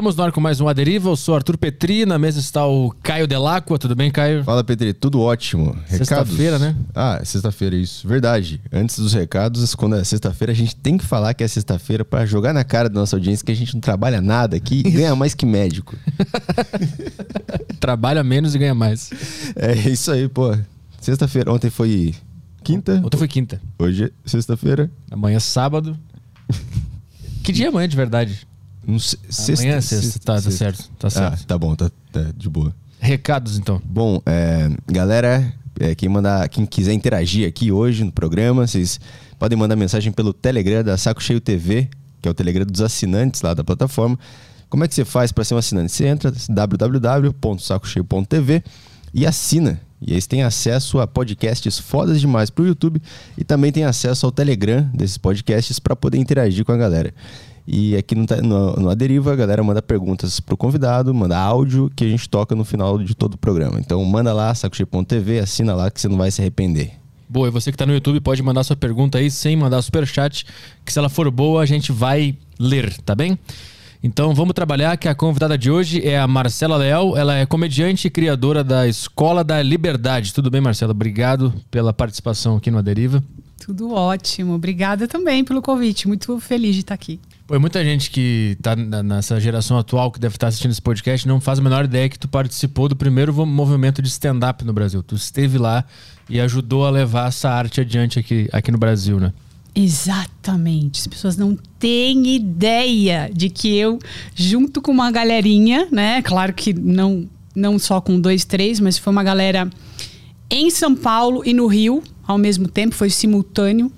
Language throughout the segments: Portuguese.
Estamos no ar com mais um A Deriva. Eu sou Arthur Petri, na mesa está o Caio Delacqua. Tudo bem, Caio? Fala, Petri. Tudo ótimo. Sexta-feira, né? Ah, é sexta-feira, isso. Verdade. Antes dos recados, quando é sexta-feira, a gente tem que falar que é sexta-feira para jogar na cara da nossa audiência que a gente não trabalha nada aqui e ganha mais que médico. Trabalha menos e ganha mais. É isso aí, pô. Sexta-feira. Ontem foi quinta. Ontem foi quinta. Hoje é sexta-feira. Amanhã é sábado. que dia é amanhã de verdade? Não sexta, Amanhã é sexta, tá, tá certo. Tá Ah, certo. tá bom, tá, tá de boa. Recados, então. Bom, é, galera, é, quem, mandar, quem quiser interagir aqui hoje no programa, vocês podem mandar mensagem pelo Telegram da Saco Cheio TV, que é o Telegram dos assinantes lá da plataforma. Como é que você faz para ser um assinante? Você entra www.sacocheio.tv e assina. E aí você tem acesso a podcasts fodas demais pro YouTube e também tem acesso ao Telegram desses podcasts para poder interagir com a galera. E aqui no, no, no A Deriva, a galera manda perguntas pro convidado, manda áudio que a gente toca no final de todo o programa. Então manda lá, sacocheio.tv, assina lá que você não vai se arrepender. Boa, e você que tá no YouTube pode mandar sua pergunta aí sem mandar superchat, que se ela for boa a gente vai ler, tá bem? Então vamos trabalhar que a convidada de hoje é a Marcela Leal, ela é comediante e criadora da Escola da Liberdade. Tudo bem, Marcela? Obrigado pela participação aqui no A Deriva. Tudo ótimo. Obrigada também pelo convite. Muito feliz de estar aqui. Pô, e muita gente que tá nessa geração atual que deve estar assistindo esse podcast não faz a menor ideia que tu participou do primeiro movimento de stand-up no Brasil. Tu esteve lá e ajudou a levar essa arte adiante aqui, aqui no Brasil, né? Exatamente. As pessoas não têm ideia de que eu, junto com uma galerinha, né? Claro que não, não só com dois, três, mas foi uma galera em São Paulo e no Rio ao mesmo tempo, foi simultâneo.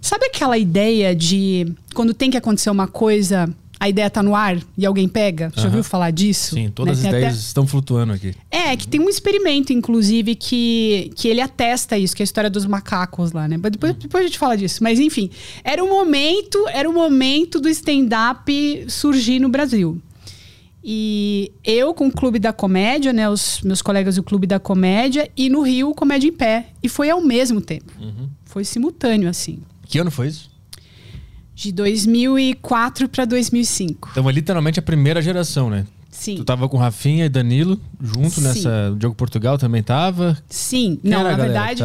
Sabe aquela ideia de quando tem que acontecer uma coisa, a ideia tá no ar e alguém pega? Já Aham. ouviu falar disso? Sim, todas Né? as ideias até- estão flutuando aqui. É, que tem um experimento, inclusive, que, que ele atesta isso, que é a história dos macacos lá, né? Mas Depois, depois a gente fala disso. Mas enfim, era o momento, era o momento do stand-up surgir no Brasil. E eu com o Clube da Comédia, né? Os meus colegas do Clube da Comédia, e no Rio, Comédia em Pé. E foi ao mesmo tempo. Foi simultâneo, assim. Que ano foi isso? De 2004 para 2005. Então é literalmente a primeira geração, né? Sim. Tu tava com Rafinha e Danilo junto Sim. nessa. O Diogo Portugal também tava. Sim, Quem não, na verdade,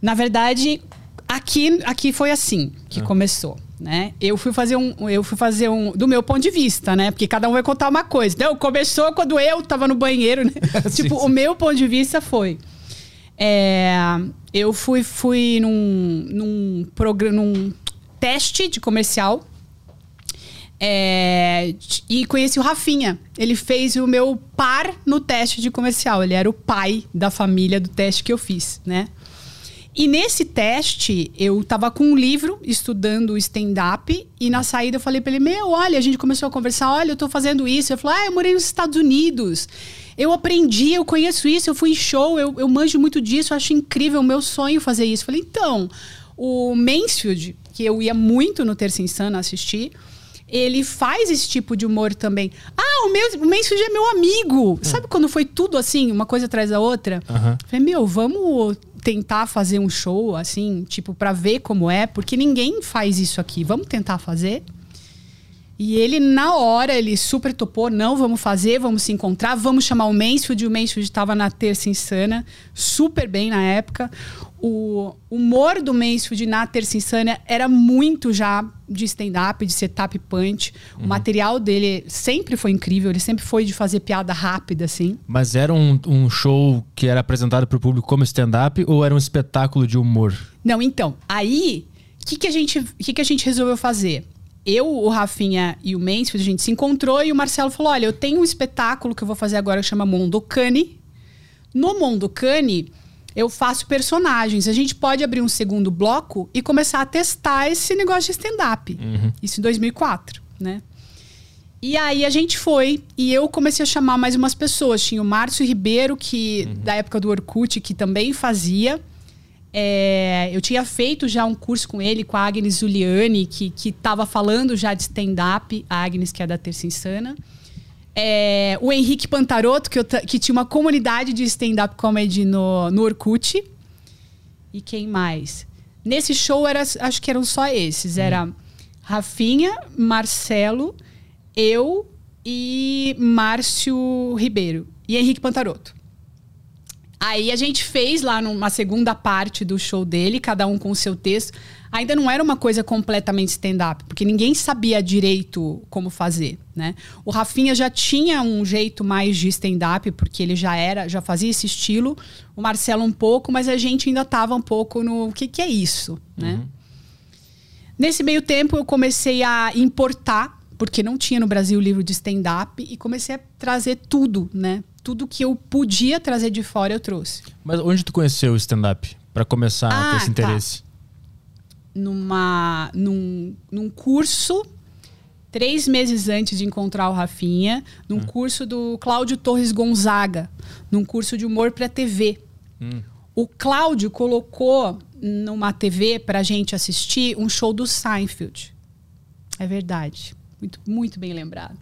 na verdade, aqui, aqui foi assim que Ah. começou, né? Eu fui fazer um, eu fui fazer um, do meu ponto de vista, né? Porque cada um vai contar uma coisa. Então, começou quando eu tava no banheiro, né? Sim, tipo, sim. o meu ponto de vista foi, é, eu fui, fui num, num num teste de comercial. É, e conheci o Rafinha. Ele fez o meu par no teste de comercial. Ele era o pai da família do teste que eu fiz, né? E nesse teste, eu tava com um livro estudando stand-up e na saída eu falei pra ele: Meu, olha, a gente começou a conversar, olha, eu tô fazendo isso. Ele falou: Ah, eu morei nos Estados Unidos. Eu aprendi, eu conheço isso, eu fui em show, eu, eu manjo muito disso, eu acho incrível, o meu sonho fazer isso. Eu falei, então, o Mansfield, que eu ia muito no Terça Insana assistir, ele faz esse tipo de humor também. Ah, o, meu, o Mansfield é meu amigo. Sabe quando foi tudo assim, uma coisa atrás da outra? Aham. Falei, meu, vamos tentar fazer um show, assim, tipo, pra ver como é, porque ninguém faz isso aqui. Vamos tentar fazer? E ele, na hora, ele super topou, não, vamos fazer, vamos se encontrar, vamos chamar o Mansfield. O Mansfield estava na Terça Insana, super bem na época. O humor do Mansfield na Terça Insana era muito já de stand-up, de setup punch. O material dele sempre foi incrível, ele sempre foi de fazer piada rápida, assim. Mas era um, um show que era apresentado pro público como stand-up ou era um espetáculo de humor? Não, então, aí, o que, que, a gente- que, que a gente resolveu fazer? Eu, o Rafinha e o Mansfield, a gente se encontrou e o Marcelo falou: olha, eu tenho um espetáculo que eu vou fazer agora que chama Mondocane. No Mondocane, eu faço personagens. A gente pode abrir um segundo bloco e começar a testar esse negócio de stand-up. Isso em 2004, né? E aí a gente foi e eu comecei a chamar mais umas pessoas. Tinha o Márcio Ribeiro, que da época do Orkut, que também fazia. É, eu tinha feito já um curso com ele, com a Agnes Zuliani, que, que tava falando já de stand-up, a Agnes, que é da Terça Insana. É, o Henrique Pantarotto, que, eu que tinha uma comunidade de stand-up comedy no, no Orkut. E quem mais? Nesse show, era, acho que eram só esses. Era Rafinha, Marcelo, eu, e Márcio Ribeiro e Henrique Pantaroto. Aí a gente fez lá numa segunda parte do show dele, cada um com o seu texto. Ainda não era uma coisa completamente stand-up, porque ninguém sabia direito como fazer, né? O Rafinha já tinha um jeito mais de stand-up, porque ele já era, já fazia esse estilo. O Marcelo um pouco, mas a gente ainda estava um pouco no o que, que é isso, né? Nesse meio tempo eu comecei a importar, porque não tinha no Brasil livro de stand-up, e comecei a trazer tudo, né? Tudo que eu podia trazer de fora eu trouxe. Mas onde tu conheceu o stand-up? Pra começar a ter Ah, esse tá. Numa, num, num curso, três meses antes de encontrar o Rafinha, num curso do Cláudio Torres Gonzaga, num curso de humor para TV. O Cláudio colocou numa TV pra gente assistir um show do Seinfeld. É verdade. Muito, muito bem lembrado.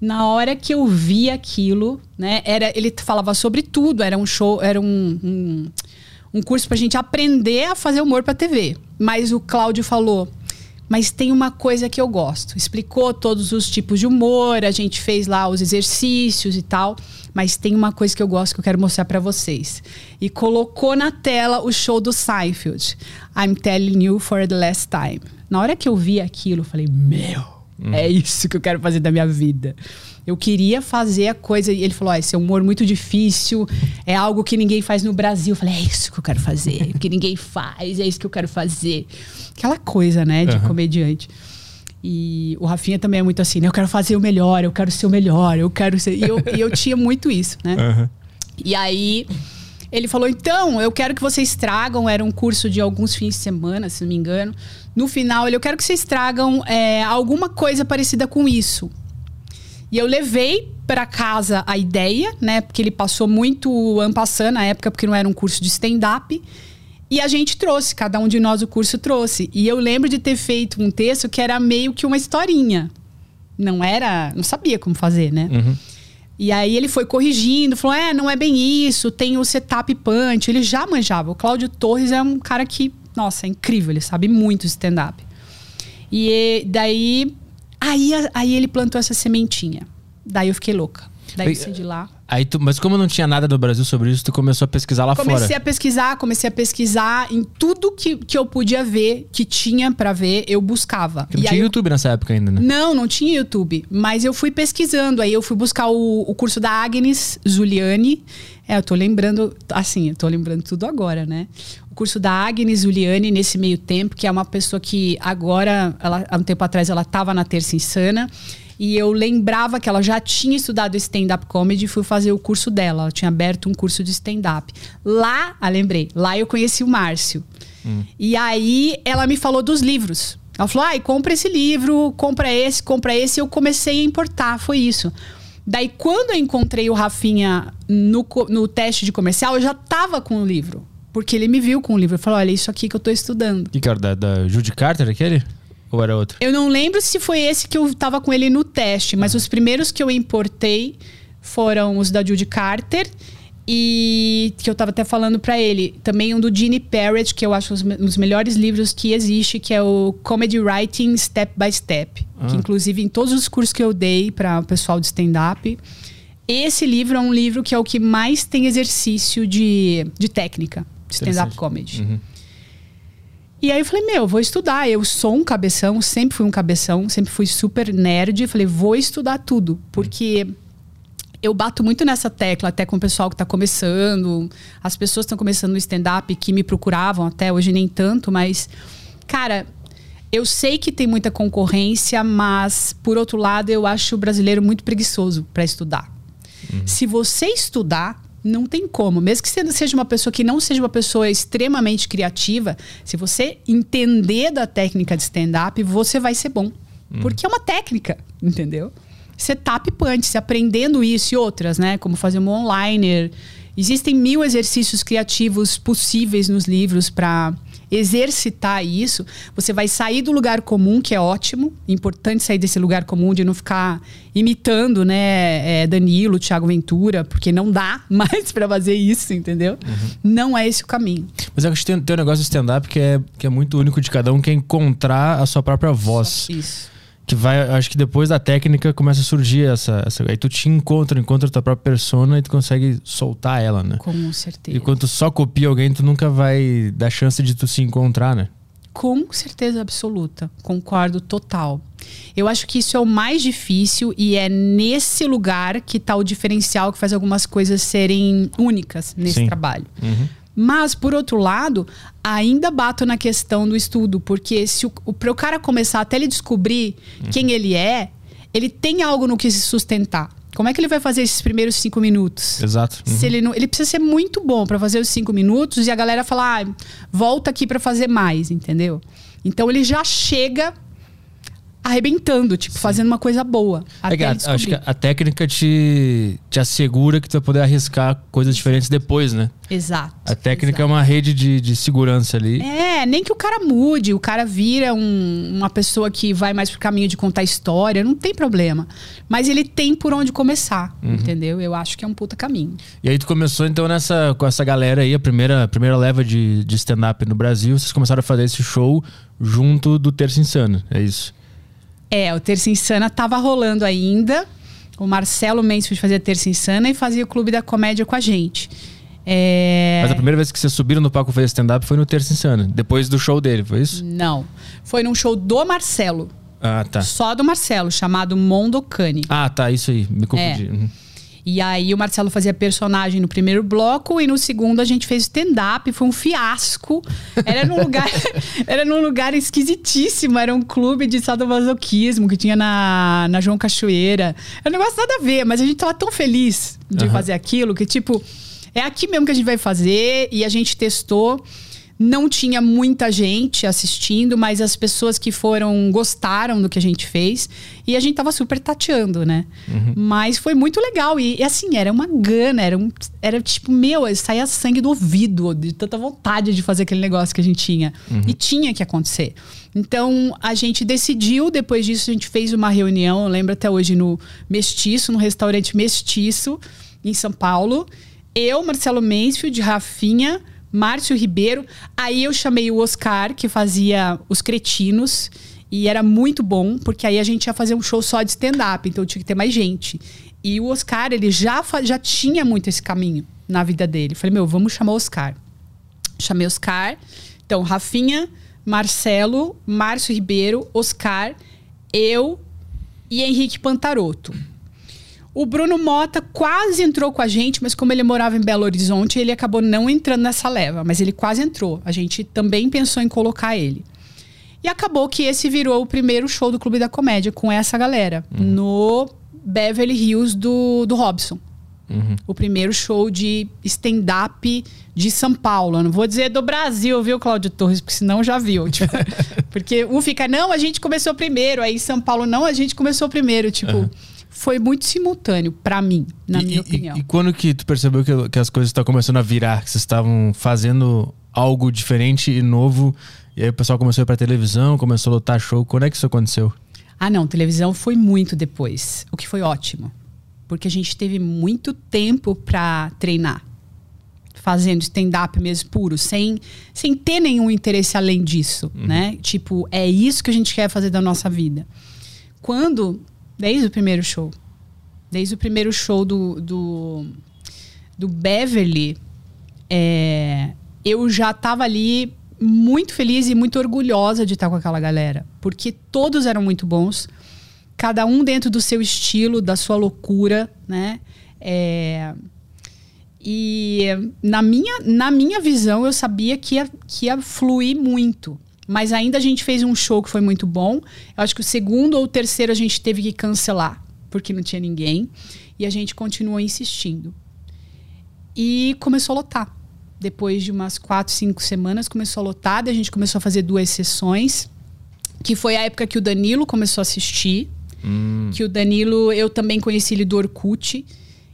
Na hora que eu vi aquilo, né? Era, ele falava sobre tudo, era um show, era um, um, um curso pra gente aprender a fazer humor pra TV. Mas o Cláudio falou. Mas tem uma coisa que eu gosto. Explicou todos os tipos de humor, a gente fez lá os exercícios e tal. Mas tem uma coisa que eu gosto que eu quero mostrar pra vocês. E colocou na tela o show do Seinfeld. I'm telling you for the last time. Na hora que eu vi aquilo, eu falei: Meu, é isso que eu quero fazer da minha vida. Eu queria fazer a coisa. E ele falou: ah, esse é um humor muito difícil, é algo que ninguém faz no Brasil. Eu falei: é isso que eu quero fazer, que ninguém faz, é isso que eu quero fazer. Aquela coisa, né, de Aham. comediante. E o Rafinha também é muito assim, né? Eu quero fazer o melhor, eu quero ser o melhor, eu quero ser. E eu, e eu tinha muito isso, né? Aham. E aí ele falou: então, eu quero que vocês tragam. Era um curso de alguns fins de semana, se não me engano. No final, ele, eu quero que vocês tragam é, alguma coisa parecida com isso. E eu levei para casa a ideia, né? Porque ele passou muito ampassando na época, porque não era um curso de stand-up. E a gente trouxe, cada um de nós o curso trouxe. E eu lembro de ter feito um texto que era meio que uma historinha. Não era. Não sabia como fazer, né? Uhum. E aí ele foi corrigindo, falou: é, não é bem isso, tem o setup punch. Ele já manjava. O Cláudio Torres é um cara que, nossa, é incrível, ele sabe muito stand-up. E eh, daí, aí, aí ele plantou essa sementinha. Daí eu fiquei louca. Daí eu Aí- saí de lá. Aí tu, mas como não tinha nada no Brasil sobre isso, tu começou a pesquisar lá Comecei fora. a pesquisar, comecei a pesquisar em tudo que, que eu podia ver, que tinha pra ver, eu buscava. Porque não E tinha eu- YouTube nessa época ainda, né? Não, não tinha YouTube. Mas eu fui pesquisando. Aí eu fui buscar o, o curso da Agnes Zuliani. É, eu tô lembrando, assim, eu tô lembrando tudo agora, né? O curso da Agnes Zuliani nesse meio tempo, que é uma pessoa que agora, ela, há um tempo atrás, ela tava na Terça Insana. E eu lembrava que ela já tinha estudado stand-up comedy e fui fazer o curso dela. Ela tinha aberto um curso de stand-up. Lá, ah, lembrei, lá eu conheci o Márcio. E aí ela me falou dos livros. Ela falou: ai, compra esse livro, compra esse, compra esse. E eu comecei a importar, foi isso. Daí, quando eu encontrei o Rafinha no, no teste de comercial, eu já tava com o livro. Porque ele me viu com o livro. Ele falou: olha, isso aqui que eu tô estudando. O que, era? Da, da Judy Carter, aquele? Ou era outro? Eu não lembro se foi esse que eu tava com ele no teste, mas os primeiros que eu importei foram os da Judy Carter e que eu tava até falando pra ele. Também um do Gene Parrott, que eu acho um dos melhores livros que existe, que é o Comedy Writing Step by Step. Que inclusive em todos os cursos que eu dei para o pessoal de stand-up, esse livro é um livro que é o que mais tem exercício de, de técnica de stand-up comedy. E aí eu falei, meu, vou estudar. Eu sou um cabeção, sempre fui um cabeção, sempre fui super nerd. Falei, vou estudar tudo. Porque eu bato muito nessa tecla, até com o pessoal que tá começando. As pessoas estão começando no stand-up que me procuravam, até hoje nem tanto, mas, cara, eu sei que tem muita concorrência, mas, por outro lado, eu acho o brasileiro muito preguiçoso para estudar. Se você estudar, não tem como. Mesmo que você seja uma pessoa que não seja uma pessoa extremamente criativa, se você entender da técnica de stand-up, você vai ser bom. Porque é uma técnica, entendeu? Setup punch, se aprendendo isso e outras, né? Como fazer um onliner. Existem mil exercícios criativos possíveis nos livros para exercitar isso. Você vai sair do lugar comum, que é ótimo. Importante sair desse lugar comum de não ficar imitando, né, é, Danilo, Thiago Ventura, porque não dá mais para fazer isso, entendeu? Não é esse o caminho. Mas eu acho que tem, tem um negócio de stand-up que é, que é muito único de cada um, que é encontrar a sua própria voz. Isso. Que vai, acho que depois da técnica começa a surgir essa, essa. Aí tu te encontra, encontra a tua própria persona e tu consegue soltar ela, né? Com certeza. E quando tu só copia alguém, tu nunca vai dar chance de tu se encontrar, né? Com certeza absoluta. Concordo total. Eu acho que isso é o mais difícil e é nesse lugar que está o diferencial que faz algumas coisas serem únicas nesse Sim. trabalho. Uhum. Mas, por outro lado, ainda bato na questão do estudo, porque se o, para o cara começar até ele descobrir quem ele é, ele tem algo no que se sustentar. Como é que ele vai fazer esses primeiros cinco minutos? Exato. Uhum. Se ele, não, ele precisa ser muito bom para fazer os cinco minutos e a galera falar, ah, volta aqui para fazer mais, entendeu? Então ele já chega arrebentando, tipo, fazendo uma coisa boa. É que a- acho que a técnica te, te assegura que tu vai poder arriscar coisas diferentes depois, né? Exato. A técnica é exato. uma rede de, de segurança ali. É, nem que o cara mude, o cara vira um- uma pessoa que vai mais pro caminho de contar história, não tem problema. Mas ele tem por onde começar, Uhum. entendeu? Eu acho que é um puta caminho. E aí tu começou então nessa com essa galera aí, a primeira, a primeira leva de, de stand-up no Brasil, vocês começaram a fazer esse show junto do Terça Insano, é isso? É, o Terça Insana tava rolando ainda. O Marcelo Mansfield fazia Terça Insana e fazia o Clube da Comédia com a gente. É... Mas a primeira vez que vocês subiram no palco fazer stand-up foi no Terça Insano, depois do show dele, foi isso? Não. Foi num show do Marcelo. Ah, tá. Só do Marcelo, chamado Mondocane. Ah, tá, isso aí, me confundi. É. Uhum. E aí o Marcelo fazia personagem no primeiro bloco e no segundo a gente fez stand-up, foi um fiasco. Era num lugar, era num lugar esquisitíssimo, era um clube de sadomasoquismo que tinha na, na João Cachoeira. Era um negócio nada a ver, mas a gente tava tão feliz de Aham. fazer aquilo que tipo, é aqui mesmo que a gente vai fazer e a gente testou. Não tinha muita gente assistindo, mas as pessoas que foram gostaram do que a gente fez. E a gente tava super tateando, né? Mas foi muito legal. E, e, assim, era uma gana, era, um, era tipo, meu, saía sangue do ouvido, de tanta vontade de fazer aquele negócio que a gente tinha. E tinha que acontecer. Então, a gente decidiu, depois disso, a gente fez uma reunião, eu lembro até hoje, no Mestiço, no restaurante Mestiço, em São Paulo. Eu, Marcelo Mansfield, Rafinha, Márcio Ribeiro. Aí eu chamei o Oscar, que fazia Os Cretinos. E era muito bom, porque aí a gente ia fazer um show só de stand-up, então tinha que ter mais gente. E o Oscar, ele já, já tinha muito esse caminho na vida dele. Falei, meu, vamos chamar o Oscar. Chamei Oscar. Então, Rafinha, Marcelo, Márcio Ribeiro, Oscar, eu e Henrique Pantaroto. O Bruno Mota quase entrou com a gente, mas como ele morava em Belo Horizonte, ele acabou não entrando nessa leva. Mas ele quase entrou. A gente também pensou em colocar ele. E acabou que esse virou o primeiro show do Clube da Comédia com essa galera, no Beverly Hills do, do Robson. O primeiro show de stand-up de São Paulo. Eu não vou dizer do Brasil, viu, Cláudio Torres? Porque senão já viu. tipo, porque um fica, não, a gente começou primeiro. Aí em São Paulo, não, a gente começou primeiro. Tipo, foi muito simultâneo pra mim, na e, minha e- opinião. E, quando que tu percebeu que, que as coisas estão começando a virar, que vocês estavam fazendo algo diferente e novo, e aí o pessoal começou a ir pra televisão, começou a lotar show, quando é que isso aconteceu? Ah, não, televisão foi muito depois, o que foi ótimo. Porque a gente teve muito tempo pra treinar. Fazendo stand-up mesmo puro, sem, sem ter nenhum interesse além disso, né? Tipo, é isso que a gente quer fazer da nossa vida. Quando, desde o primeiro show, desde o primeiro show do, do, do Beverly, é, eu já tava ali muito feliz e muito orgulhosa de estar com aquela galera. Porque todos eram muito bons. Cada um dentro do seu estilo, da sua loucura, né? É, e na minha, na minha visão, eu sabia que ia, que ia fluir muito. Mas ainda a gente fez um show que foi muito bom. Eu acho que o segundo ou o terceiro a gente teve que cancelar, porque não tinha ninguém. E a gente continuou insistindo. E começou a lotar. Depois de umas quatro, cinco semanas, começou a lotar. daí A gente começou a fazer duas sessões. Que foi a época que o Danilo começou a assistir. Que o Danilo, eu também conheci ele do Orkut.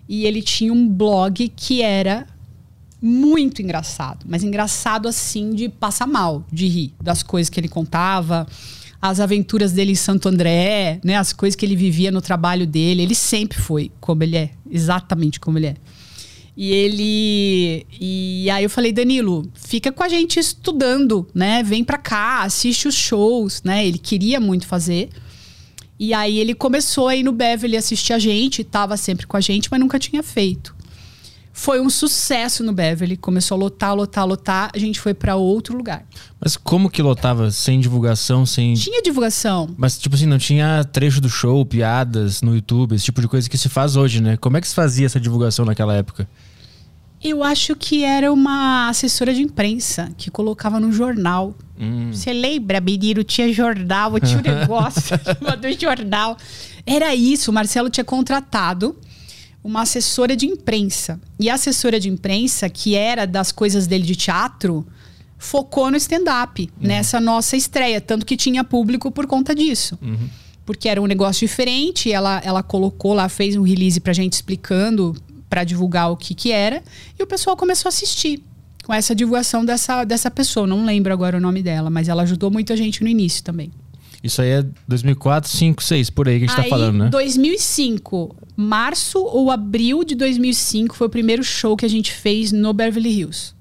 E ele tinha um blog que era muito engraçado. Mas engraçado assim de passar mal, de rir. Das coisas que ele contava, as aventuras dele em Santo André, né? As coisas que ele vivia no trabalho dele. Ele sempre foi como ele é. Exatamente como ele é. E ele. E aí eu falei, Danilo, fica com a gente estudando, né? Vem pra cá, assiste os shows, né? Ele queria muito fazer. E aí ele começou a ir no Beverly assistir a gente, tava sempre com a gente, mas nunca tinha feito. Foi um sucesso no Beverly, começou a lotar, lotar, lotar, a gente foi para outro lugar. Mas como que lotava sem divulgação, sem. Tinha divulgação. Mas, tipo assim, não tinha trecho do show, piadas no YouTube, esse tipo de coisa que se faz hoje, né? Como é que se fazia essa divulgação naquela época? Eu acho que era uma assessora de imprensa que colocava no jornal. Hum. Você lembra, menino? Tinha jornal, tinha um negócio do jornal. Era isso, o Marcelo tinha contratado uma assessora de imprensa. E a assessora de imprensa, que era das coisas dele de teatro, focou no stand-up, uhum. nessa nossa estreia. Tanto que tinha público por conta disso. Uhum. Porque era um negócio diferente, ela, ela colocou lá, fez um release pra gente explicando para divulgar o que que era, e o pessoal começou a assistir com essa divulgação dessa, dessa pessoa. Não lembro agora o nome dela, mas ela ajudou muita gente no início também. Isso aí é 2004, 5, 6, por aí que a gente tá aí, tá falando, né? 2005, março ou abril de 2005 foi o primeiro show que a gente fez no Beverly Hills.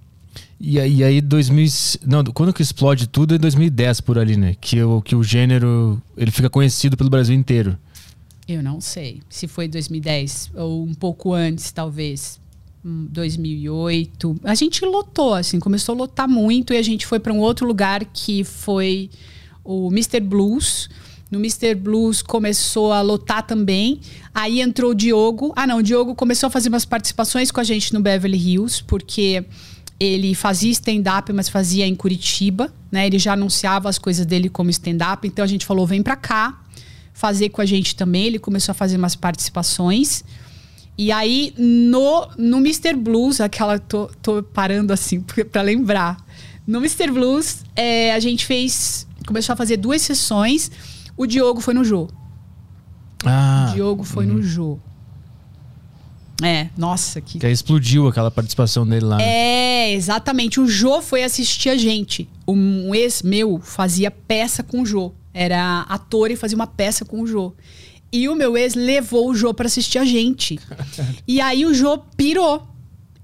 E aí, aí 2000, não, quando que explode tudo é 2010 por ali, né? Que o, que o gênero ele fica conhecido pelo Brasil inteiro. Eu não sei se foi 2010 ou um pouco antes, talvez. 2008. Hum, a gente lotou, assim, começou a lotar muito e a gente foi para um outro lugar que foi o Mr. Blues. No Mr. Blues começou a lotar também. Aí entrou o Diogo. Ah, não, o Diogo começou a fazer umas participações com a gente no Beverly Hills, porque ele fazia stand-up, mas fazia em Curitiba, né? Ele já anunciava as coisas dele como stand-up, então a gente falou: vem pra cá fazer com a gente também. Ele começou a fazer umas participações. E aí, no, no Mr. Blues, aquela. Tô, tô parando assim para lembrar. No Mr. Blues, é, a gente fez. Começou a fazer duas sessões. O Diogo foi no Jô. Ah. O Diogo foi uhum. no Jô. É, nossa, que. Que aí explodiu aquela participação dele lá. Né? É, exatamente. O Jô foi assistir a gente. Um ex meu fazia peça com o Jô era ator e fazia uma peça com o Jô. E o meu ex levou o Jô para assistir a gente. e aí o Jô pirou.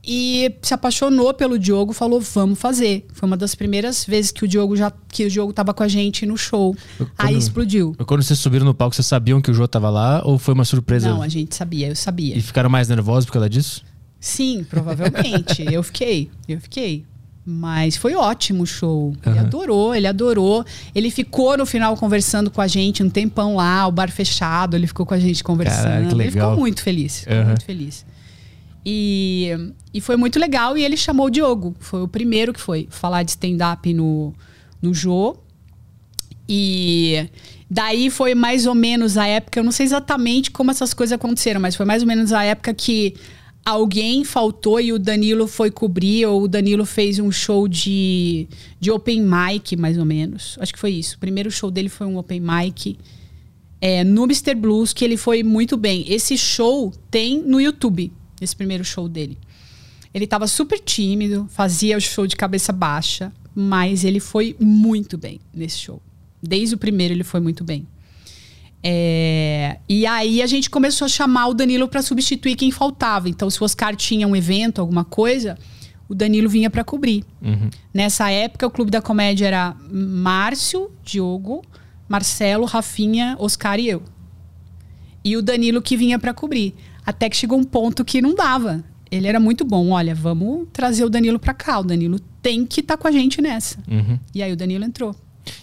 E se apaixonou pelo Diogo, falou: "Vamos fazer". Foi uma das primeiras vezes que o Diogo já que o Diogo tava com a gente no show. Aí explodiu. Quando vocês subiram no palco, vocês sabiam que o Jô tava lá ou foi uma surpresa? Não, a gente sabia, eu sabia. E ficaram mais nervosos por causa disso? Sim, provavelmente. eu fiquei, eu fiquei. Mas foi ótimo o show. Ele adorou, ele adorou. Ele ficou no final conversando com a gente um tempão lá, o bar fechado, ele ficou com a gente conversando. Caraca, ele ficou muito feliz. Ficou uhum. muito feliz. E, e foi muito legal. E ele chamou o Diogo. Foi o primeiro que foi falar de stand-up no, no Jô. E daí foi mais ou menos a época, eu não sei exatamente como essas coisas aconteceram, mas foi mais ou menos a época que alguém faltou e o Danilo foi cobrir, ou o Danilo fez um show de, de open mic, mais ou menos. Acho que foi isso. O primeiro show dele foi um open mic é, no Mr. Blues, que ele foi muito bem. Esse show tem no YouTube, esse primeiro show dele. Ele estava super tímido, fazia o show de cabeça baixa, mas ele foi muito bem nesse show. Desde o primeiro ele foi muito bem. É, e aí a gente começou a chamar o Danilo para substituir quem faltava. Então, se o Oscar tinha um evento, alguma coisa, o Danilo vinha para cobrir. Uhum. Nessa época, o Clube da Comédia era Márcio, Diogo, Marcelo, Rafinha, Oscar e eu. E o Danilo que vinha para cobrir. Até que chegou um ponto que não dava. Ele era muito bom. Olha, vamos trazer o Danilo para cá. O Danilo tem que estar tá com a gente nessa. Uhum. E aí o Danilo entrou.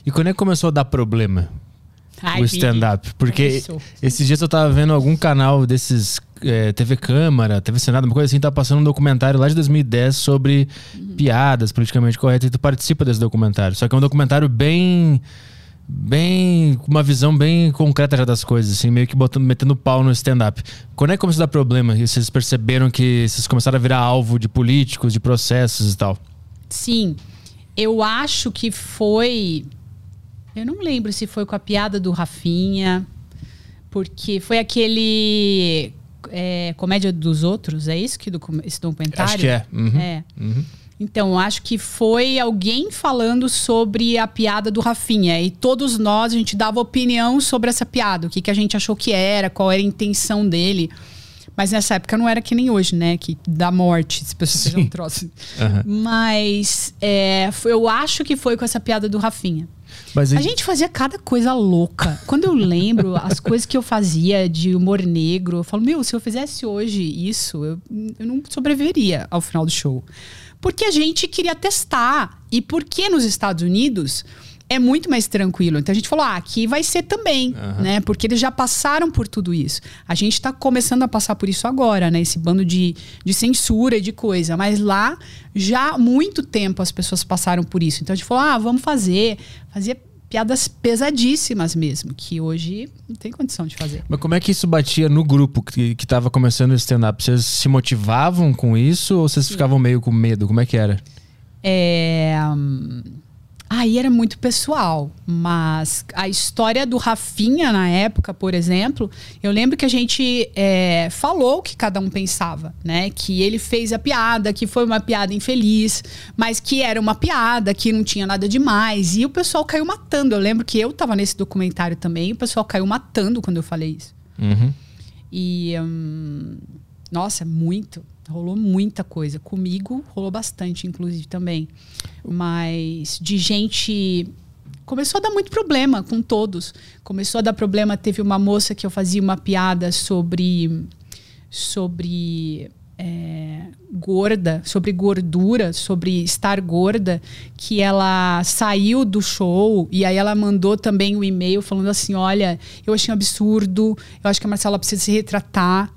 E quando é que começou a dar problema? Ai, o stand-up. Porque Isso. esses dias eu tava vendo algum canal desses é, TV Câmara, TV Senado, uma coisa assim, tá passando um documentário lá de 2010 sobre uhum. piadas politicamente corretas e tu participa desse documentário. Só que é um documentário bem bem com uma visão bem concreta já das coisas, assim, meio que botando, metendo pau no stand-up. Quando é que começou a dar problema? E vocês perceberam que vocês começaram a virar alvo de políticos, de processos e tal? Sim. Eu acho que foi eu não lembro se foi com a piada do Rafinha, porque foi aquele é, Comédia dos Outros, é isso que do, esse documentário? Acho que é. Uhum. é. Uhum. Então, acho que foi alguém falando sobre a piada do Rafinha. E todos nós, a gente dava opinião sobre essa piada. O que, que a gente achou que era, qual era a intenção dele. Mas nessa época não era que nem hoje, né? Que dá morte, se pessoas sejam um troço. Uhum. Mas é, eu acho que foi com essa piada do Rafinha. Mas A aí- gente fazia cada coisa louca. Quando eu lembro as coisas que eu fazia de humor negro, eu falo, meu, se eu fizesse hoje isso, eu, eu não sobreviveria ao final do show. Porque a gente queria testar. E porque nos Estados Unidos é muito mais tranquilo. Então a gente falou, ah, aqui vai ser também, né? Porque eles já passaram por tudo isso. A gente tá começando a passar por isso agora, né? Esse bando de, de censura e de coisa. Mas lá, já há muito tempo as pessoas passaram por isso. Então a gente falou, ah, vamos fazer. Fazia piadas pesadíssimas mesmo, que hoje não tem condição de fazer. Mas como é que isso batia no grupo que, que tava começando o stand-up? Vocês se motivavam com isso ou vocês ficavam meio com medo? Como é que era? É, hum, Aí era muito pessoal, mas a história do Rafinha na época, por exemplo, eu lembro que a gente é, falou o que cada um pensava, né? Que ele fez a piada, que foi uma piada infeliz, mas que era uma piada, que não tinha nada demais. E o pessoal caiu matando. Eu lembro que eu tava nesse documentário também, e o pessoal caiu matando quando eu falei isso. Uhum. E. hum, nossa, muito. Rolou muita coisa. Comigo rolou bastante, inclusive, também. Mas de gente. Começou a dar muito problema com todos. Começou a dar problema. Teve uma moça que eu fazia uma piada sobre. Sobre. é, gorda, sobre gordura, sobre estar gorda, que ela saiu do show e aí ela mandou também um e-mail falando assim: olha, eu achei um absurdo, eu acho que a Marcela precisa se retratar.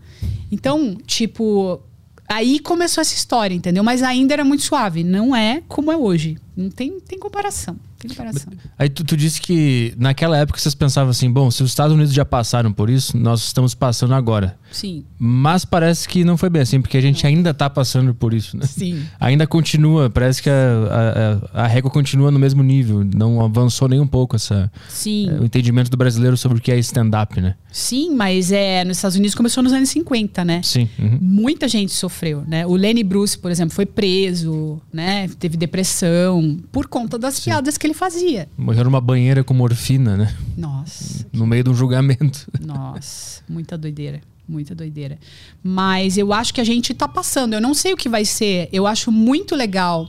Então, tipo, aí começou essa história, entendeu? Mas ainda era muito suave. Não é como é hoje. Não tem, tem comparação. Tem comparação. Aí tu, tu disse que naquela época vocês pensavam assim, bom, se os Estados Unidos já passaram por isso, nós estamos passando agora. Sim. Mas parece que não foi bem assim, porque a gente ainda tá passando por isso, né? Sim. Ainda continua, parece que a, a, a régua continua no mesmo nível, não avançou nem um pouco essa, Sim. é, o entendimento do brasileiro sobre o que é stand-up, né? Sim, mas é, nos Estados Unidos começou nos anos 50, né? Sim. uhum. Muita gente sofreu, né? O Lenny Bruce, por exemplo, foi preso, né? Teve depressão por conta das piadas que ele fazia. Morreu numa banheira com morfina, né? Nossa, No meio de um julgamento. nossa, muita doideira. Muita doideira. Mas eu acho que a gente tá passando. Eu não sei o que vai ser. Eu acho muito legal,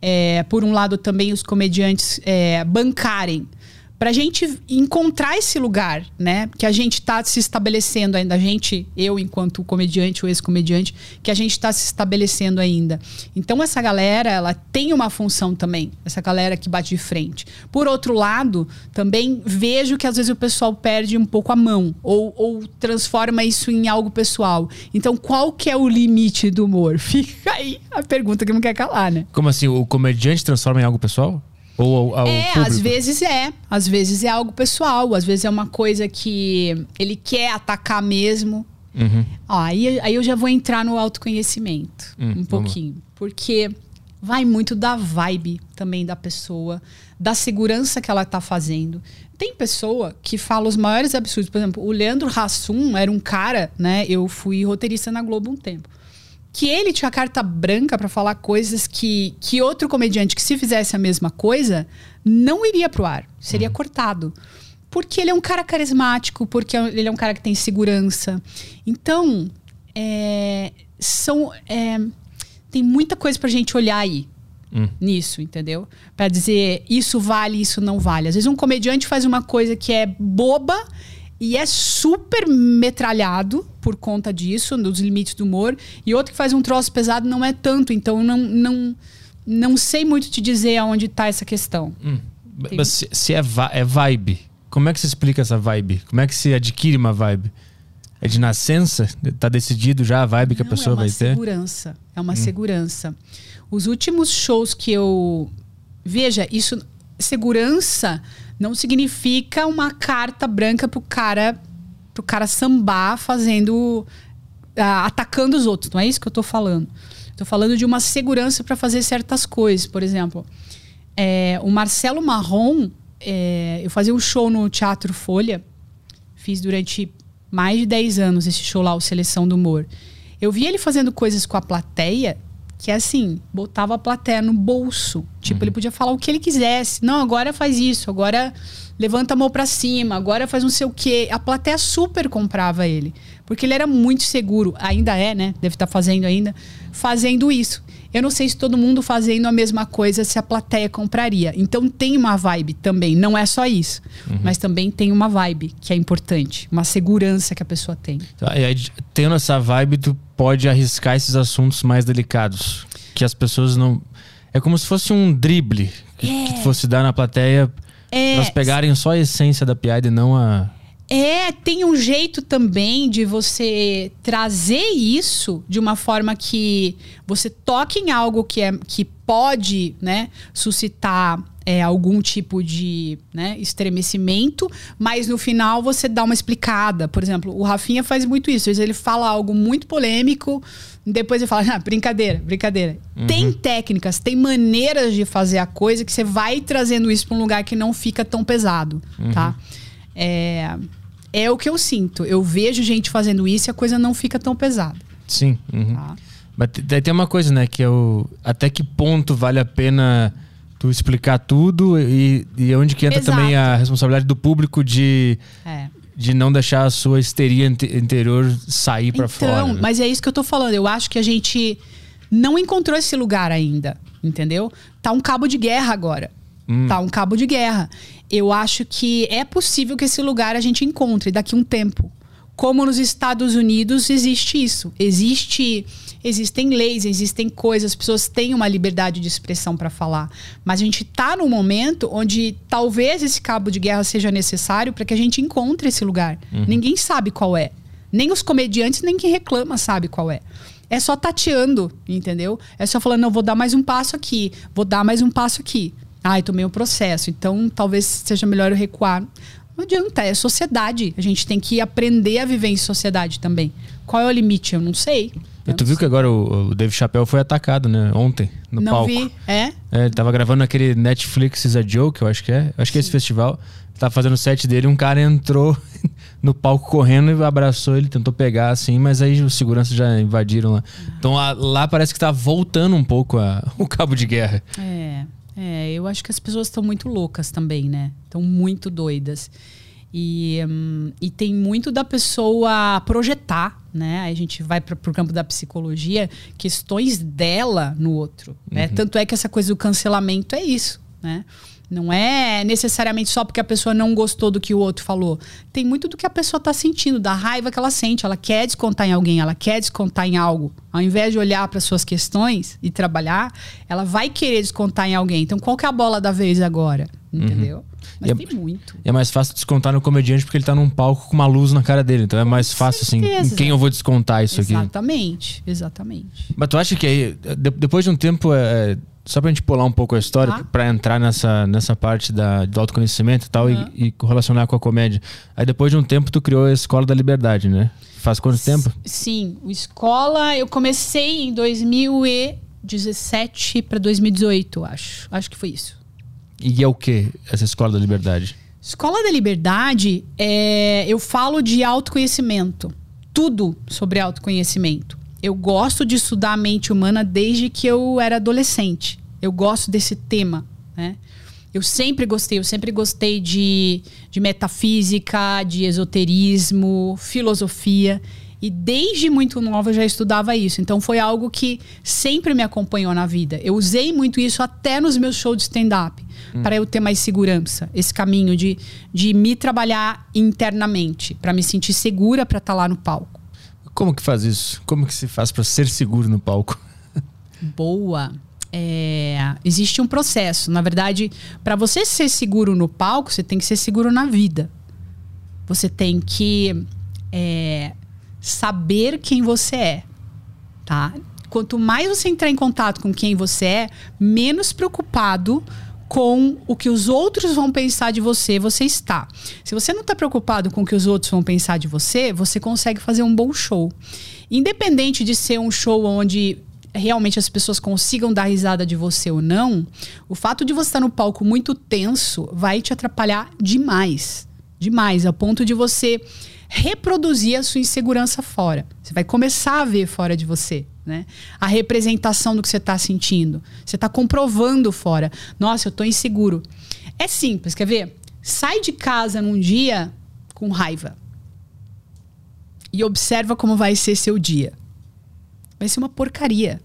é, por um lado, também os comediantes é, bancarem. Pra gente encontrar esse lugar, né? Que a gente tá se estabelecendo ainda. A gente, eu enquanto comediante ou ex-comediante, que a gente tá se estabelecendo ainda. Então essa galera, ela tem uma função também. Essa galera que bate de frente. Por outro lado, também vejo que às vezes o pessoal perde um pouco a mão. Ou, ou transforma isso em algo pessoal. Então qual que é o limite do humor? Fica aí a pergunta que não quer calar, né? Como assim? O comediante transforma em algo pessoal? Ou ao, ao É, público? às vezes é. Às vezes é algo pessoal. Às vezes é uma coisa que ele quer atacar mesmo. Uhum. Ó, aí, aí eu já vou entrar no autoconhecimento Hum, um pouquinho. Porque vai muito da vibe também da pessoa, da segurança que ela tá fazendo. Tem pessoa que fala os maiores absurdos. Por exemplo, o Leandro Hassum era um cara, né? Eu fui roteirista na Globo um tempo. Que ele tinha carta branca pra falar coisas que, que outro comediante que se fizesse a mesma coisa não iria pro ar, seria cortado. Porque ele é um cara carismático, porque ele é um cara que tem segurança. Então, é, são, é, tem muita coisa pra gente olhar aí Hum. nisso, entendeu? Pra dizer isso vale, isso não vale. Às vezes um comediante faz uma coisa que é boba e é super metralhado por conta disso, dos limites do humor, e outro que faz um troço pesado não é tanto. Então, não, não, não sei muito te dizer aonde tá essa questão. Hum. Mas se, se é, va- é vibe, como é que se explica essa vibe? Como é que se adquire uma vibe? É de nascença? Tá decidido já a vibe que a Não, pessoa é uma vai ter? segurança. É uma segurança. Os últimos shows que eu. Veja, isso. Segurança não significa uma carta branca pro cara. pro cara sambar fazendo. ah, atacando os outros. Não é isso que eu tô falando. Tô falando de uma segurança para fazer certas coisas. Por exemplo, é, o Marcelo Marrom. é, eu fazia um show no Teatro Folha. Fiz durante mais de 10 anos esse show lá, o Seleção do Humor. Eu vi ele fazendo coisas com a plateia que, assim, botava a plateia no bolso. Tipo, ele podia falar o que ele quisesse. Não, agora faz isso, agora levanta a mão para cima, agora faz não sei o quê. A plateia super comprava ele. Porque ele era muito seguro, ainda é, né? Deve estar tá fazendo ainda, fazendo isso. Eu não sei se todo mundo fazendo a mesma coisa se a plateia compraria. Então tem uma vibe também, não é só isso. Uhum. Mas também tem uma vibe que é importante, uma segurança que a pessoa tem. Tá, tendo essa vibe, tu pode arriscar esses assuntos mais delicados. Que as pessoas não. É como se fosse um drible que, é. que fosse dar na plateia. É. Elas pegarem só a essência da piada e não a. É, tem um jeito também de você trazer isso de uma forma que você toque em algo que, é, que pode né, suscitar é, algum tipo de né, estremecimento, mas no final você dá uma explicada. Por exemplo, o Rafinha faz muito isso. Às vezes ele fala algo muito polêmico, depois ele fala, ah, brincadeira, brincadeira. Uhum. Tem técnicas, tem maneiras de fazer a coisa que você vai trazendo isso para um lugar que não fica tão pesado, tá? uhum. tá? É é o que eu sinto. Eu vejo gente fazendo isso e a coisa não fica tão pesada. Sim. Uhum. Tá? Mas daí tem uma coisa, né? Que é o. Até que ponto vale a pena tu explicar tudo e, e onde que entra Exato. também a responsabilidade do público de. É. De não deixar a sua histeria interior sair para então, fora. Né? Mas é isso que eu tô falando. Eu acho que a gente não encontrou esse lugar ainda, entendeu? Tá um cabo de guerra agora. Hum. Tá um cabo de guerra eu acho que é possível que esse lugar a gente encontre daqui a um tempo. Como nos Estados Unidos existe isso. Existe, existem leis, existem coisas, as pessoas têm uma liberdade de expressão para falar. Mas a gente está num momento onde talvez esse cabo de guerra seja necessário para que a gente encontre esse lugar. Uhum. Ninguém sabe qual é. Nem os comediantes, nem quem reclama sabe qual é. É só tateando, entendeu? É só falando, não, vou dar mais um passo aqui, vou dar mais um passo aqui. Ai, tomei um processo. Então, talvez seja melhor eu recuar. Não adianta, é sociedade. A gente tem que aprender a viver em sociedade também. Qual é o limite? Eu não sei. Eu tu viu que agora o, o Dave Chappelle foi atacado, né? Ontem, no não palco. Não vi. É? é? Ele tava gravando aquele Netflix is a Joke, eu acho que é. Acho que é esse festival. Tava fazendo o set dele, um cara entrou no palco correndo e abraçou ele, tentou pegar assim, mas aí os seguranças já invadiram lá. Então lá, lá parece que tá voltando um pouco a, o cabo de guerra. É. É, eu acho que as pessoas estão muito loucas também, né? Estão muito doidas. E, hum, e tem muito da pessoa projetar, né? Aí a gente vai para o campo da psicologia, questões dela no outro. Né? Uhum. Tanto é que essa coisa do cancelamento é isso, né? Não é necessariamente só porque a pessoa não gostou do que o outro falou. Tem muito do que a pessoa está sentindo, da raiva que ela sente. Ela quer descontar em alguém, ela quer descontar em algo. Ao invés de olhar para suas questões e trabalhar, ela vai querer descontar em alguém. Então, qual que é a bola da vez agora? Uhum. Entendeu? Uhum. Mas é, tem muito. é mais fácil descontar no comediante porque ele está num palco com uma luz na cara dele. Então é mais fácil, assim, em quem eu vou descontar isso exatamente, aqui. Exatamente, exatamente. Mas tu acha que aí, depois de um tempo, é, só pra gente pular um pouco a história, ah. para entrar nessa, nessa parte da, do autoconhecimento e tal, uhum. e, e relacionar com a comédia. Aí depois de um tempo, tu criou a Escola da Liberdade, né? Faz quanto S tempo? Sim, o Escola, eu comecei em 2017 para 2018, acho. Acho que foi isso. E é o que essa Escola da Liberdade? Escola da Liberdade, é, eu falo de autoconhecimento. Tudo sobre autoconhecimento eu gosto de estudar a mente humana desde que eu era adolescente. Eu gosto desse tema, né? Eu sempre gostei, eu sempre gostei de, de metafísica, de esoterismo, filosofia. E desde muito nova eu já estudava isso. Então foi algo que sempre me acompanhou na vida. Eu usei muito isso até nos meus shows de stand-up, hum. para eu ter mais segurança. Esse caminho de, de me trabalhar internamente, para me sentir segura para estar tá lá no palco. Como que faz isso? Como que se faz para ser seguro no palco? Boa. É, existe um processo. Na verdade, para você ser seguro no palco, você tem que ser seguro na vida. Você tem que é, saber quem você é, tá? Quanto mais você entrar em contato com quem você é, menos preocupado com o que os outros vão pensar de você, você está. Se você não está preocupado com o que os outros vão pensar de você, você consegue fazer um bom show. Independente de ser um show onde realmente as pessoas consigam dar risada de você ou não, o fato de você estar no palco muito tenso vai te atrapalhar demais. Demais, a ponto de você reproduzir a sua insegurança fora. Você vai começar a ver fora de você Né? A representação do que você está sentindo. Você está comprovando fora. Nossa, eu estou inseguro. É simples, quer ver? Sai de casa num dia com raiva. E observa como vai ser seu dia. Vai ser uma porcaria.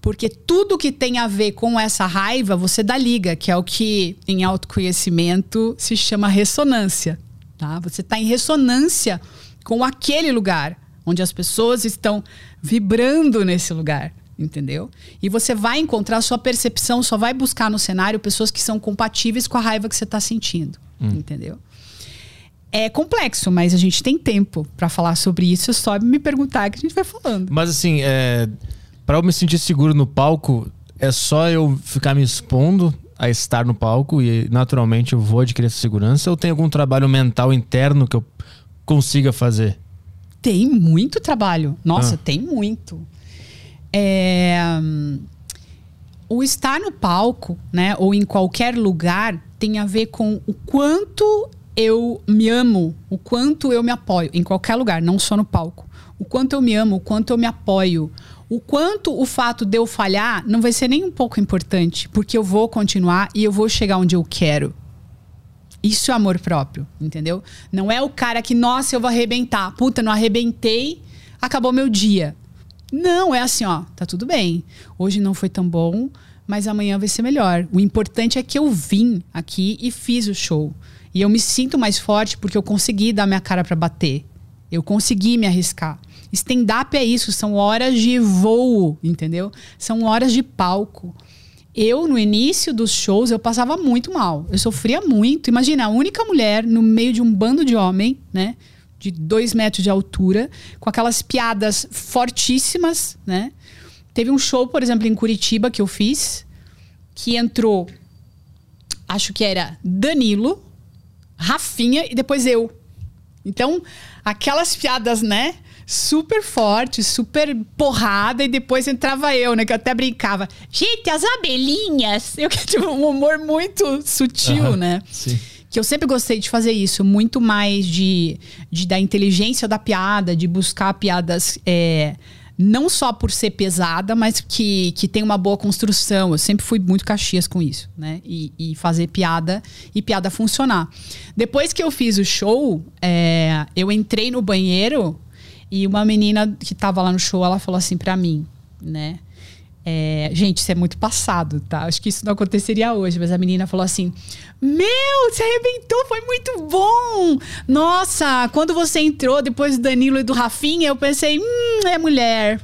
Porque tudo que tem a ver com essa raiva, você dá liga, que é o que em autoconhecimento se chama ressonância. Tá? Você está em ressonância com aquele lugar, onde as pessoas estão vibrando nesse lugar. Entendeu? E você vai encontrar sua percepção, só vai buscar no cenário pessoas que são compatíveis com a raiva que você está sentindo. Hum. Entendeu? É complexo, mas a gente tem tempo para falar sobre isso. É só me perguntar que a gente vai falando. Mas assim, é, para eu me sentir seguro no palco, é só eu ficar me expondo a estar no palco e naturalmente eu vou adquirir essa segurança ou tem algum trabalho mental interno que eu consiga fazer? Tem muito trabalho. Nossa, ah. tem muito. É... O estar no palco, né, ou em qualquer lugar, tem a ver com o quanto eu me amo, o quanto eu me apoio, em qualquer lugar, não só no palco. O quanto eu me amo, o quanto eu me apoio, o quanto o fato de eu falhar não vai ser nem um pouco importante, porque eu vou continuar e eu vou chegar onde eu quero. Isso é amor próprio, entendeu? Não é o cara que, nossa, eu vou arrebentar. Puta, não arrebentei, acabou meu dia. Não, é assim, ó, tá tudo bem. Hoje não foi tão bom, mas amanhã vai ser melhor. O importante é que eu vim aqui e fiz o show. E eu me sinto mais forte porque eu consegui dar minha cara para bater. Eu consegui me arriscar. Stand-up é isso, são horas de voo, entendeu? São horas de palco. Eu, no início dos shows, eu passava muito mal. Eu sofria muito. Imagina, a única mulher no meio de um bando de homem, né? De dois metros de altura, com aquelas piadas fortíssimas, né? Teve um show, por exemplo, em Curitiba que eu fiz, que entrou, acho que era Danilo, Rafinha e depois eu. Então, aquelas piadas, né? Super forte, super porrada, e depois entrava eu, né? Que eu até brincava. Gente, as abelhinhas! Eu que tive um humor muito sutil, uhum, né? Sim. Que eu sempre gostei de fazer isso, muito mais de, de da inteligência da piada, de buscar piadas. É, não só por ser pesada, mas que, que tem uma boa construção. Eu sempre fui muito caxias com isso, né? E, e fazer piada e piada funcionar. Depois que eu fiz o show, é, eu entrei no banheiro e uma menina que tava lá no show, ela falou assim para mim, né? É, gente, isso é muito passado, tá? Acho que isso não aconteceria hoje, mas a menina falou assim: Meu, você arrebentou, foi muito bom! Nossa, quando você entrou depois do Danilo e do Rafinha, eu pensei: Hum, é mulher.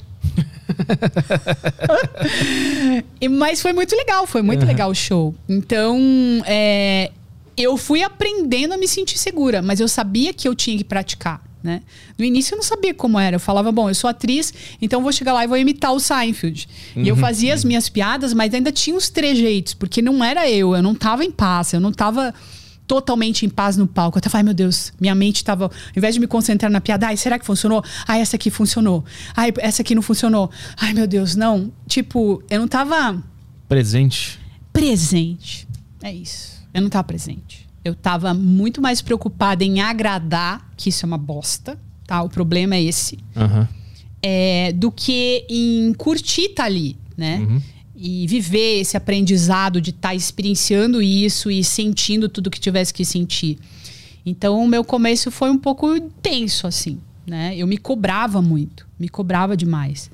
mas foi muito legal, foi muito uhum. legal o show. Então, é, eu fui aprendendo a me sentir segura, mas eu sabia que eu tinha que praticar. Né? No início eu não sabia como era. Eu falava, bom, eu sou atriz, então vou chegar lá e vou imitar o Seinfeld. Uhum. E eu uhum. fazia as minhas piadas, mas ainda tinha uns trejeitos, porque não era eu, eu não tava em paz, eu não tava totalmente em paz no palco. Eu tava, ai meu Deus, minha mente tava, ao invés de me concentrar na piada, ai, será que funcionou? Ai, essa aqui funcionou. Ai, essa aqui não funcionou. Ai, meu Deus, não. Tipo, eu não tava presente. Presente. É isso. Eu não tava presente. Eu estava muito mais preocupada em agradar, que isso é uma bosta, tá? O problema é esse. Uhum. É, do que em curtir estar tá ali, né? Uhum. E viver esse aprendizado de estar tá experienciando isso e sentindo tudo que tivesse que sentir. Então, o meu começo foi um pouco tenso, assim, né? Eu me cobrava muito, me cobrava demais.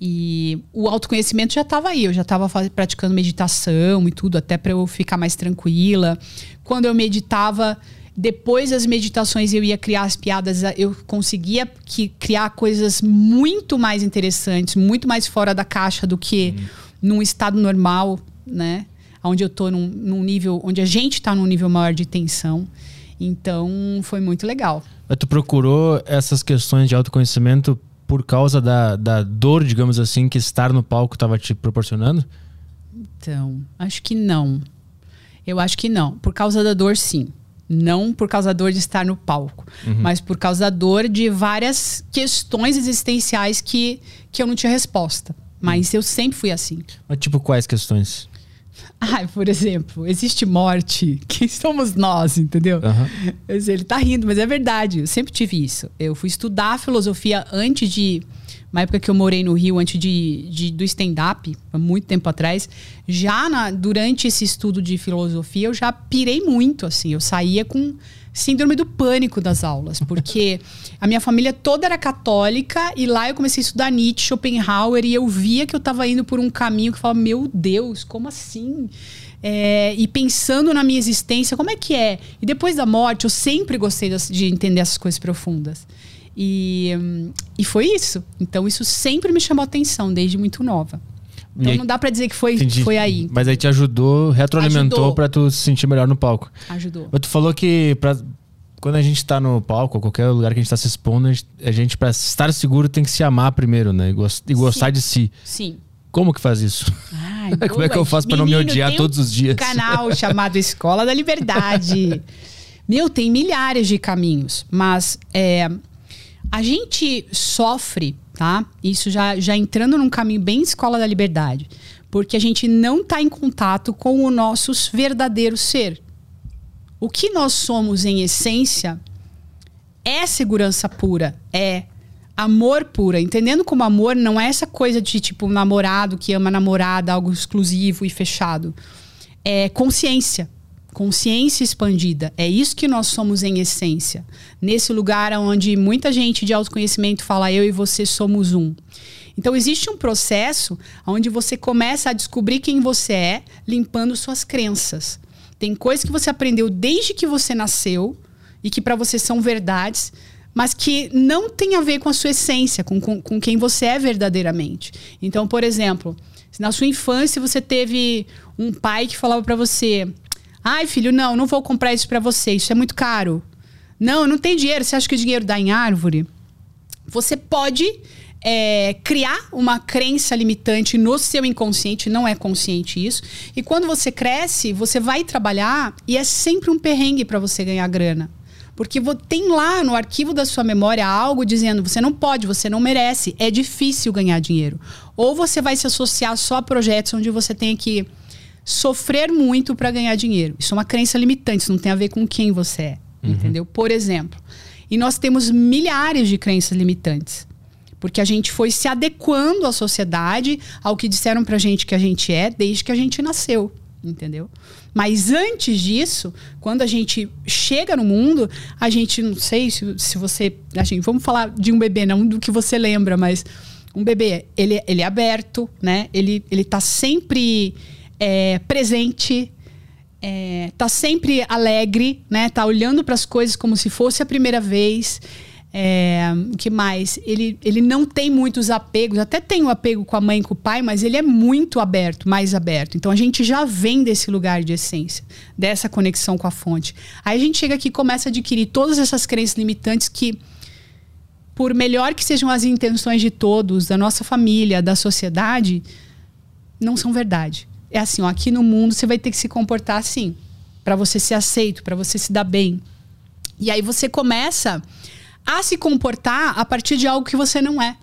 E o autoconhecimento já estava aí, eu já estava praticando meditação e tudo, até para eu ficar mais tranquila. Quando eu meditava, depois das meditações eu ia criar as piadas, eu conseguia que, criar coisas muito mais interessantes, muito mais fora da caixa do que uhum. num estado normal, né? Onde eu tô num, num nível, onde a gente está num nível maior de tensão. Então, foi muito legal. Mas tu procurou essas questões de autoconhecimento por causa da, da dor, digamos assim, que estar no palco estava te proporcionando? Então, acho que não. Eu acho que não. Por causa da dor, sim. Não por causa da dor de estar no palco, uhum. mas por causa da dor de várias questões existenciais que, que eu não tinha resposta. Mas uhum. eu sempre fui assim. Mas tipo, quais questões? Ai, por exemplo, existe morte. Quem somos nós, entendeu? Uhum. Ele tá rindo, mas é verdade. Eu sempre tive isso. Eu fui estudar filosofia antes de uma época que eu morei no Rio antes de, de do stand-up, há muito tempo atrás, já na, durante esse estudo de filosofia, eu já pirei muito, assim. Eu saía com síndrome do pânico das aulas, porque a minha família toda era católica e lá eu comecei a estudar Nietzsche, Schopenhauer e eu via que eu estava indo por um caminho que eu falava, meu Deus, como assim? É, e pensando na minha existência, como é que é? E depois da morte, eu sempre gostei de entender essas coisas profundas. E, e foi isso. Então, isso sempre me chamou atenção, desde muito nova. Então, aí, não dá para dizer que foi, foi aí. Mas aí te ajudou, retroalimentou para tu se sentir melhor no palco. Ajudou. Mas tu falou que pra, quando a gente tá no palco, qualquer lugar que a gente tá se expondo, a gente, a gente para estar seguro, tem que se amar primeiro, né? E, gost, e gostar Sim. de si. Sim. Como que faz isso? Ai, Como é que eu faço para não me odiar todos os dias? Um canal chamado Escola da Liberdade. Meu, tem milhares de caminhos, mas é, a gente sofre, tá? Isso já, já entrando num caminho bem escola da liberdade, porque a gente não está em contato com o nosso verdadeiro ser. O que nós somos em essência é segurança pura, é amor pura, entendendo como amor não é essa coisa de tipo namorado que ama namorada, algo exclusivo e fechado. É consciência consciência expandida. É isso que nós somos em essência. Nesse lugar onde muita gente de autoconhecimento fala eu e você somos um. Então existe um processo onde você começa a descobrir quem você é, limpando suas crenças. Tem coisas que você aprendeu desde que você nasceu e que para você são verdades, mas que não tem a ver com a sua essência, com, com, com quem você é verdadeiramente. Então, por exemplo, se na sua infância você teve um pai que falava para você: Ai, filho, não, não vou comprar isso para você, isso é muito caro. Não, não tem dinheiro. Você acha que o dinheiro dá em árvore? Você pode é, criar uma crença limitante no seu inconsciente, não é consciente isso. E quando você cresce, você vai trabalhar e é sempre um perrengue para você ganhar grana. Porque tem lá no arquivo da sua memória algo dizendo você não pode, você não merece, é difícil ganhar dinheiro. Ou você vai se associar só a projetos onde você tem que sofrer muito para ganhar dinheiro. Isso é uma crença limitante, isso não tem a ver com quem você é, uhum. entendeu? Por exemplo. E nós temos milhares de crenças limitantes. Porque a gente foi se adequando à sociedade, ao que disseram pra gente que a gente é, desde que a gente nasceu, entendeu? Mas antes disso, quando a gente chega no mundo, a gente, não sei se, se você. A gente, vamos falar de um bebê, não do que você lembra, mas um bebê, ele, ele é aberto, né? Ele, ele tá sempre é, presente, é, tá sempre alegre, né? Tá olhando para as coisas como se fosse a primeira vez. É, que mais? Ele, ele não tem muitos apegos, até tem o um apego com a mãe e com o pai, mas ele é muito aberto, mais aberto. Então a gente já vem desse lugar de essência, dessa conexão com a fonte. Aí a gente chega aqui e começa a adquirir todas essas crenças limitantes que, por melhor que sejam as intenções de todos, da nossa família, da sociedade, não são verdade é assim, ó, aqui no mundo você vai ter que se comportar assim, para você ser aceito, para você se dar bem. E aí você começa a se comportar a partir de algo que você não é.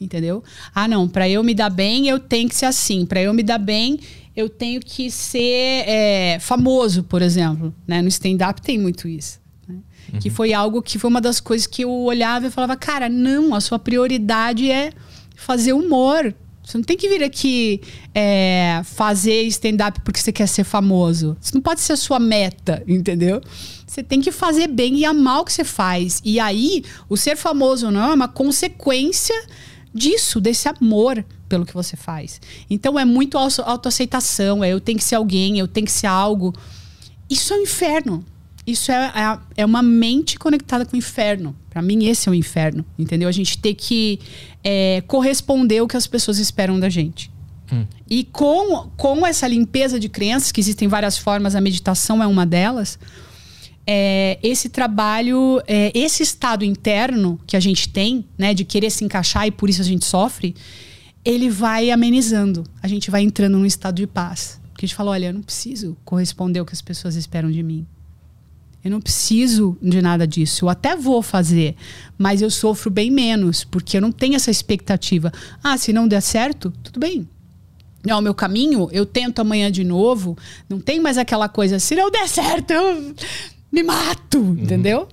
Entendeu? Ah, não, para eu me dar bem, eu tenho que ser assim. Para eu me dar bem, eu tenho que ser é, famoso, por exemplo. Né? No stand-up tem muito isso. Né? Uhum. Que foi algo que foi uma das coisas que eu olhava e falava, cara, não, a sua prioridade é fazer humor, você não tem que vir aqui é, fazer stand-up porque você quer ser famoso. Isso não pode ser a sua meta, entendeu? Você tem que fazer bem e amar o que você faz. E aí, o ser famoso não é uma consequência disso, desse amor pelo que você faz. Então é muito autoaceitação, é eu tenho que ser alguém, eu tenho que ser algo. Isso é um inferno. Isso é, é, é uma mente conectada com o inferno. Para mim, esse é o inferno, entendeu? A gente ter que é, corresponder o que as pessoas esperam da gente. Hum. E com, com essa limpeza de crenças, que existem várias formas, a meditação é uma delas, é, esse trabalho, é, esse estado interno que a gente tem, né, de querer se encaixar e por isso a gente sofre, ele vai amenizando. A gente vai entrando num estado de paz. Porque a gente fala: olha, eu não preciso corresponder ao que as pessoas esperam de mim. Eu não preciso de nada disso. Eu até vou fazer, mas eu sofro bem menos, porque eu não tenho essa expectativa. Ah, se não der certo, tudo bem. É o meu caminho, eu tento amanhã de novo. Não tem mais aquela coisa, se não der certo, eu me mato, uhum. entendeu?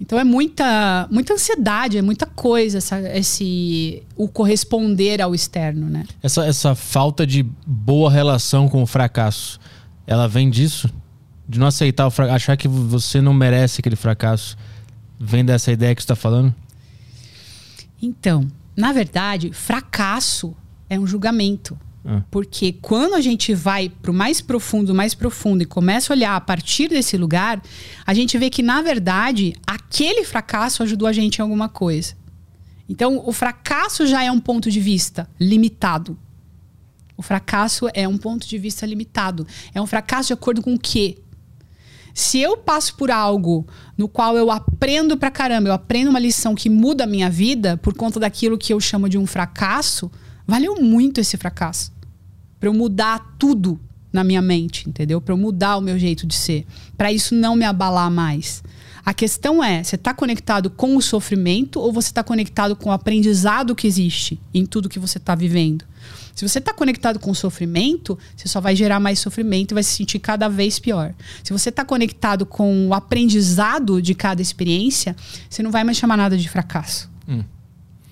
Então é muita, muita ansiedade, é muita coisa essa, esse o corresponder ao externo, né? Essa, essa falta de boa relação com o fracasso, ela vem disso? De não aceitar o fracasso, achar que você não merece aquele fracasso. Vem dessa ideia que você está falando? Então, na verdade, fracasso é um julgamento. Ah. Porque quando a gente vai para o mais profundo, mais profundo e começa a olhar a partir desse lugar, a gente vê que, na verdade, aquele fracasso ajudou a gente em alguma coisa. Então, o fracasso já é um ponto de vista limitado. O fracasso é um ponto de vista limitado. É um fracasso de acordo com o quê? Se eu passo por algo no qual eu aprendo pra caramba, eu aprendo uma lição que muda a minha vida por conta daquilo que eu chamo de um fracasso, valeu muito esse fracasso. Pra eu mudar tudo na minha mente, entendeu? Pra eu mudar o meu jeito de ser. Pra isso não me abalar mais. A questão é, você está conectado com o sofrimento ou você está conectado com o aprendizado que existe em tudo que você está vivendo? Se você está conectado com o sofrimento, você só vai gerar mais sofrimento e vai se sentir cada vez pior. Se você está conectado com o aprendizado de cada experiência, você não vai mais chamar nada de fracasso. Hum.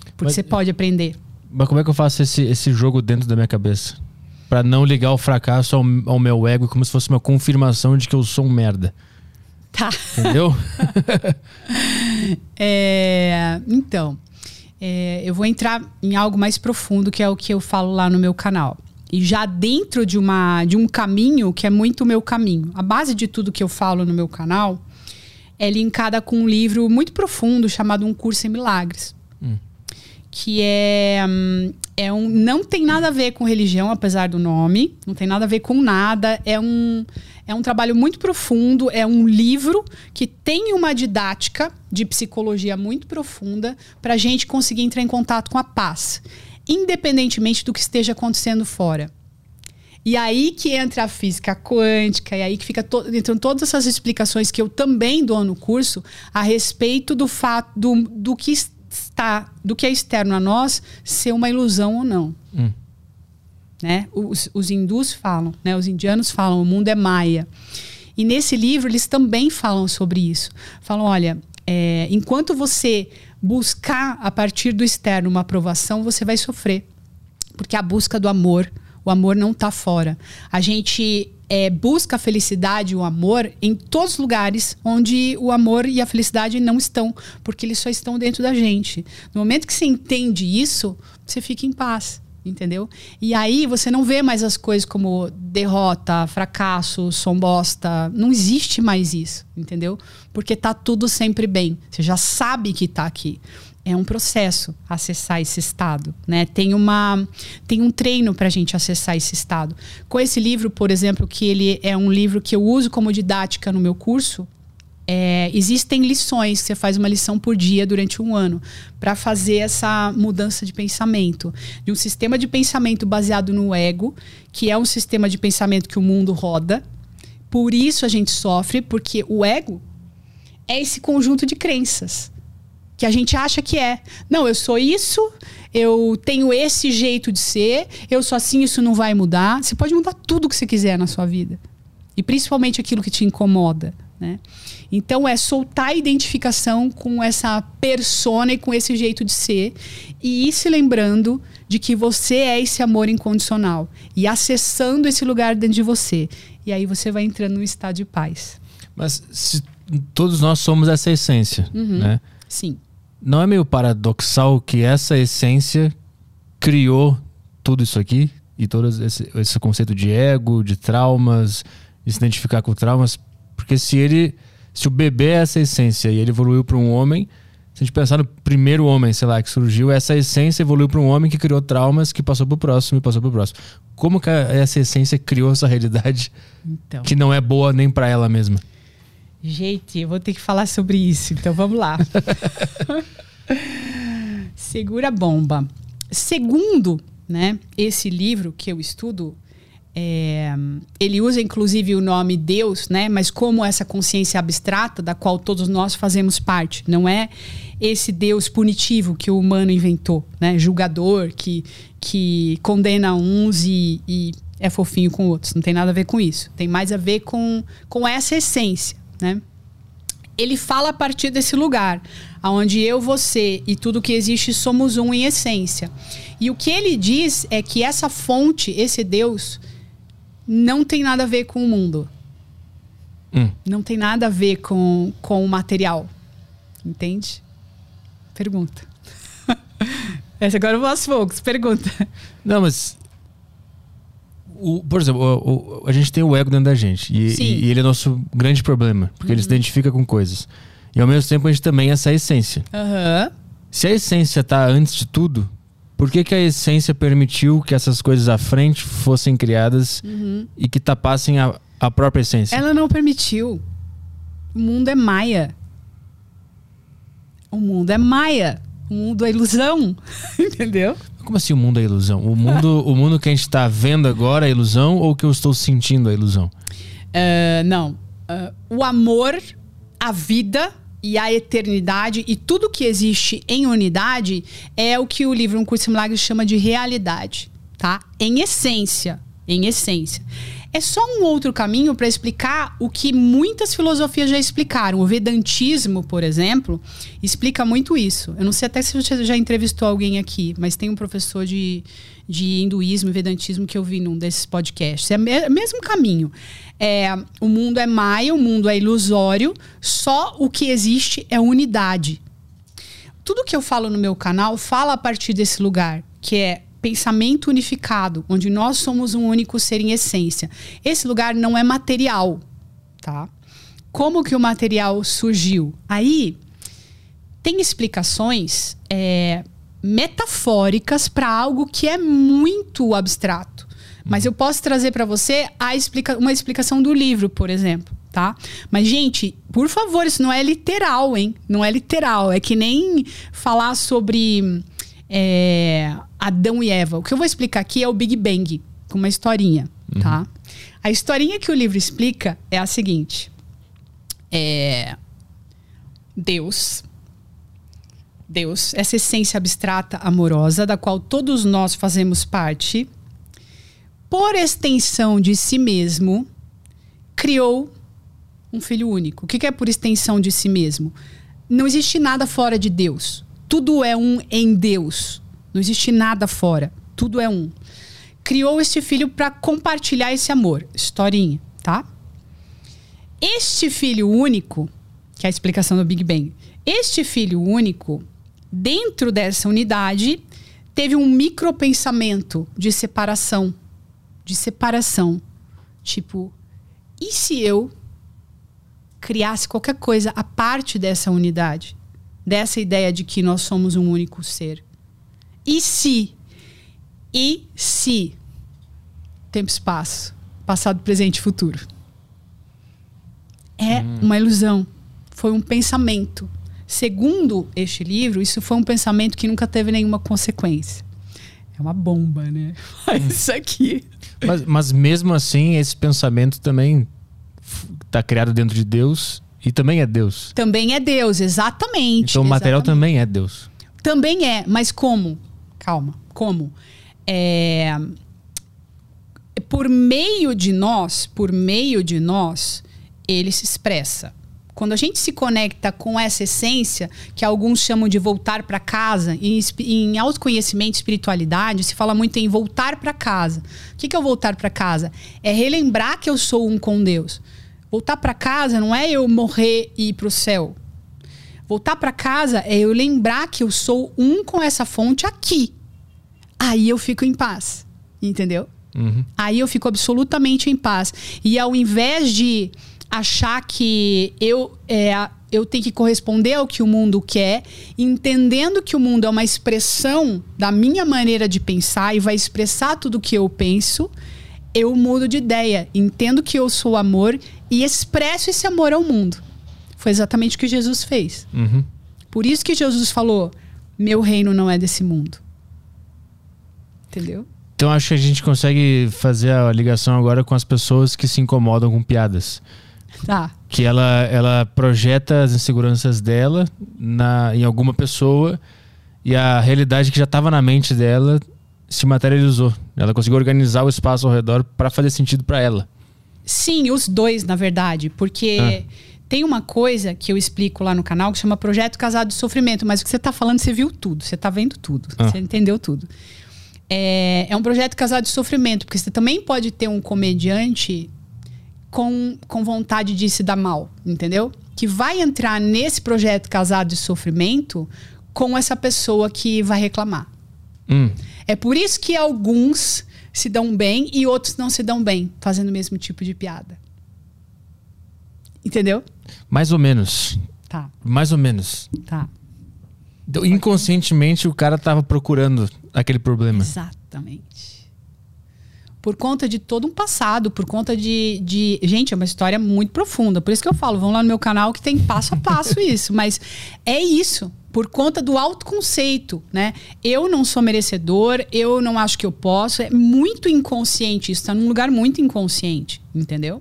Porque Mas- você pode aprender. Mas como é que eu faço esse, esse jogo dentro da minha cabeça? Pra não ligar o fracasso ao, ao meu ego como se fosse uma confirmação de que eu sou um merda. Tá. Entendeu? É, então, é, eu vou entrar em algo mais profundo, que é o que eu falo lá no meu canal. E já dentro de, uma, de um caminho que é muito o meu caminho. A base de tudo que eu falo no meu canal é linkada com um livro muito profundo chamado Um Curso em Milagres. Que é, hum, é um. Não tem nada a ver com religião, apesar do nome. Não tem nada a ver com nada. É um, é um trabalho muito profundo. É um livro que tem uma didática de psicologia muito profunda para a gente conseguir entrar em contato com a paz, independentemente do que esteja acontecendo fora. E aí que entra a física quântica, e aí que fica to entram todas essas explicações que eu também dou no curso a respeito do fato do, do que está, do que é externo a nós ser uma ilusão ou não. Hum. Né? Os, os hindus falam, né? os indianos falam, o mundo é maia. E nesse livro eles também falam sobre isso. Falam, olha, é, enquanto você buscar a partir do externo uma aprovação, você vai sofrer. Porque a busca do amor, o amor não está fora. A gente é, busca a felicidade o amor em todos os lugares onde o amor e a felicidade não estão, porque eles só estão dentro da gente. No momento que você entende isso, você fica em paz. Entendeu? E aí você não vê mais as coisas como derrota, fracasso, som bosta. Não existe mais isso, entendeu? Porque tá tudo sempre bem. Você já sabe que tá aqui é um processo acessar esse estado, né? Tem uma tem um treino para a gente acessar esse estado. Com esse livro, por exemplo, que ele é um livro que eu uso como didática no meu curso, é, existem lições, você faz uma lição por dia durante um ano para fazer essa mudança de pensamento. De um sistema de pensamento baseado no ego, que é um sistema de pensamento que o mundo roda. Por isso a gente sofre, porque o ego é esse conjunto de crenças que a gente acha que é. Não, eu sou isso, eu tenho esse jeito de ser, eu sou assim, isso não vai mudar. Você pode mudar tudo que você quiser na sua vida. E principalmente aquilo que te incomoda, né? Então é soltar a identificação com essa persona e com esse jeito de ser e ir se lembrando de que você é esse amor incondicional e acessando esse lugar dentro de você. E aí você vai entrando num estado de paz. Mas se todos nós somos essa essência, né? Sim. Não é meio paradoxal que essa essência criou tudo isso aqui? E todo esse, esse conceito de ego, de traumas, de se identificar com traumas? Porque se ele. Se o bebê é essa essência e ele evoluiu para um homem, se a gente pensar no primeiro homem, sei lá, que surgiu, essa essência evoluiu para um homem que criou traumas, que passou pro próximo e passou pro próximo. Como que essa essência criou essa realidade Então. que não é boa nem para ela mesma? Gente, eu vou ter que falar sobre isso, então vamos lá. Segura a bomba. Segundo, né, esse livro que eu estudo, é, ele usa inclusive o nome Deus, né, mas como essa consciência abstrata da qual todos nós fazemos parte, não é esse Deus punitivo que o humano inventou, né, julgador que que condena uns e, e é fofinho com outros. Não tem nada a ver com isso. Tem mais a ver com, com essa essência, né? ele fala a partir desse lugar, onde eu, você e tudo que existe somos um em essência. E o que ele diz é que essa fonte, esse Deus, não tem nada a ver com o mundo. Hum. Não tem nada a ver com, com o material. Entende? Pergunta. Essa agora eu vou aos poucos. Pergunta. Não, mas. O- por exemplo, o- o- a gente tem o ego dentro da gente. E, Sim. e ele é nosso grande problema. Porque ele se identifica com coisas. E ao mesmo tempo a gente também é essa essência. Aham. Se a essência tá antes de tudo, por que, que a essência permitiu que essas coisas à frente fossem criadas e que tapassem a, a própria essência? Ela não permitiu. O mundo é maia. O mundo é maia. O mundo é ilusão. Entendeu? Como assim o mundo é ilusão? O mundo, o mundo que a gente tá vendo agora é ilusão ou que eu estou sentindo é ilusão? Ah, não. Ah, o amor, a vida e a eternidade e tudo que existe em unidade é o que o livro Um Curso em Milagres chama de realidade, tá? Em essência, em essência. É só um outro caminho para explicar o que muitas filosofias já explicaram. O Vedantismo, por exemplo, explica muito isso. Eu não sei até se você já entrevistou alguém aqui, mas tem um professor de, de hinduísmo e vedantismo que eu vi num desses podcasts. É o me- mesmo caminho. É, o mundo é maia, o mundo é ilusório, só o que existe é unidade. Tudo que eu falo no meu canal fala a partir desse lugar, que é pensamento unificado, onde nós somos um único ser em essência. Esse lugar não é material, tá? Como que o material surgiu? Aí tem explicações é, metafóricas para algo que é muito abstrato. Mas eu posso trazer para você a explica uma explicação do livro, por exemplo, tá? Mas gente, por favor, isso não é literal, hein? Não é literal. É que nem falar sobre é, Adão e Eva. O que eu vou explicar aqui é o Big Bang, com uma historinha, tá? A historinha que o livro explica é a seguinte: é Deus Deus, essa essência abstrata, amorosa, da qual todos nós fazemos parte, por extensão de si mesmo, criou um filho único. O que que é por extensão de si mesmo? Não existe nada fora de Deus. Tudo é um em Deus. Não existe nada fora. Tudo é um. Criou este filho para compartilhar esse amor. Historinha, tá? Este filho único, que é a explicação do Big Bang, este filho único, dentro dessa unidade, teve um micropensamento de separação. De separação. Tipo, e se eu criasse qualquer coisa a parte dessa unidade? Dessa ideia de que nós somos um único ser? E se? E se? Tempo e espaço. Passado, presente e futuro. É uma ilusão. Foi um pensamento. Segundo este livro, isso foi um pensamento que nunca teve nenhuma consequência. É uma bomba, né? Isso aqui. Mas, mas mesmo assim, esse pensamento também está criado dentro de Deus e também é Deus. Também é Deus, exatamente. Então o material exatamente. também é Deus. Também é, mas como? Calma, como? É... Por meio de nós, por meio de nós, ele se expressa. Quando a gente se conecta com essa essência, que alguns chamam de voltar para casa, em, em autoconhecimento espiritualidade, se fala muito em voltar para casa. O que, que é voltar para casa? É relembrar que eu sou um com Deus. Voltar para casa não é eu morrer e ir para o céu. Voltar para casa é eu lembrar que eu sou um com essa fonte aqui. Aí eu fico em paz. Entendeu? Uhum. Aí eu fico absolutamente em paz. E ao invés de achar que eu, é, eu tenho que corresponder ao que o mundo quer, entendendo que o mundo é uma expressão da minha maneira de pensar e vai expressar tudo o que eu penso, eu mudo de ideia. Entendo que eu sou amor e expresso esse amor ao mundo. Foi exatamente o que Jesus fez. Uhum. Por isso que Jesus falou: Meu reino não é desse mundo. Entendeu? Então acho que a gente consegue fazer a ligação agora com as pessoas que se incomodam com piadas. Tá. Que ela, ela projeta as inseguranças dela na, em alguma pessoa e a realidade que já estava na mente dela se materializou. Ela conseguiu organizar o espaço ao redor para fazer sentido para ela. Sim, os dois, na verdade, porque Tem uma coisa que eu explico lá no canal que chama Projeto Casado de Sofrimento, mas o que você está falando, você viu tudo, você está vendo tudo, Ah. você entendeu tudo. É, é um projeto casado de sofrimento, porque você também pode ter um comediante com, com vontade de se dar mal, entendeu? Que vai entrar nesse projeto casado de sofrimento com essa pessoa que vai reclamar. Hum. É por isso que alguns se dão bem e outros não se dão bem, fazendo o mesmo tipo de piada. Entendeu? Mais ou menos. Tá, Mais ou menos. tá. Então, inconscientemente o cara tava procurando aquele problema. Exatamente. Por conta de todo um passado, por conta de, de. Gente, é uma história muito profunda. Por isso que eu falo, vão lá no meu canal que tem passo a passo isso. Mas é isso. Por conta do autoconceito, né? Eu não sou merecedor, eu não acho que eu posso. É muito inconsciente isso, tá num lugar muito inconsciente, entendeu?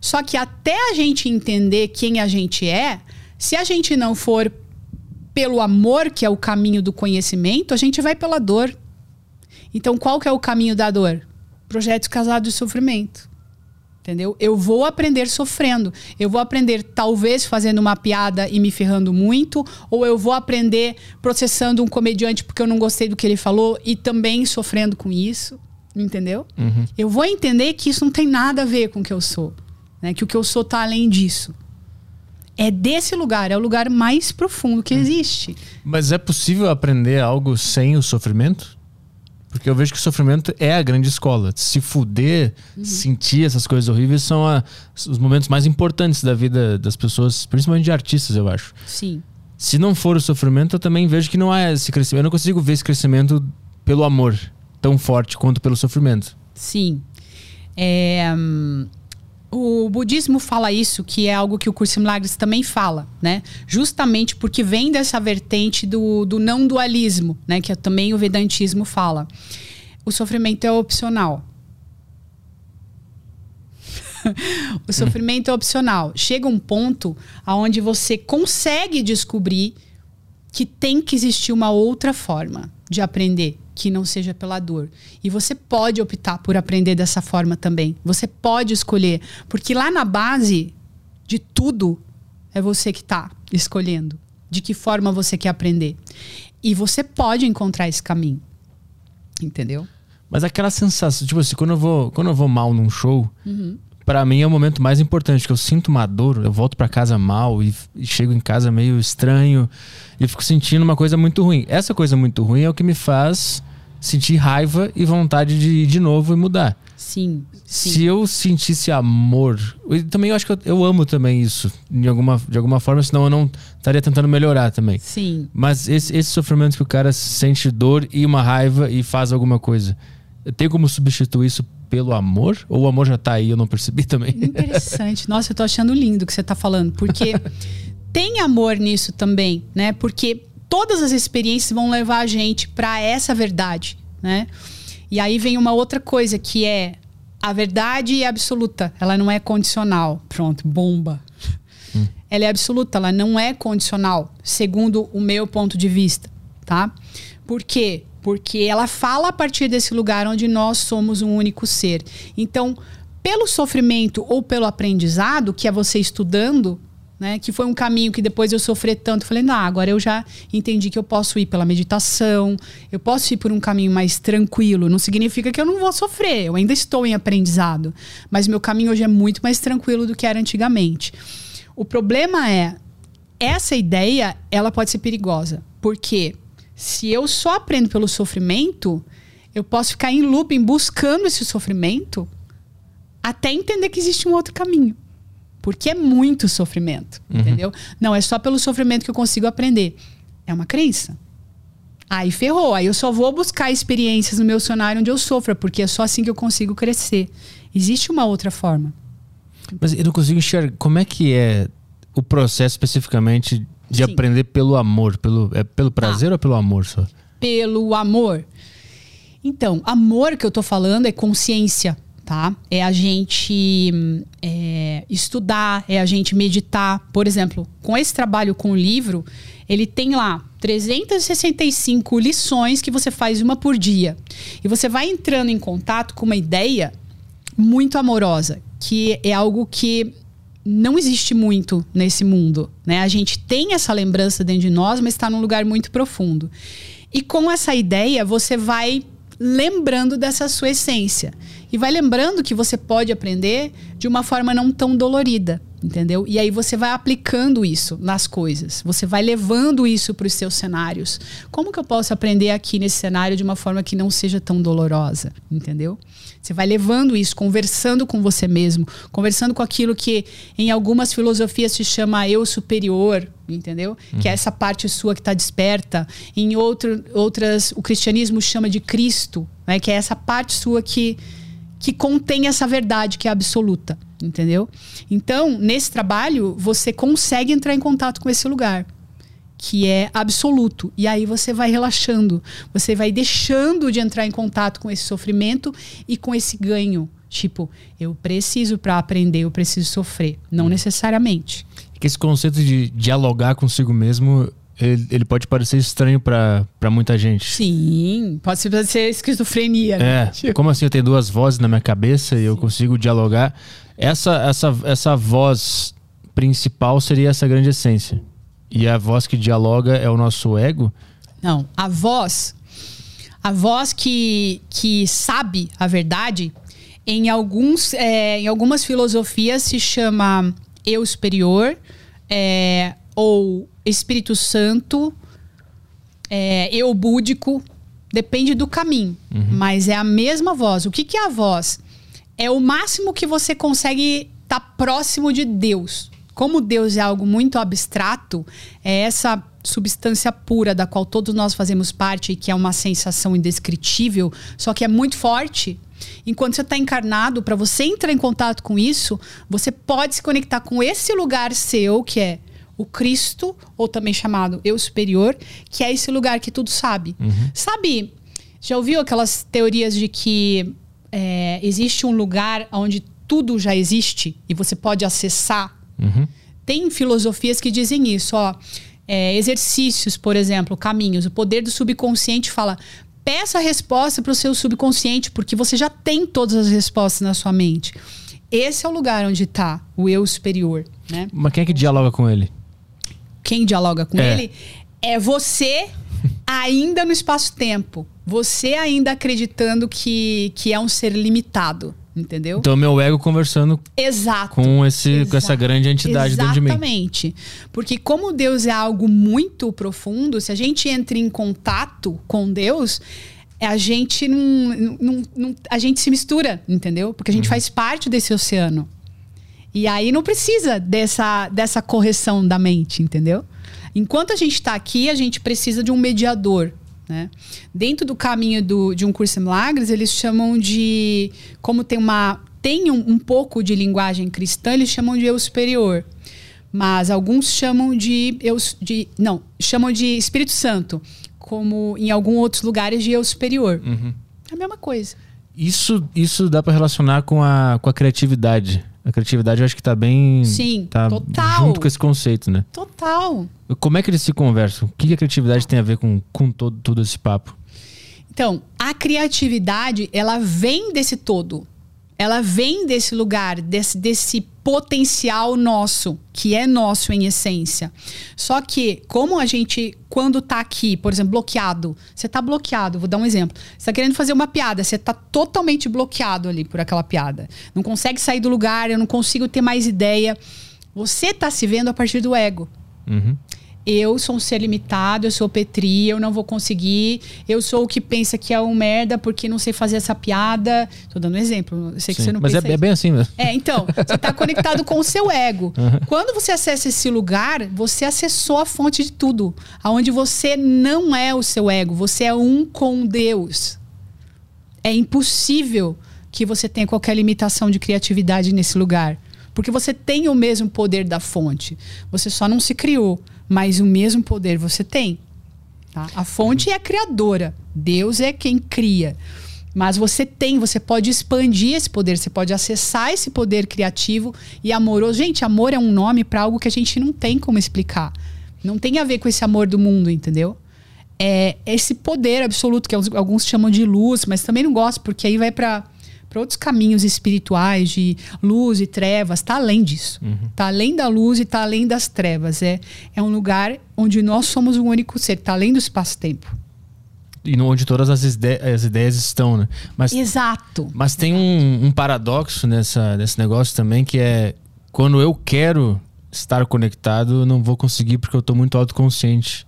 Só que até a gente entender quem a gente é, se a gente não for pelo amor, que é o caminho do conhecimento, a gente vai pela dor. Então, qual que é o caminho da dor? Projetos casados de sofrimento. Entendeu? Eu vou aprender sofrendo. Eu vou aprender, talvez, fazendo uma piada e me ferrando muito, ou eu vou aprender processando um comediante porque eu não gostei do que ele falou e também sofrendo com isso. Entendeu? Eu vou entender que isso não tem nada a ver com o que eu sou. Né? Que o que eu sou tá além disso. É desse lugar, é o lugar mais profundo que existe. Mas é possível aprender algo sem o sofrimento? Porque eu vejo que o sofrimento é a grande escola. Se fuder, sentir essas coisas horríveis são a- os momentos mais importantes da vida das pessoas, principalmente de artistas, eu acho. Sim. Se não for o sofrimento, eu também vejo que não há esse crescimento. Eu não consigo ver esse crescimento pelo amor tão forte quanto pelo sofrimento. Sim. É, hum, o budismo fala isso, que é algo que o Curso em Milagres também fala, né? Justamente porque vem dessa vertente do, do não dualismo, né? Que é também o Vedantismo fala. O sofrimento é opcional. o sofrimento é opcional. Chega um ponto aonde você consegue descobrir que tem que existir uma outra forma de aprender que não seja pela dor. E você pode optar por aprender dessa forma também. Você pode escolher, porque lá na base de tudo é você que está escolhendo de que forma você quer aprender. E você pode encontrar esse caminho. Entendeu? Mas aquela sensação, tipo assim, quando eu vou, quando eu vou mal num show, Uhum. Pra mim é o momento mais importante, que eu sinto uma dor, eu volto pra casa mal e, e chego em casa meio estranho e fico sentindo uma coisa muito ruim. Essa coisa muito ruim é o que me faz sentir raiva e vontade de ir de novo e mudar. Sim. sim. Se eu sentisse amor, e também eu acho que eu, eu amo também isso, de alguma, de alguma forma, senão eu não estaria tentando melhorar também. Sim. Mas esse, esse sofrimento que o cara sente dor e uma raiva e faz alguma coisa, tem como substituir isso pelo amor? Ou o amor já tá aí eu não percebi também? Interessante. Nossa, eu tô achando lindo o que você tá falando, porque tem amor nisso também, né? Porque todas as experiências vão levar a gente para essa verdade, né? E aí vem uma outra coisa que é a verdade é absoluta, ela não é condicional. Pronto, bomba. Ela é absoluta, ela não é condicional, segundo o meu ponto de vista, tá? Por quê? Porque ela fala a partir desse lugar onde nós somos um único ser. Então, pelo sofrimento ou pelo aprendizado, que é você estudando, né? Que foi um caminho que depois eu sofri tanto, falei, não, agora eu já entendi que eu posso ir pela meditação, eu posso ir por um caminho mais tranquilo. Não significa que eu não vou sofrer, eu ainda estou em aprendizado, mas meu caminho hoje é muito mais tranquilo do que era antigamente. O problema é essa ideia, ela pode ser perigosa, porque se eu só aprendo pelo sofrimento, eu posso ficar em looping buscando esse sofrimento até entender que existe um outro caminho. Porque é muito sofrimento, entendeu? Não é só pelo sofrimento que eu consigo aprender. É uma crença. Aí ferrou. Aí eu só vou buscar experiências no meu cenário onde eu sofra, porque é só assim que eu consigo crescer. Existe uma outra forma. Mas eu não consigo enxergar. Como é que é o processo especificamente de Sim. aprender pelo amor? Pelo, é pelo prazer ou pelo amor só? pelo amor. Então, amor que eu tô falando é consciência, tá? É a gente hum, é, estudar, é a gente meditar. Por exemplo, com esse trabalho com o livro, ele tem lá 365 lições que você faz uma por dia. E você vai entrando em contato com uma ideia muito amorosa, que é algo que não existe muito nesse mundo, né? A gente tem essa lembrança dentro de nós, mas está num lugar muito profundo. E com essa ideia, você vai lembrando dessa sua essência. E vai lembrando que você pode aprender de uma forma não tão dolorida, entendeu? E aí você vai aplicando isso nas coisas. Você vai levando isso para os seus cenários. Como que eu posso aprender aqui nesse cenário de uma forma que não seja tão dolorosa, entendeu? Você vai levando isso, conversando com você mesmo, conversando com aquilo que em algumas filosofias se chama eu superior, entendeu? Uhum. Que é essa parte sua que está desperta. Em outro, outras, o cristianismo chama de Cristo, né? que é essa parte sua que, que contém essa verdade que é absoluta, entendeu? Então, nesse trabalho, você consegue entrar em contato com esse lugar que é absoluto. E aí você vai relaxando, você vai deixando de entrar em contato com esse sofrimento e com esse ganho. Tipo, eu preciso para aprender, eu preciso sofrer. Não hum. necessariamente. Que esse conceito de dialogar consigo mesmo, ele, ele pode parecer estranho para muita gente. Sim, pode ser, esquizofrenia. Né? É, tipo. como assim eu tenho duas vozes na minha cabeça e eu consigo dialogar? Essa, essa, essa voz principal seria essa grande essência. E a voz que dialoga é o nosso ego? Não, a voz, a voz que, que sabe a verdade, em, alguns, é, em algumas filosofias se chama eu superior, é, ou Espírito Santo, é, eu búdico, depende do caminho, uhum. mas é a mesma voz. O que, que é a voz? É o máximo que você consegue estar tá próximo de Deus como Deus é algo muito abstrato, é essa substância pura da qual todos nós fazemos parte e que é uma sensação indescritível, só que é muito forte. Enquanto você está encarnado, para você entrar em contato com isso, você pode se conectar com esse lugar seu, que é o Cristo, ou também chamado Eu Superior, que é esse lugar que tudo sabe. Uhum. Sabe, já ouviu aquelas teorias de que é, existe um lugar onde tudo já existe e você pode acessar Uhum. Tem filosofias que dizem isso, ó. É, exercícios, por exemplo, caminhos. O poder do subconsciente fala: peça a resposta para o seu subconsciente, porque você já tem todas as respostas na sua mente. Esse é o lugar onde está o eu superior, né? Mas quem é que dialoga com ele? Quem dialoga com é. ele é você ainda no espaço-tempo. Você ainda acreditando que, que é um ser limitado. Entendeu? Então, meu ego conversando Exato. com, esse, Exato. com essa grande entidade Exatamente. dentro de mim. Exatamente. Porque, como Deus é algo muito profundo, se a gente entra em contato com Deus, a gente não, não, não a gente se mistura, entendeu? Porque a gente uhum. faz parte desse oceano. E aí não precisa dessa, dessa correção da mente, entendeu? Enquanto a gente está aqui, a gente precisa de um mediador. Né? Dentro do caminho do, de um curso de milagres, eles chamam de. Como tem uma. Tem um, um pouco de linguagem cristã, eles chamam de eu superior. Mas alguns chamam de eu. De, não, chamam de Espírito Santo. Como em alguns outros lugares de eu superior. Uhum. É a mesma coisa. Isso, isso dá para relacionar com a, com a criatividade. A criatividade eu acho que tá bem. Sim, tá total. Junto com esse conceito, né? Total. Como é que eles se conversam? O que a criatividade tem a ver com, com todo, todo esse papo? Então, a criatividade, ela vem desse todo ela vem desse lugar, desse, desse potencial nosso, que é nosso em essência. Só que, como a gente, quando tá aqui, por exemplo, bloqueado, você tá bloqueado, vou dar um exemplo. Você tá querendo fazer uma piada, você tá totalmente bloqueado ali por aquela piada. Não consegue sair do lugar, eu não consigo ter mais ideia. Você tá se vendo a partir do ego. Uhum eu sou um ser limitado, eu sou Petri, eu não vou conseguir, eu sou o que pensa que é um merda porque não sei fazer essa piada. Tô dando um exemplo, eu sei que Sim, você não mas pensa é, é, bem assim mesmo. É, então, você tá conectado com o seu ego. Uhum. Quando você acessa esse lugar, você acessou a fonte de tudo, aonde você não é o seu ego, você é um com Deus. É impossível que você tenha qualquer limitação de criatividade nesse lugar. Porque você tem o mesmo poder da fonte. Você só não se criou mas o mesmo poder você tem. Tá? A fonte é a criadora, Deus é quem cria. Mas você tem, você pode expandir esse poder, você pode acessar esse poder criativo e amoroso. Gente, amor é um nome para algo que a gente não tem como explicar. Não tem a ver com esse amor do mundo, entendeu? É esse poder absoluto que alguns chamam de luz, mas também não gosto porque aí vai para para outros caminhos espirituais de luz e trevas, está além disso. Está além da luz e está além das trevas. É, é um lugar onde nós somos o único ser, está além do espaço-tempo. E onde todas as, ide- as ideias estão, né? Mas, Exato. mas tem um, um paradoxo nessa, nesse negócio também, que é quando eu quero estar conectado, eu não vou conseguir porque eu tô muito autoconsciente.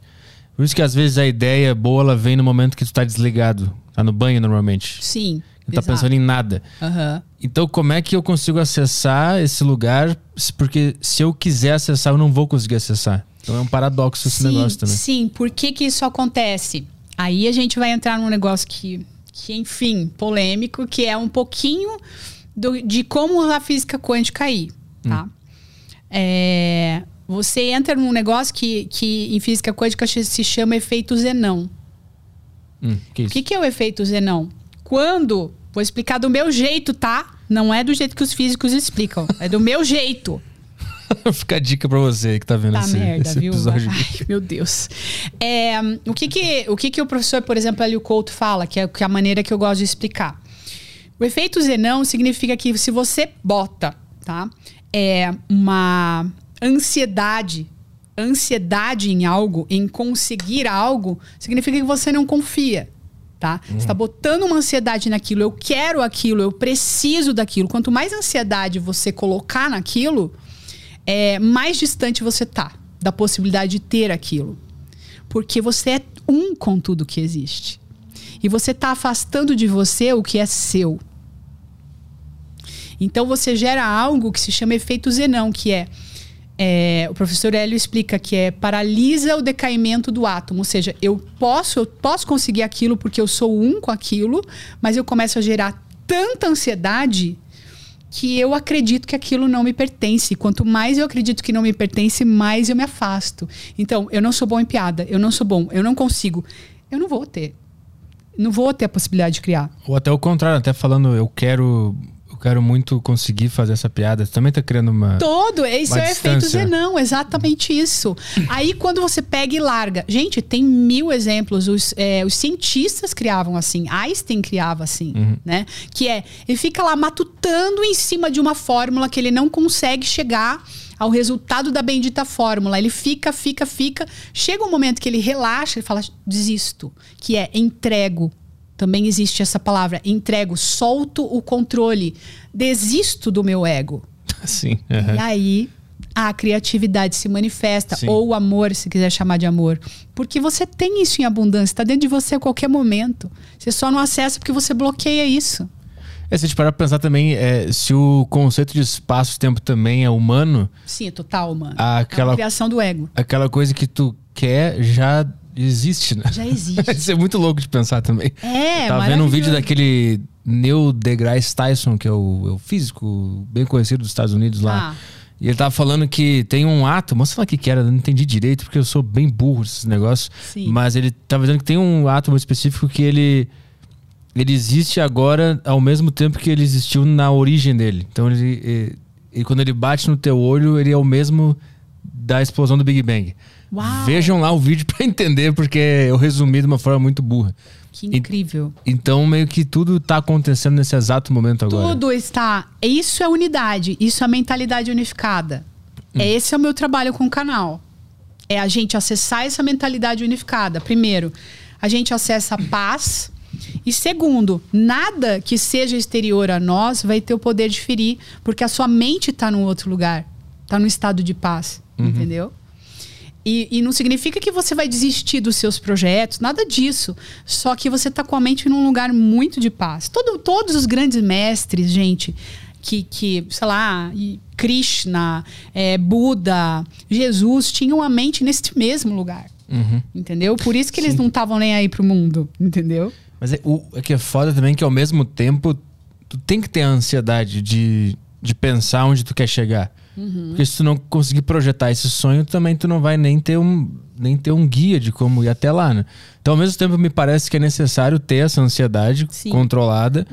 Por isso que às vezes a ideia boa ela vem no momento que tu tá desligado. Tá no banho normalmente. Sim. Não tá pensando em nada. Aham. Então, como é que eu consigo acessar esse lugar? Porque se eu quiser acessar, eu não vou conseguir acessar. Então é um paradoxo esse sim, negócio também. Sim, por que, que isso acontece? Aí a gente vai entrar num negócio que, que enfim, polêmico, que é um pouquinho do- de como a física quântica aí, tá? É, você entra num negócio que, que em física quântica se chama efeito Zenão. Hum, que O que, que é o efeito Zenão? Quando. Vou explicar do meu jeito, tá? Não é do jeito que os físicos explicam. É do meu jeito. Fica a dica pra você que tá vendo Tá esse, merda, esse viu? episódio. Ai, meu Deus. É, o que que, o que que o professor, por exemplo, ali o Couto fala, que é, que é a maneira que eu gosto de explicar. O efeito Zenão significa que se você bota, tá? É uma ansiedade, ansiedade em algo, em conseguir algo, significa que você não confia. Tá? Você está botando uma ansiedade naquilo, eu quero aquilo, eu preciso daquilo. Quanto mais ansiedade você colocar naquilo, é, mais distante você tá da possibilidade de ter aquilo. Porque você é um com tudo que existe. E você tá afastando de você o que é seu. Então você gera algo que se chama efeito Zenão, que é, é, o professor Hélio explica que é paralisa o decaimento do átomo, ou seja, eu posso eu posso conseguir aquilo porque eu sou um com aquilo, mas eu começo a gerar tanta ansiedade que eu acredito que aquilo não me pertence. Quanto mais eu acredito que não me pertence, mais eu me afasto. Então, eu não sou bom em piada, eu não sou bom, eu não consigo. Eu não vou ter. Não vou ter a possibilidade de criar. Ou até o contrário, até falando, eu quero. Eu quero muito conseguir fazer essa piada. Você também tá criando uma. Todo, esse Uma é o efeito. Zenão, exatamente isso. Aí quando você pega e larga. Gente, tem mil exemplos. Os, é, os cientistas criavam assim, Einstein criava assim, né? Que é, ele fica lá matutando em cima de uma fórmula que ele não consegue chegar ao resultado da bendita fórmula. Ele fica, fica, fica. Chega um momento que ele relaxa e fala, desisto. Que é entrego. Também existe essa palavra, entrego, solto o controle, desisto do meu ego. Sim. E aham. aí a criatividade se manifesta, Sim. ou o amor, se quiser chamar de amor. Porque você tem isso em abundância, está dentro de você a qualquer momento. Você só não acessa porque você bloqueia isso. É, se a gente parar pra pensar também, é, se o conceito de espaço-tempo também é humano, Sim, é total, mano. Aquela- É criação do ego. aquela coisa que tu quer já existe, né? Já existe. Isso é muito louco de pensar também. É, Tava vendo um vídeo daquele Neil deGrasse Tyson, que é o, é o físico bem conhecido dos Estados Unidos lá. Ah. E ele tava falando que tem um átomo, sei lá o que que era, eu não entendi direito, porque eu sou bem burro nesses negócios. Sim. Mas ele tava dizendo que tem um átomo específico que ele, ele existe agora ao mesmo tempo que ele existiu na origem dele. Então ele, ele- ele- quando ele bate no teu olho, ele é o mesmo da explosão do Big Bang. Uau. Vejam lá o vídeo pra entender, porque eu resumi de uma forma muito burra. Que incrível. Então, meio que tudo tá acontecendo nesse exato momento agora. Tudo está. Isso é unidade, isso é mentalidade unificada. É esse é o meu trabalho com o canal. É a gente acessar essa mentalidade unificada. Primeiro, a gente acessa a paz. E segundo, nada que seja exterior a nós vai ter o poder de ferir, porque a sua mente está num outro lugar, está num estado de paz, entendeu? E, e não significa que você vai desistir dos seus projetos, nada disso. Só que você está com a mente num lugar muito de paz. Todo- todos os grandes mestres, gente, que, que sei lá, Krishna, é, Buda, Jesus, tinham a mente neste mesmo lugar. Entendeu? Por isso que eles não estavam nem aí pro mundo, entendeu? Mas é, o é que é foda também que ao mesmo tempo tu tem que ter a ansiedade de, de pensar onde tu quer chegar. Porque se tu não conseguir projetar esse sonho, também tu não vai nem ter um, nem ter um guia de como ir até lá, né? Então, ao mesmo tempo, me parece que é necessário ter essa ansiedade Sim. controlada.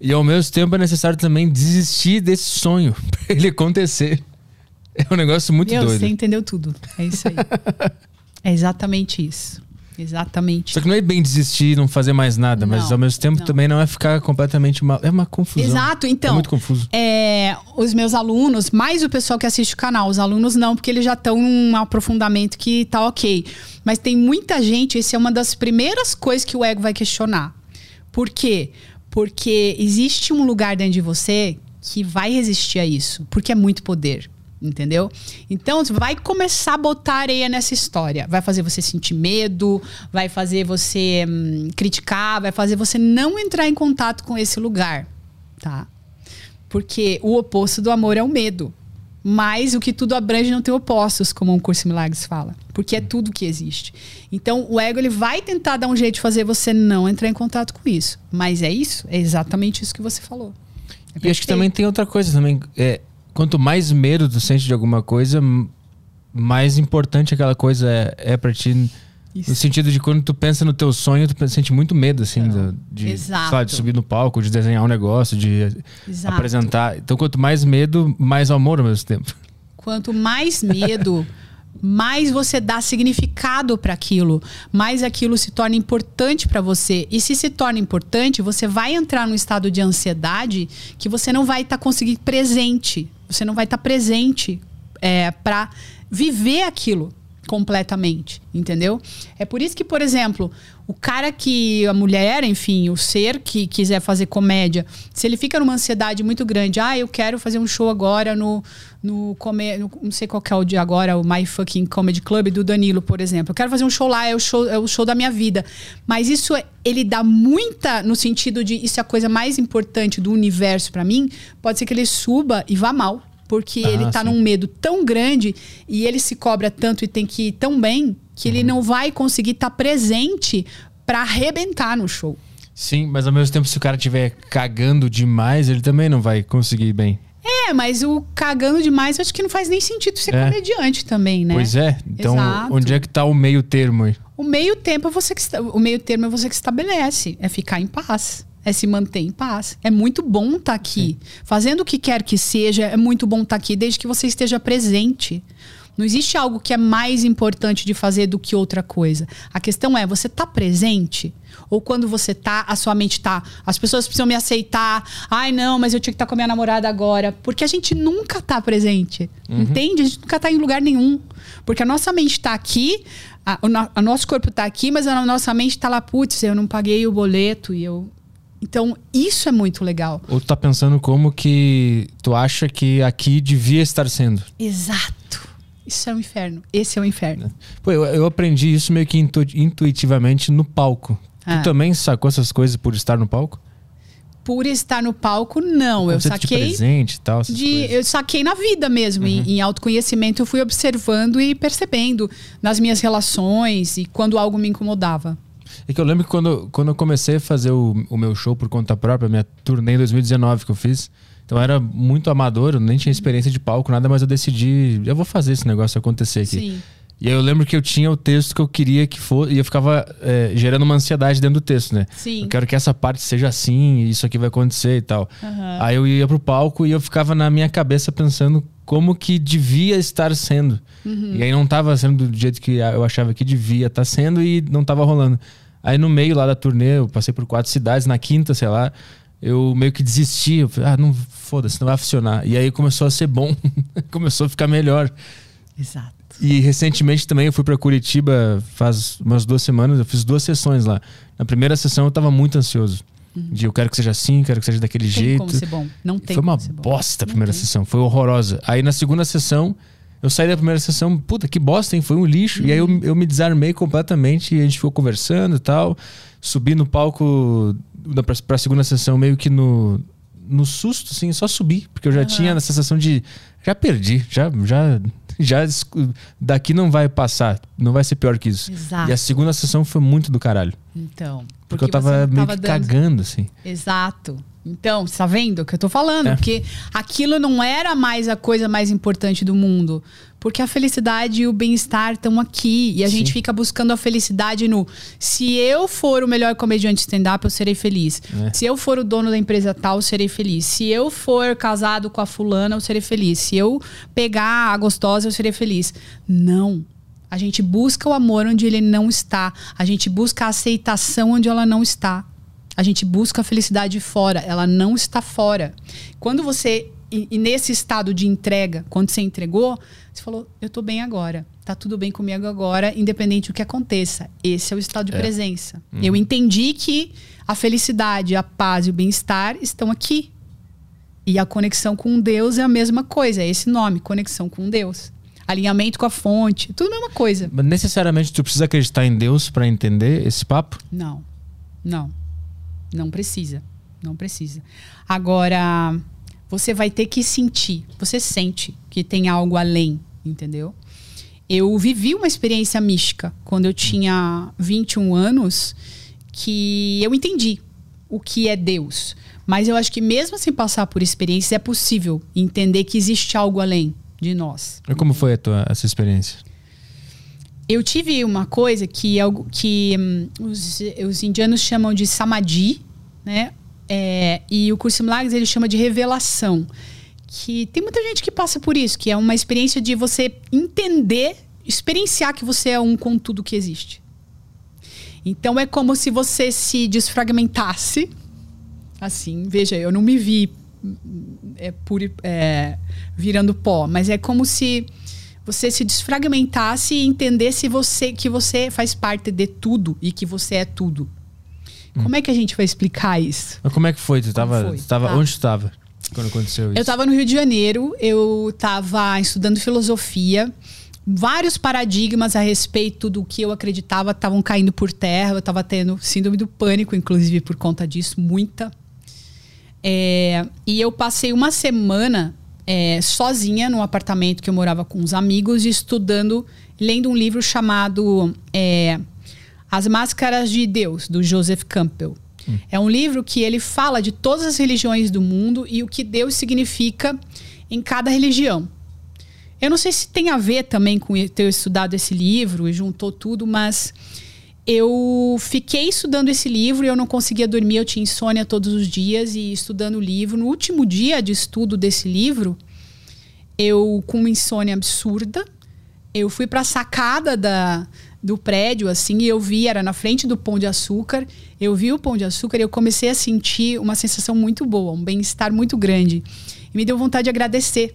E ao mesmo tempo é necessário também desistir desse sonho pra ele acontecer. É um negócio muito Meu, doido. você entendeu tudo. É isso aí. é exatamente isso. Exatamente. Só que não é bem desistir, não fazer mais nada, mas Não, ao mesmo tempo não. também não é ficar completamente mal. É uma confusão. Exato, É então. muito confuso. é, os meus alunos, mais o pessoal que assiste o canal, os alunos não, porque eles já estão num aprofundamento que tá ok. Mas tem muita gente, essa é uma das primeiras coisas que o ego vai questionar. Por quê? Porque existe um lugar dentro de você que vai resistir a isso, porque é muito poder. Entendeu? Então, você vai começar a botar areia nessa história. Vai fazer você sentir medo, vai fazer você hum, criticar, vai fazer você não entrar em contato com esse lugar. Tá? Porque o oposto do amor é o medo. Mas o que tudo abrange não tem opostos, como um curso em milagres fala. Porque é tudo que existe. Então, o ego ele vai tentar dar um jeito de fazer você não entrar em contato com isso. Mas é isso? É exatamente isso que você falou. É E acho que também tem outra coisa também. É, quanto mais medo tu sente de alguma coisa, mais importante aquela coisa é, é pra ti. No Isso. sentido de quando tu pensa no teu sonho, tu sente muito medo, assim, do- de, sei lá, de subir no palco, de desenhar um negócio, de Exato. apresentar. Então, quanto mais medo, mais amor ao mesmo tempo. Quanto mais medo, mais você dá significado para aquilo, mais aquilo se torna importante para você. E se se torna importante, você vai entrar num estado de ansiedade que você não vai estar conseguindo presente. Você não vai estar presente é, para viver aquilo completamente, entendeu? É por isso que, por exemplo, o cara que a mulher, enfim, o ser que quiser fazer comédia, se ele fica numa ansiedade muito grande, ah, eu quero fazer um show agora no no, come, no não sei qual é o de agora, o My Fucking Comedy Club do Danilo, por exemplo. Eu quero fazer um show lá, é o show, é o show da minha vida. Mas isso é- ele dá muita no sentido de isso é a coisa mais importante do universo pra mim, pode ser que ele suba e vá mal. Porque Ah, ele tá sim. num medo tão grande e ele se cobra tanto e tem que ir tão bem que Uhum. ele não vai conseguir estar presente pra arrebentar no show. Sim, mas ao mesmo tempo, se o cara estiver cagando demais, ele também não vai conseguir ir bem. É, mas o cagando demais acho que não faz nem sentido ser É. comediante também, né? Pois é. Então, Exato. onde é que tá o meio termo aí? O meio tempo é você que o meio termo é você que estabelece, é ficar em paz, é se manter em paz. É muito bom estar aqui, fazendo o que quer que seja, é muito bom estar aqui desde que você esteja presente. Não existe algo que é mais importante de fazer do que outra coisa. A questão é, você tá presente? Ou quando você tá, a sua mente tá, as pessoas precisam me aceitar. Ai, não, mas eu tinha que estar com a minha namorada agora. Porque a gente nunca tá presente. Entende? A gente nunca tá em lugar nenhum. Porque a nossa mente tá aqui, a- o, no- a nosso corpo tá aqui, mas a nossa mente tá lá, putz, eu não paguei o boleto e eu. Então, isso é muito legal. Ou tu tá pensando como que tu acha que aqui devia estar sendo? Exato. Isso é o inferno. Esse é o inferno. Pô, eu, eu aprendi isso meio que intu- intuitivamente no palco. Ah. Tu também sacou essas coisas por estar no palco? Por estar no palco, não. Eu Conceito de saquei. presente tal, de, coisas. Uhum. eu saquei na vida mesmo, em, em autoconhecimento, eu fui observando e percebendo nas minhas relações e quando algo me incomodava. É que eu lembro que quando, quando eu comecei a fazer o, o meu show por conta própria, minha turnê em 2019 que eu fiz, então eu era muito amador, eu nem tinha experiência de palco, nada, mas eu decidi, eu vou fazer esse negócio acontecer aqui. Sim. E aí eu lembro que eu tinha o texto que eu queria que fosse, e eu ficava é, gerando uma ansiedade dentro do texto, né? Sim. Eu quero que essa parte seja assim, e isso aqui vai acontecer e tal. Aham. Aí eu ia pro palco e eu ficava na minha cabeça pensando como que devia estar sendo. Uhum. E aí não tava sendo do jeito que eu achava que devia estar sendo e não tava rolando. Aí no meio lá da turnê, eu passei por quatro cidades, na quinta, sei lá, eu meio que desisti. Eu falei, ah, não, foda-se, não vai funcionar. E aí começou a ser bom, começou a ficar melhor. Exato. E recentemente também eu fui pra Curitiba faz umas duas semanas, eu fiz duas sessões lá. Na primeira sessão eu tava muito ansioso. De eu quero que seja assim, quero que seja daquele Tem jeito. como ser bom. Não tem foi uma como ser bom. bosta a Não primeira tem. sessão, foi horrorosa. Aí na segunda sessão, eu saí da primeira sessão, puta, que bosta, hein? Foi um lixo. E aí eu, eu me desarmei completamente e a gente ficou conversando e tal. Subi no palco da, pra, pra segunda sessão meio que no, no susto, assim, só subi. Porque eu já tinha a sensação de, já perdi, já, já, já, daqui não vai passar, não vai ser pior que isso. Exato. E a segunda sessão foi muito do caralho. Então. Porque, eu você tava meio tava que dando- cagando, assim. Exato. Então, você tá vendo o que eu tô falando? É. Porque aquilo não era mais a coisa mais importante do mundo. Porque a felicidade e o bem-estar estão aqui. E a gente Sim. fica buscando a felicidade no. Se eu for o melhor comediante stand-up, eu serei feliz. É. Se eu for o dono da empresa tal, eu serei feliz. Se eu for casado com a fulana, eu serei feliz. Se eu pegar a gostosa, eu serei feliz. Não. A gente busca o amor onde ele não está. A gente busca a aceitação onde ela não está. A gente busca a felicidade fora, ela não está fora. Quando você e, e nesse estado de entrega, quando você entregou, você falou: "Eu tô bem agora. Tá tudo bem comigo agora, independente do que aconteça". Esse é o estado de É. presença. Eu entendi que a felicidade, a paz e o bem-estar estão aqui. E a conexão com Deus é a mesma coisa, é esse nome, conexão com Deus. Alinhamento com a fonte, tudo a mesma coisa. Mas necessariamente tu precisa acreditar em Deus pra entender esse papo? Não. Não. Não precisa. Não precisa. Agora, você vai ter que sentir. Você sente que tem algo além, entendeu? Eu vivi uma experiência mística quando eu tinha 21 anos que eu entendi o que é Deus. Mas eu acho que mesmo sem passar por experiências é possível entender que existe algo além de nós. E como foi a tua, essa experiência? Eu tive uma coisa que, algo que hum, os, os indianos chamam de samadhi, né? É, e o curso Milagres ele chama de revelação. Que tem muita gente que passa por isso, que é uma experiência de você entender, experienciar que você é um com tudo que existe. Então é como se você se desfragmentasse. Assim, veja, eu não me vi hum, é, é, virando pó, mas é como se você se desfragmentasse e entendesse você que você faz parte de tudo e que você é tudo. Como é que a gente vai explicar isso? Mas como é que foi? Tu tava, foi? tu tava Tá. onde tu tava quando aconteceu isso? Eu estava no Rio de Janeiro, eu estava estudando filosofia. Vários paradigmas a respeito do que eu acreditava estavam caindo por terra. Eu estava tendo síndrome do pânico, inclusive, por conta disso, muita. É, e eu passei uma semana é, sozinha num apartamento que eu morava com uns amigos, estudando, lendo um livro chamado é, As Máscaras de Deus, do Joseph Campbell. É um livro que ele fala de todas as religiões do mundo e o que Deus significa em cada religião. Eu não sei se tem a ver também com ter estudado esse livro e juntou tudo, mas eu fiquei estudando esse livro e eu não conseguia dormir, eu tinha insônia todos os dias e estudando o livro. No último dia de estudo desse livro, eu com uma insônia absurda, eu fui para a sacada da, do prédio assim e eu vi era na frente do Pão de Açúcar. Eu vi o Pão de Açúcar e eu comecei a sentir uma sensação muito boa, um bem-estar muito grande. E me deu vontade de agradecer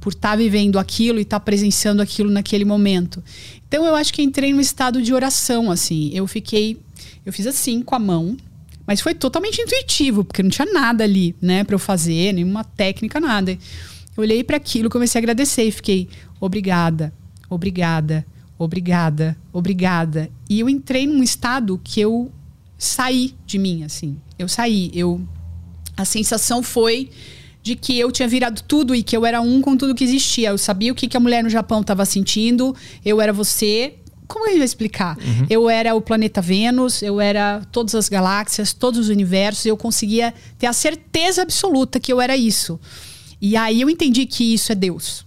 por estar vivendo aquilo e estar presenciando aquilo naquele momento. Então eu acho que entrei num estado de oração assim. Eu fiquei, eu fiz assim com a mão, mas foi totalmente intuitivo, porque não tinha nada ali, né, para eu fazer, nenhuma técnica, nada. Eu olhei para aquilo, comecei a agradecer e fiquei obrigada, obrigada, obrigada, obrigada. E eu entrei num estado que eu saí de mim assim. Eu saí, eu a sensação foi de que eu tinha virado tudo e que eu era um com tudo que existia. Eu sabia o que, que a mulher no Japão estava sentindo, eu era você. Como eu ia explicar? Eu era o planeta Vênus, eu era todas as galáxias, todos os universos, eu conseguia ter a certeza absoluta que eu era isso. E aí eu entendi que isso é Deus.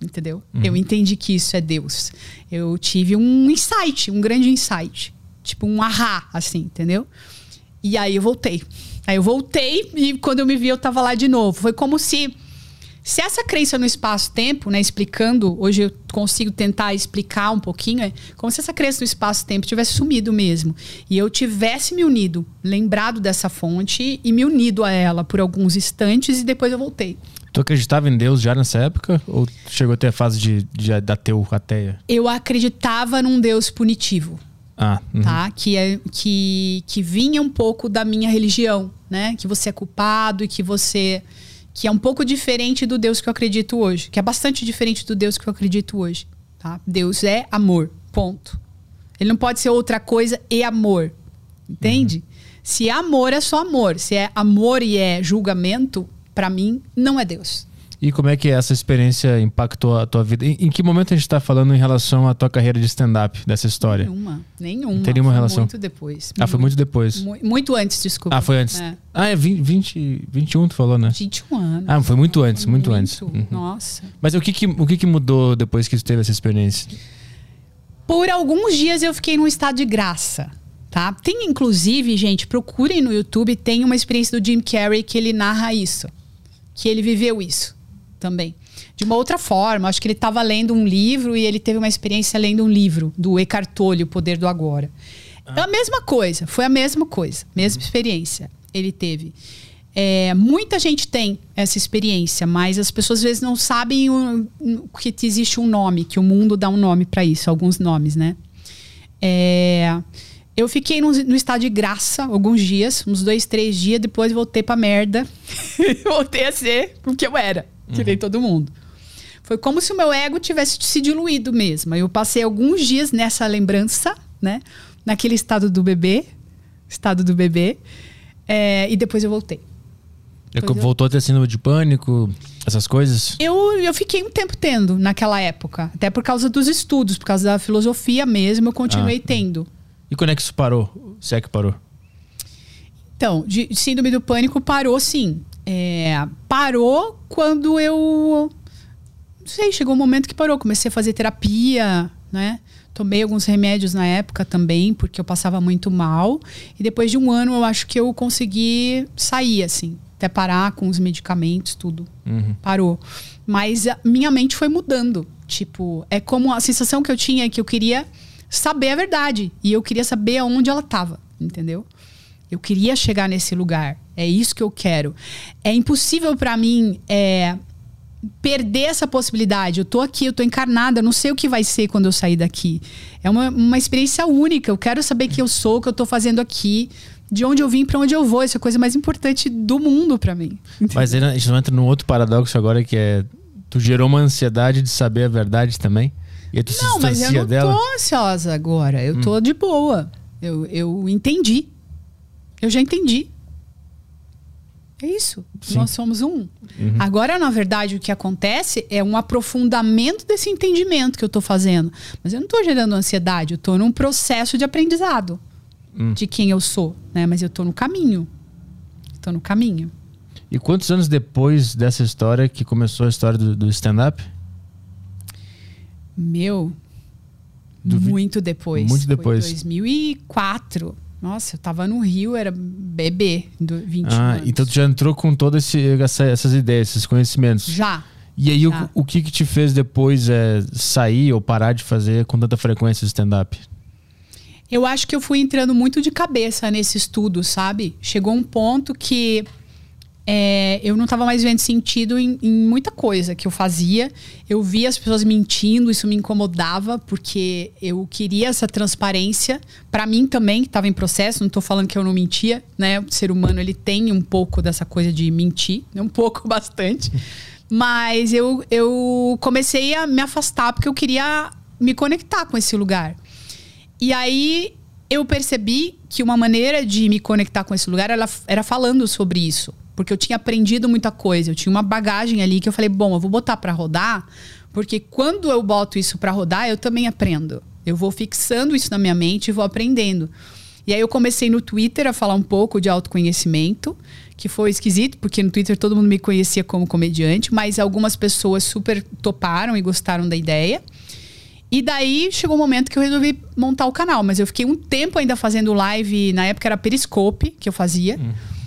Entendeu? Eu entendi que isso é Deus. Eu tive um insight, um grande insight. Tipo um ahá, assim, entendeu? E aí eu voltei. Aí eu voltei e quando eu me vi eu tava lá de novo. Foi como se se essa crença no espaço-tempo, né, explicando, hoje eu consigo tentar explicar um pouquinho, é como se essa crença no espaço-tempo tivesse sumido mesmo. E eu tivesse me unido, lembrado dessa fonte e me unido a ela por alguns instantes e depois eu voltei. Tu acreditava em Deus já nessa época? Ou chegou até a fase de, de, da teu ateia? Eu acreditava num Deus punitivo. Ah, uhum. tá? Que, é, que, que vinha um pouco da minha religião, né? Que você é culpado e que você. que é um pouco diferente do Deus que eu acredito hoje. Que é bastante diferente do Deus que eu acredito hoje. Tá? Deus é amor. Ponto. Ele não pode ser outra coisa e amor. Entende? Se é amor, é só amor. Se é amor e é julgamento, para mim, não é Deus. E como é que essa experiência impactou a tua vida? Em, em que momento a gente tá falando em relação à tua carreira de stand-up, dessa história? Nenhuma. Nenhuma. Não tem nenhuma Foi relação. Muito depois. Ah, foi muito depois. Mu- Muito antes, desculpa. Ah, foi antes. É. Ah, é 20, 20, 21 tu falou, né? 21 anos. Ah, foi muito antes, muito, antes. Uhum. Nossa. Mas o que que, o que que mudou depois que tu teve essa experiência? Por alguns dias eu fiquei num estado de graça, tá? Tem inclusive, gente, procurem no YouTube, tem uma experiência do Jim Carrey que ele narra isso. Que ele viveu isso também. de uma outra forma. Acho que ele estava lendo um livro e ele teve uma experiência lendo um livro do Eckhart Tolle, O Poder do Agora. É a mesma coisa, foi a mesma coisa, mesma experiência ele teve. É, muita gente tem essa experiência, mas as pessoas às vezes não sabem o que existe um nome, que o mundo dá um nome para isso, alguns nomes, né? É, eu fiquei no, no, estado de graça alguns dias, uns dois, três dias, depois voltei pra merda. voltei a ser o que eu era, nem uhum. todo mundo. Foi como se o meu ego tivesse se diluído mesmo. Eu passei alguns dias nessa lembrança, né? Naquele estado do bebê, estado do bebê, é, e depois eu voltei. É voltou a ter síndrome de pânico, essas coisas? Eu, eu fiquei um tempo tendo naquela época. Até por causa dos estudos, por causa da filosofia mesmo, eu continuei ah. tendo. E quando é que isso parou? Se é que parou? Então, de síndrome do pânico parou sim. É, parou quando eu. Não sei, chegou um momento que parou. Comecei a fazer terapia, né? Tomei alguns remédios na época também, porque eu passava muito mal. E depois de um ano, eu acho que eu consegui sair, assim. Até parar com os medicamentos, tudo. Uhum. Parou. Mas minha mente foi mudando. Tipo, é como a sensação que eu tinha que eu queria saber a verdade. E eu queria saber aonde ela estava, entendeu? Eu queria chegar nesse lugar. É isso que eu quero. É impossível para mim é, perder essa possibilidade. Eu tô aqui, eu tô encarnada, eu não sei o que vai ser quando eu sair daqui. É uma, uma experiência única. Eu quero saber quem eu sou, o que eu tô fazendo aqui, de onde eu vim, para onde eu vou. Isso é a coisa mais importante do mundo para mim. Mas a gente não entra num outro paradoxo agora que é tu gerou uma ansiedade de saber a verdade também? E tu não, se mas eu não dela? tô ansiosa agora. Eu hum. tô de boa. Eu, eu entendi. Eu já entendi. É isso. Sim. Nós somos um. Uhum. Agora, na verdade, o que acontece é um aprofundamento desse entendimento que eu estou fazendo. Mas eu não estou gerando ansiedade, eu estou num processo de aprendizado uhum. de quem eu sou. Né? Mas eu estou no caminho. Estou no caminho. E quantos anos depois dessa história que começou a história do, do stand-up? Meu, muito depois. Muito depois. Foi 2004. Nossa, eu tava no Rio, era bebê, do 20 ah, anos. Então tu já entrou com todas essa, essas ideias, esses conhecimentos. Já. E aí, o, o, que que te fez depois é, sair ou parar de fazer com tanta frequência stand-up? Eu acho que eu fui entrando muito de cabeça nesse estudo, sabe? Chegou um ponto que é, eu não estava mais vendo sentido em, em, muita coisa que eu fazia. Eu via as pessoas mentindo, isso me incomodava, porque eu queria essa transparência. para mim também, que estava em processo, não estou falando que eu não mentia, né? O ser humano ele tem um pouco dessa coisa de mentir, né? um pouco, bastante. Mas eu, eu comecei a me afastar porque eu queria me conectar com esse lugar. E aí eu percebi que uma maneira de me conectar com esse lugar era, era falando sobre isso porque eu tinha aprendido muita coisa, eu tinha uma bagagem ali que eu falei, bom, eu vou botar para rodar, porque quando eu boto isso para rodar, eu também aprendo. Eu vou fixando isso na minha mente e vou aprendendo. E aí eu comecei no Twitter a falar um pouco de autoconhecimento, que foi esquisito, porque no Twitter todo mundo me conhecia como comediante, mas algumas pessoas super toparam e gostaram da ideia. E daí chegou o um momento que eu resolvi montar o canal, mas eu fiquei um tempo ainda fazendo live, na época era Periscope que eu fazia. Uhum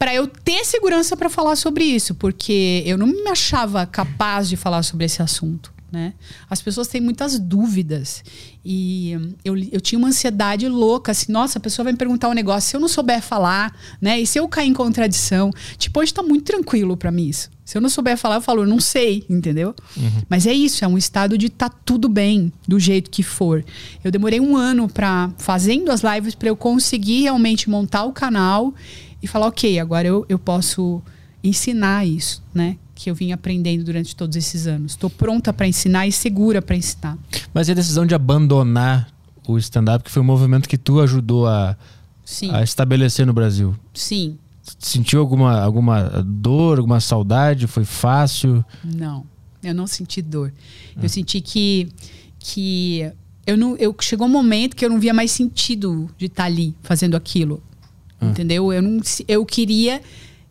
para eu ter segurança para falar sobre isso, porque eu não me achava capaz de falar sobre esse assunto. Né? As pessoas têm muitas dúvidas. E eu, eu tinha uma ansiedade louca, assim, nossa, a pessoa vai me perguntar um negócio, se eu não souber falar, né? E se eu cair em contradição? Tipo, hoje tá muito tranquilo para mim isso. Se eu não souber falar, eu falo, eu não sei, entendeu? Uhum. Mas é isso, é um estado de tá tudo bem, do jeito que for. Eu demorei um ano para fazendo as lives para eu conseguir realmente montar o canal e falar, ok, agora eu, eu posso ensinar isso, né? Que eu vim aprendendo durante todos esses anos. Estou pronta para ensinar e segura para ensinar. Mas e a decisão de abandonar o stand-up, que foi um movimento que tu ajudou a, a estabelecer no Brasil? Sim. Sentiu alguma, alguma dor, alguma saudade? Foi fácil? Não, eu não senti dor. Eu ah. senti que, que eu não, eu, chegou um momento que eu não via mais sentido de estar ali fazendo aquilo. Ah. Entendeu? Eu, não, eu queria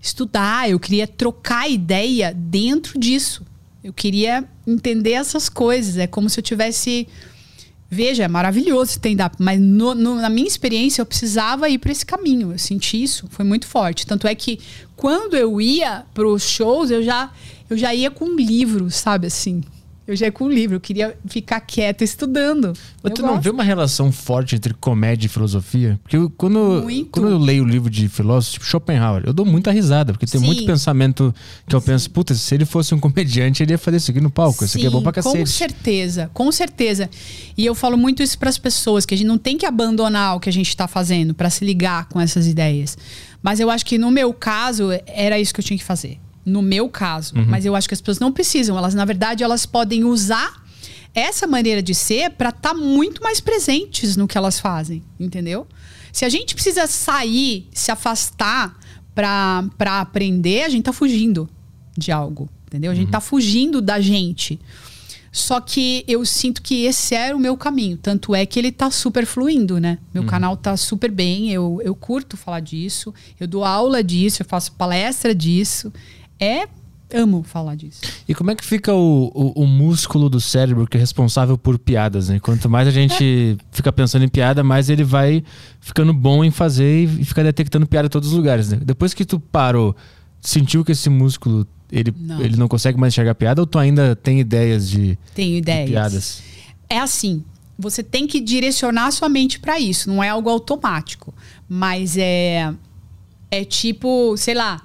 estudar, eu queria trocar ideia dentro disso. Eu queria entender essas coisas. É como se eu tivesse Veja, é maravilhoso stand-up, mas no- no- na minha experiência eu precisava ir para esse caminho. Eu senti isso, foi muito forte. Tanto é que quando eu ia para os shows, eu já, eu já ia com um livro, sabe assim? Eu já ia com um livro, eu queria ficar quieta estudando. Mas Eu tu não vê uma relação forte entre comédia e filosofia? Porque eu- quando, Muito. quando eu leio livro de filósofo, tipo Schopenhauer, eu dou muita risada, porque tem Sim. muito pensamento que eu penso, puta, se ele fosse um comediante, ele ia fazer isso aqui no palco. Isso aqui é bom pra Com cacete. certeza, com certeza. E eu falo muito isso para as pessoas, que a gente não tem que abandonar o que a gente está fazendo para se ligar com essas ideias. Mas eu acho que no meu caso, era isso que eu tinha que fazer. No meu caso. Uhum. Mas eu acho que as pessoas não precisam. Elas, na verdade, elas podem usar essa maneira de ser para estar muito mais presentes no que elas fazem, entendeu? Se a gente precisa sair, se afastar para aprender, a gente tá fugindo de algo, entendeu? A gente tá fugindo da gente. Só que eu sinto que esse era o meu caminho. Tanto é que ele tá super fluindo, né? Meu canal tá super bem. Eu, eu curto falar disso. Eu dou aula disso. Eu faço palestra disso. É. Amo falar disso. E como é que fica o, o, o músculo do cérebro que é responsável por piadas, né? Quanto mais a gente fica pensando em piada, mais ele vai ficando bom em fazer e, ficar detectando piada em todos os lugares, né? Depois que tu parou, sentiu que esse músculo ele Não. ele não consegue mais enxergar piada ou tu ainda tem ideias de, Tenho de ideias. piadas? É assim, você tem que direcionar sua mente para isso, não é algo automático, mas é é tipo, sei lá,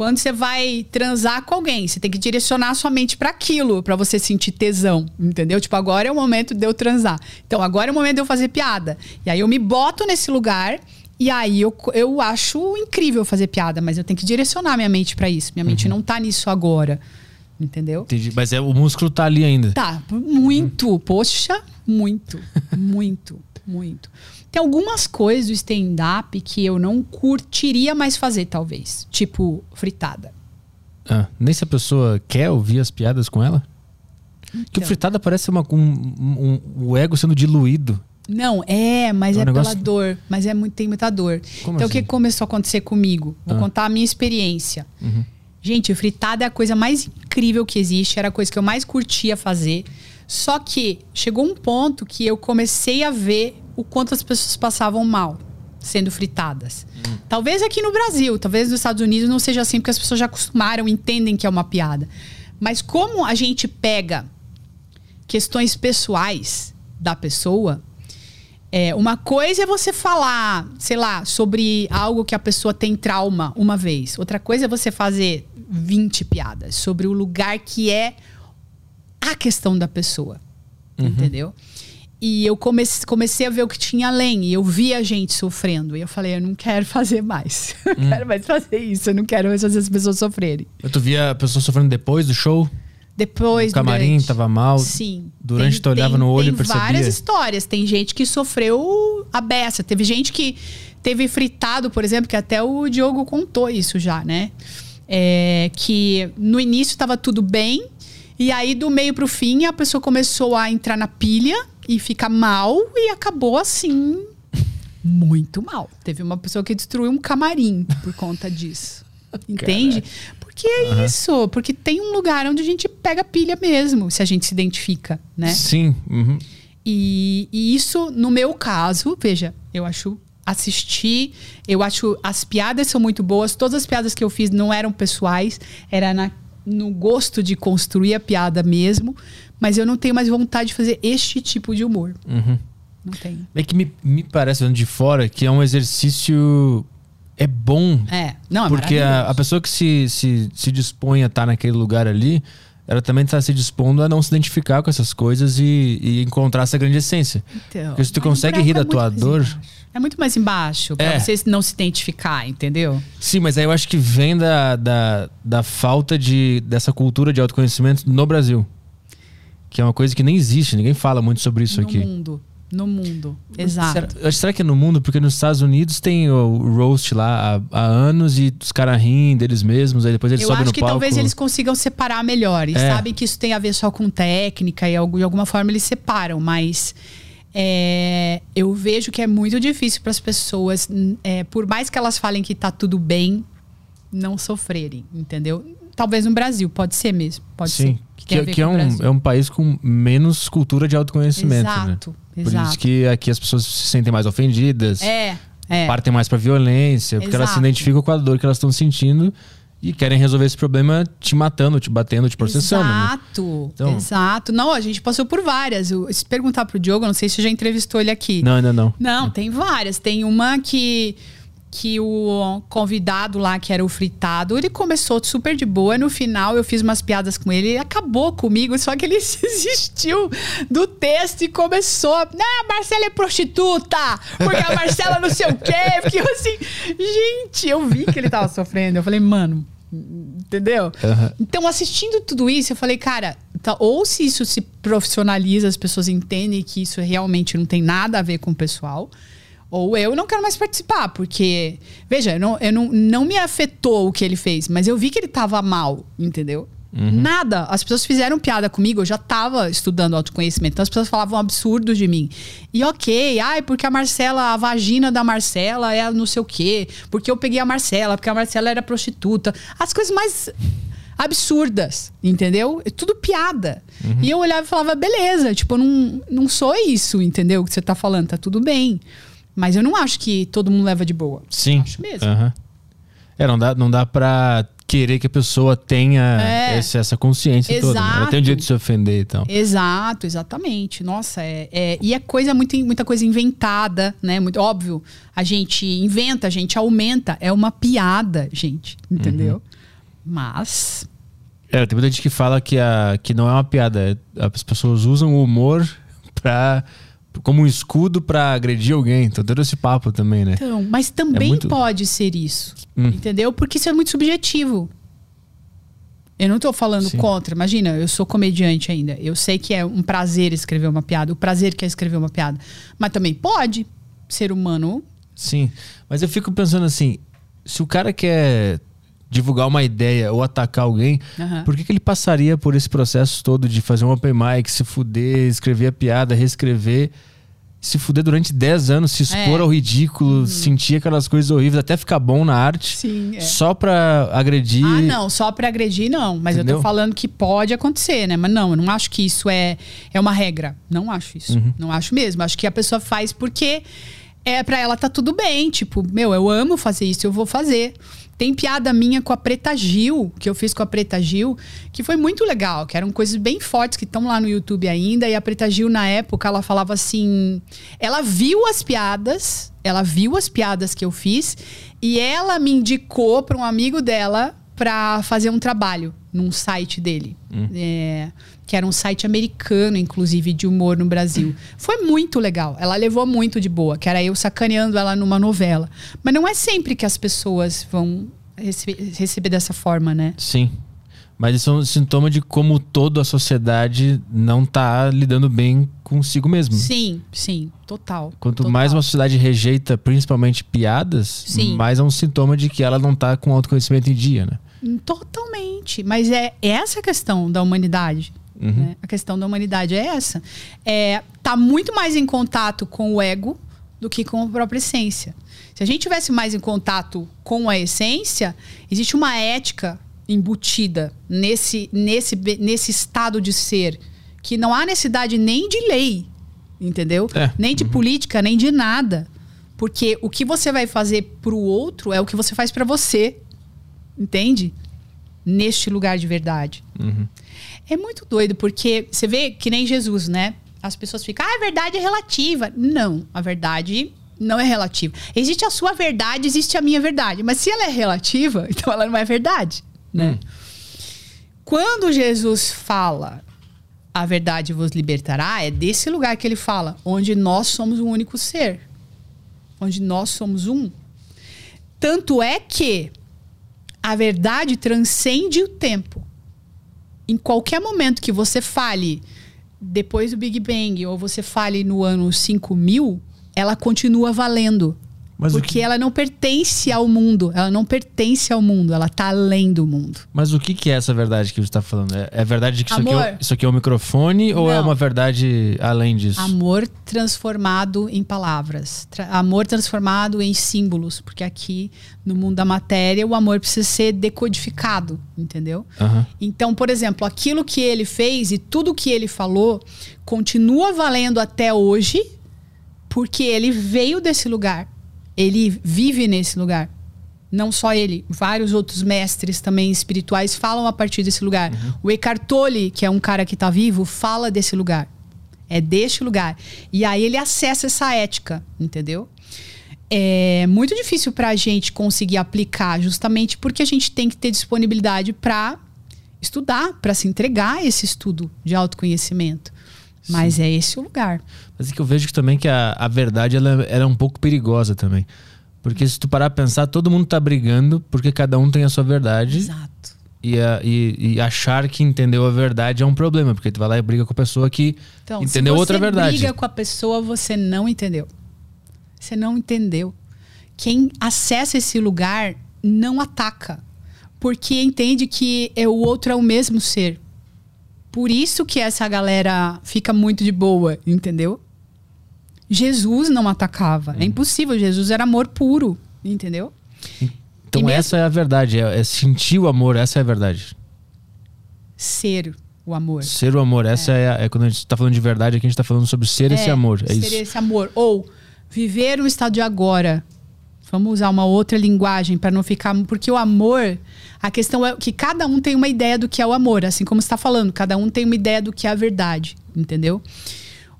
quando você vai transar com alguém, você tem que direcionar sua mente para aquilo, para você sentir tesão, entendeu? Tipo, agora é o momento de eu transar. Então, agora é o momento de eu fazer piada. E aí eu me boto nesse lugar e aí eu, eu acho incrível fazer piada, mas eu tenho que direcionar minha mente para isso. Minha mente não tá nisso agora. Entendeu? Entendi. Mas é, o músculo tá ali ainda. Tá, muito. Poxa, muito, muito, muito. Tem algumas coisas do stand-up que eu não curtiria mais fazer, talvez. Tipo, fritada. Ah, nem se a pessoa quer ouvir as piadas com ela? Que o Então. fritada parece uma, um, um- o ego sendo diluído. Não, é, mas É um é, negócio- pela dor. Mas é muito, tem muita dor. Como então, o que assim? começou a acontecer comigo? Vou Ah. contar a minha experiência. Uhum. Gente, fritada é a coisa mais incrível que existe. Era a coisa que eu mais curtia fazer. Só que chegou um ponto que eu comecei a ver o quanto as pessoas passavam mal sendo fritadas. Hum. Talvez aqui no Brasil, talvez nos Estados Unidos não seja assim, porque as pessoas já acostumaram, entendem que é uma piada. Mas como a gente pega questões pessoais da pessoa, é, uma coisa é você falar, sei lá, sobre algo que a pessoa tem trauma uma vez. Outra coisa é você fazer 20 piadas sobre o lugar que é a questão da pessoa. Entendeu? E eu comecei, comecei a ver o que tinha além. E eu vi a gente sofrendo. E eu falei, eu não quero fazer mais. Eu não quero mais fazer isso. Eu não quero mais fazer as pessoas sofrerem. Tu via a pessoa sofrendo depois do show? Depois, O camarim durante- tava mal. Sim. Durante tu olhava no olho e tem percebia? várias histórias. Tem gente que sofreu a beça. Teve gente que teve fritado, por exemplo, que até o Diogo contou isso já, né? É, que no início estava tudo bem. E aí, do meio pro fim, a pessoa começou a entrar na pilha e ficar mal e acabou assim. Muito mal. Teve uma pessoa que destruiu um camarim por conta disso. Entende? Porque é isso. Porque tem um lugar onde a gente pega pilha mesmo, se a gente se identifica, né? Sim. uhum. E, e isso, no meu caso, veja, eu acho assistir, eu acho as piadas são muito boas. Todas as piadas que eu fiz não eram pessoais, era na, no gosto de construir a piada mesmo. Mas eu não tenho mais vontade de fazer este tipo de humor. Uhum. Não tenho. É que me, me parece, vendo de fora, que é um exercício. É bom. É, não, é porque a, a pessoa que se, se, se dispõe a estar naquele lugar ali, ela também está se dispondo a não se identificar com essas coisas e, e encontrar essa grande essência. Então, Porque se tu consegue rir da é tua muito mais dor. É muito mais embaixo pra É. você não se identificar, entendeu? Sim, mas aí eu acho que vem da, da, da falta de, dessa cultura de autoconhecimento no Brasil. Que é uma coisa que nem existe, ninguém fala muito sobre isso no aqui. mundo. No mundo. Exato. Será, eu acho- será que é no mundo? Porque nos Estados Unidos tem o roast lá há, há anos e os caras riem deles mesmos, aí depois eles Eu sobem acho no que palco. talvez eles consigam separar melhor. E É. sabem que isso tem a ver só com técnica e de alguma forma eles separam, mas é, eu vejo que é muito difícil para as pessoas, é, por mais que elas falem que tá tudo bem, não sofrerem, entendeu? Talvez no Brasil, pode ser mesmo. Pode Sim. ser. Que, a é- que é, um, é um país com menos cultura de autoconhecimento, né? Exato, Por exato. isso que aqui as pessoas se sentem mais ofendidas, É, é. partem mais pra violência, porque elas se Exato. identificam com a dor que elas estão sentindo e querem resolver esse problema te matando, te batendo, te processando. né? Exato, Então- exato. Não, a gente passou por várias. Eu- se perguntar pro Diogo, não sei se você já entrevistou ele aqui. Não, ainda não. Não, tem várias. Tem uma que que o convidado lá, que era o fritado, ele começou super de boa. No final, eu fiz umas piadas com ele, ele acabou comigo, só que ele desistiu do texto e começou. a, Não, a Marcela é prostituta! Porque a Marcela não sei o quê. Porque eu assim, gente, eu vi que ele tava sofrendo. Eu falei, mano, entendeu? Aham. Então, assistindo tudo isso, eu falei, cara, tá- ou se isso se profissionaliza, as pessoas entendem que isso realmente não tem nada a ver com o pessoal, ou eu não quero mais participar, porque, veja, eu não, eu não, não me afetou o que ele fez, mas eu vi que ele tava mal, entendeu? Nada. As pessoas fizeram piada comigo, eu já tava estudando autoconhecimento, então as pessoas falavam absurdos de mim. E ok, ai, porque a Marcela, a vagina da Marcela é não sei o quê, porque eu peguei a Marcela, porque a Marcela era prostituta. As coisas mais absurdas, entendeu? É tudo piada. E eu olhava e falava, beleza, tipo, não, não sou isso, entendeu? O que você tá falando, tá tudo bem. Mas eu não acho que todo mundo leva de boa. Sim. Acho mesmo. Aham. É, não dá, não dá pra querer que a pessoa tenha É. esse- essa consciência toda. né? Ela tem o Exato. direito de se ofender e tal. Exato, exatamente. Nossa, é, é- e é coisa muito, muita coisa inventada, né? Muito óbvio. A gente inventa, a gente aumenta. É uma piada, gente, entendeu? Mas É, tem muita gente que fala que, a, que não é uma piada. é- As pessoas usam o humor pra, como um escudo pra agredir alguém. Então, todo esse papo também, né? Então, mas também muito- pode ser isso. Hum. Entendeu? Porque isso é muito subjetivo. Eu não tô falando Sim. contra. Imagina, eu sou comediante ainda. Eu sei que é um prazer escrever uma piada. O prazer que é escrever uma piada. Mas também pode. Ser humano. Sim. Mas eu fico pensando assim: se o cara quer divulgar uma ideia ou atacar alguém, Aham. por que, que ele passaria por esse processo todo de fazer um open mic, se fuder, escrever a piada, reescrever? Se fuder durante 10 anos, se expor É. Uhum. ao ridículo, sentir aquelas coisas horríveis, até ficar bom na arte, Sim, é. só pra agredir. Ah, não, só pra agredir, não. Mas eu Entendeu? tô falando que pode acontecer, né? Mas não, eu não acho que isso é, é uma regra. Não acho isso. Uhum. Não acho mesmo. Acho que a pessoa faz porque é para ela tá tudo bem. Tipo, meu, eu amo fazer isso, eu vou fazer. Tem piada minha com a Preta Gil, que eu fiz com a Preta Gil, que foi muito legal, que eram coisas bem fortes que estão lá no YouTube ainda. E a Preta Gil, na época, ela falava assim. Ela viu as piadas, ela viu as piadas que eu fiz, e ela me indicou para um amigo dela para fazer um trabalho num site dele. É, que era um site americano, inclusive, de humor no Brasil. Foi muito legal. Ela levou muito de boa, que era eu sacaneando ela numa novela. Mas não é sempre que as pessoas vão rece- receber dessa forma, né? Sim. Mas isso é um sintoma de como toda a sociedade não tá lidando bem consigo mesmo. Sim, sim, total. Quanto total. mais uma sociedade rejeita principalmente piadas, Sim. mais é um sintoma de que ela não tá com autoconhecimento em dia, né? Totalmente. Mas é essa a questão da humanidade. Né? A questão da humanidade é essa. É, tá muito mais em contato com o ego do que com a própria essência. Se a gente tivesse mais em contato com a essência, existe uma ética embutida nesse, nesse, nesse estado de ser que não há necessidade nem de lei, entendeu? É. Nem de política, nem de nada. Porque o que você vai fazer pro outro é o que você faz pra você. Entende? Neste lugar de verdade. É muito doido, porque você vê que nem Jesus, né? As pessoas ficam, ah, a verdade é relativa. Não, a verdade não é relativa. Existe a sua verdade, existe a minha verdade. Mas se ela é relativa, então ela não é verdade, né? Quando Jesus fala, a verdade vos libertará, é desse lugar que ele fala, onde nós somos um único ser. Onde nós somos um. Tanto é que a verdade transcende o tempo. Em qualquer momento que você fale depois do Big Bang ou você fale no ano 5000, ela continua valendo. Mas porque que- ela não pertence ao mundo. Ela não pertence ao mundo. Ela tá além do mundo. Mas o que, que é essa verdade que você está falando? É, é verdade que isso aqui é, isso aqui é um microfone ou é Não. uma verdade além disso? Amor transformado em palavras. Tra- amor transformado em símbolos. Porque aqui, no mundo da matéria, o amor precisa ser decodificado, entendeu? Então, por exemplo, aquilo que ele fez e tudo que ele falou continua valendo até hoje, porque ele veio desse lugar. Ele vive nesse lugar. Não só ele, vários outros mestres também espirituais falam a partir desse lugar. O Eckhart Tolle, que é um cara que está vivo, fala desse lugar. É deste lugar. E aí ele acessa essa ética, entendeu? É muito difícil para a gente conseguir aplicar, justamente porque a gente tem que ter disponibilidade para estudar, para se entregar a esse estudo de autoconhecimento. Mas é esse o lugar. Mas é que eu vejo que também que a, a verdade ela, ela é um pouco perigosa também. Porque se tu parar pra pensar, todo mundo tá brigando porque cada um tem a sua verdade. Exato. E, a- e- e achar que entendeu a verdade é um problema, porque tu vai lá e briga com a pessoa que Então, entendeu se você outra verdade. briga com a pessoa, você não entendeu. Você não entendeu. Quem acessa esse lugar não ataca, porque entende que é o outro é o mesmo ser. Por isso que essa galera fica muito de boa, entendeu? Jesus não atacava. Uhum. É impossível. Jesus era amor puro, entendeu? Então mesmo- essa é a verdade, é, é sentir o amor, essa é a verdade. Ser o amor. Ser o amor, essa é, a- é quando a gente tá falando de verdade, aqui a gente tá falando sobre ser esse amor. É ser isso. esse amor. Ou viver o estado de agora. Vamos usar uma outra linguagem para não ficar. Porque o amor, a questão é que cada um tem uma ideia do que é o amor, assim como está falando, cada um tem uma ideia do que é a verdade, entendeu?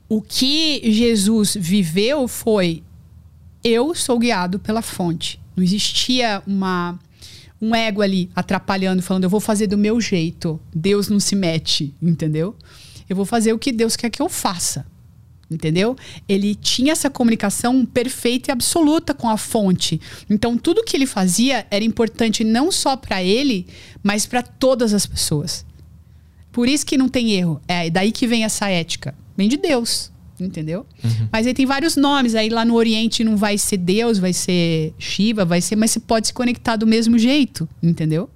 O que Jesus viveu foi: eu sou guiado pela fonte. Não existia uma um ego ali atrapalhando, falando, eu vou fazer do meu jeito. Deus não se mete, entendeu? Eu vou fazer o que Deus quer que eu faça. Entendeu? Ele tinha essa comunicação perfeita e absoluta com a fonte. Então, tudo que ele fazia era importante não só para ele, mas para todas as pessoas. Por isso que não tem erro. É daí que vem essa ética. Vem de Deus, entendeu? Mas aí tem vários nomes. Aí lá no Oriente não vai ser Deus, vai ser Shiva, vai ser, mas você pode se conectar do mesmo jeito, entendeu?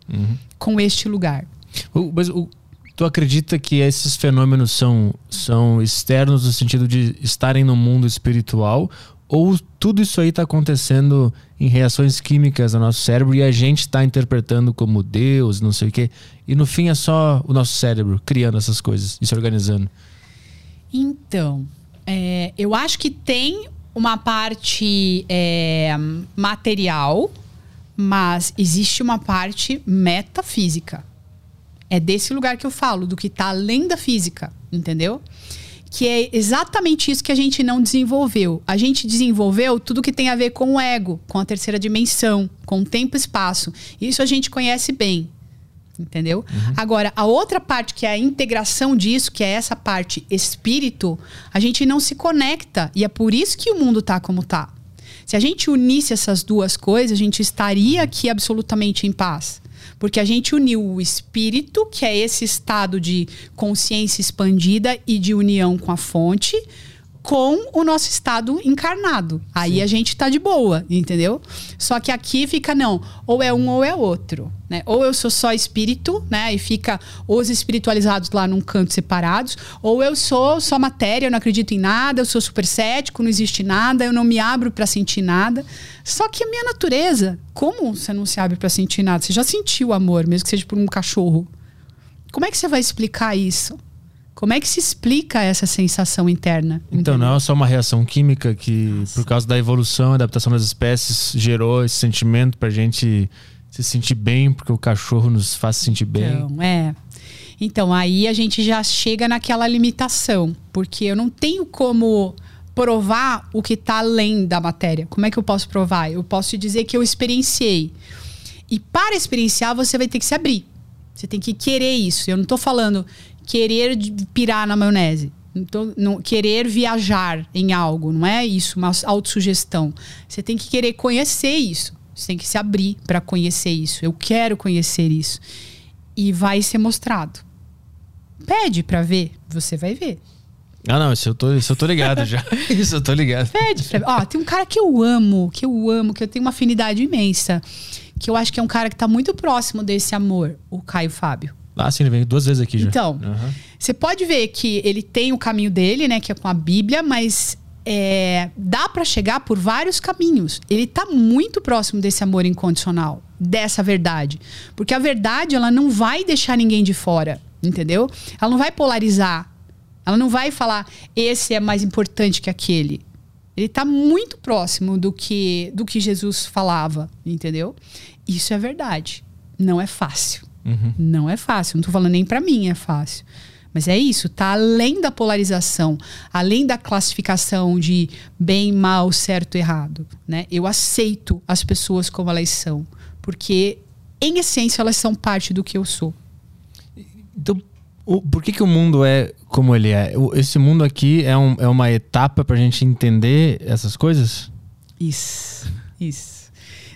Com este lugar. O- mas o- tu acredita que esses fenômenos são, são externos no sentido de estarem no mundo espiritual? Ou tudo isso aí está acontecendo em reações químicas no nosso cérebro e a gente está interpretando como Deus, não sei o quê? E no fim é só o nosso cérebro criando essas coisas e se organizando. Então, é, eu acho que tem uma parte é, material, mas existe uma parte metafísica. É desse lugar que eu falo, do que está além da física, entendeu? Que é exatamente isso que a gente não desenvolveu. A gente desenvolveu tudo que tem a ver com o ego, com a terceira dimensão, com o tempo e espaço. Isso a gente conhece bem. Entendeu? Agora, a outra parte, que é a integração disso, que é essa parte espírito, a gente não se conecta. E é por isso que o mundo tá como tá. Se a gente unisse essas duas coisas, a gente estaria aqui absolutamente em paz. Porque a gente uniu o espírito, que é esse estado de consciência expandida e de união com a fonte, com o nosso estado encarnado. Aí a gente tá de boa, entendeu? Só que aqui fica não, ou é um ou é outro, né? Ou eu sou só espírito, né? E fica os espiritualizados lá num canto separados, ou eu sou só matéria, eu não acredito em nada, eu sou super cético, não existe nada, eu não me abro para sentir nada. Só que a minha natureza, como você não se abre para sentir nada? Você já sentiu amor, mesmo que seja por um cachorro. Como é que você vai explicar isso? Como é que se explica essa sensação interna? Então não é só uma reação química que, por causa da evolução, adaptação das espécies, gerou esse sentimento pra gente se sentir bem, porque o cachorro nos faz se sentir bem. Então, é. Então, aí a gente já chega naquela limitação, porque eu não tenho como provar o que está além da matéria. Como é que eu posso provar? Eu posso te dizer que eu experienciei. E para experienciar, você vai ter que se abrir. Você tem que querer isso. Eu não estou falando querer pirar na maionese. Tô- não- querer viajar em algo, não é isso, uma autossugestão. Você tem que querer conhecer isso. Você tem que se abrir para conhecer isso. Eu quero conhecer isso. E vai ser mostrado. Pede para ver, você vai ver. Ah, não, isso eu tô, isso eu tô ligado já. isso eu tô ligado. Pede pra... Ó, tem um cara que eu amo, que eu amo, que eu tenho uma afinidade imensa. Que eu acho que é um cara que tá muito próximo desse amor, o Caio Fábio. Ah, sim, ele veio duas vezes aqui já. Então, Aham. você pode ver que ele tem o caminho dele, né? Que é com a Bíblia, mas é, dá pra chegar por vários caminhos. Ele tá muito próximo desse amor incondicional, dessa verdade. Porque a verdade, ela não vai deixar ninguém de fora, entendeu? Ela não vai polarizar. Ela não vai falar, esse é mais importante que aquele. Ele tá muito próximo do que, do que Jesus falava, entendeu? Isso é verdade. Não é fácil. Não é fácil. Não tô falando nem pra mim é fácil. Mas é isso, tá além da polarização, além da classificação de bem, mal, certo, errado, né? Eu aceito as pessoas como elas são, porque em essência elas são parte do que eu sou. Então, o- por que, que o mundo é como ele é? O- Esse mundo aqui é, um- é uma etapa pra gente entender essas coisas? Isso, isso.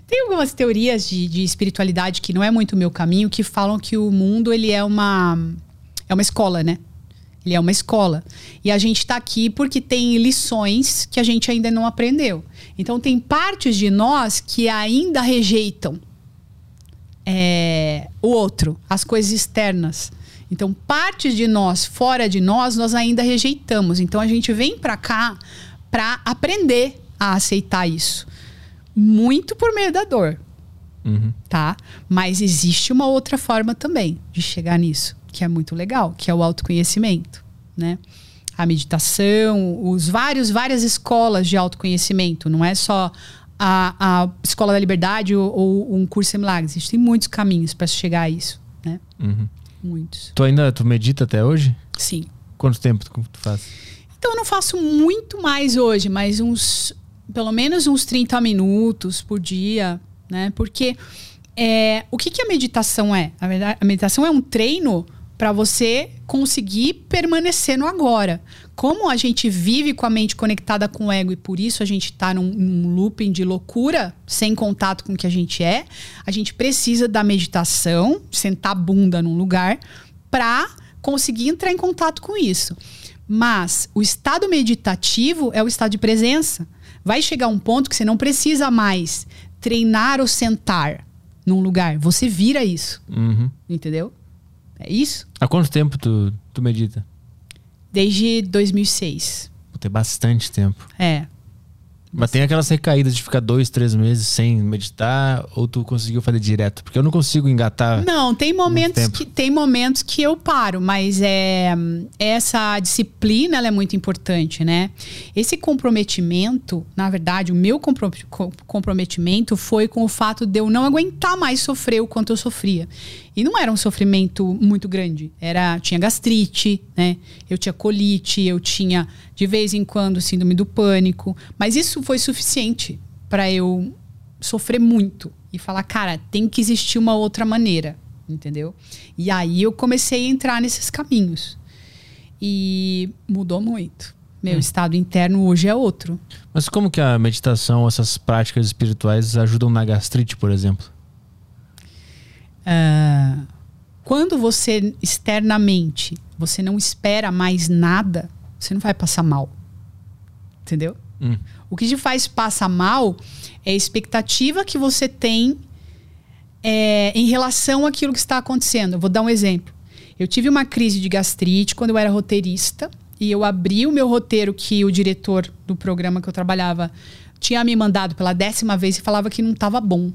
Tem algumas teorias de, de espiritualidade que não é muito o meu caminho, que falam que o mundo ele é uma é uma escola, né? Ele é uma escola. E a gente está aqui porque tem lições que a gente ainda não aprendeu. Então tem partes de nós que ainda rejeitam é, o outro, as coisas externas. Então, partes de nós, fora de nós, nós ainda rejeitamos. Então, a gente vem para cá para aprender a aceitar isso. Muito por meio da dor, Uhum. tá? Mas existe uma outra forma também de chegar nisso, que é muito legal, que é o autoconhecimento, né? A meditação, os vários, várias escolas de autoconhecimento, não é só a, a escola da liberdade ou, ou um curso em milagres. Existem muitos caminhos para chegar a isso, né? Uhum. Muitos. Tu ainda tu medita até hoje? Sim. Quanto tempo tu, tu faz? Então eu não faço muito mais hoje, mas uns pelo menos uns 30 minutos por dia, né? Porque é, o que, que a meditação é? A, meditação é um treino para você conseguir permanecer no agora. Como a gente vive com a mente conectada com o ego e por isso a gente está num, num looping de loucura, sem contato com o que a gente é, a gente precisa da meditação, sentar a bunda num lugar, para conseguir entrar em contato com isso. Mas o estado meditativo é o estado de presença. Vai chegar um ponto que você não precisa mais treinar ou sentar num lugar. Você vira isso. Uhum. Entendeu? É isso. Há quanto tempo tu, tu medita? Desde 2006. Pô, Tem bastante tempo. É. Mas tem aquelas recaídas de ficar dois, três meses sem meditar, ou tu conseguiu fazer direto? Porque eu não consigo engatar. Não, tem momentos que tem momentos que eu paro, mas é essa disciplina é muito importante, né? Esse comprometimento, na verdade, o meu compro- co- comprometimento foi com o fato de eu não aguentar mais sofrer o quanto eu sofria. E não era um sofrimento muito grande. Era tinha gastrite, né? Eu tinha colite, eu tinha de vez em quando síndrome do pânico, mas isso foi suficiente para eu sofrer muito e falar, cara, tem que existir uma outra maneira, entendeu? E aí eu comecei a entrar nesses caminhos. E mudou muito. Meu estado interno hoje é outro. Mas como que a meditação, essas práticas espirituais ajudam na gastrite, por exemplo? Ah, quando você externamente você não espera mais nada, você não vai passar mal. Entendeu? Hum. O que te faz passar mal é a expectativa que você tem é, em relação àquilo que está acontecendo. Eu vou dar um exemplo. Eu tive uma crise de gastrite quando eu era roteirista e eu abri o meu roteiro que o diretor do programa que eu trabalhava tinha me mandado pela décima vez e falava que não estava bom.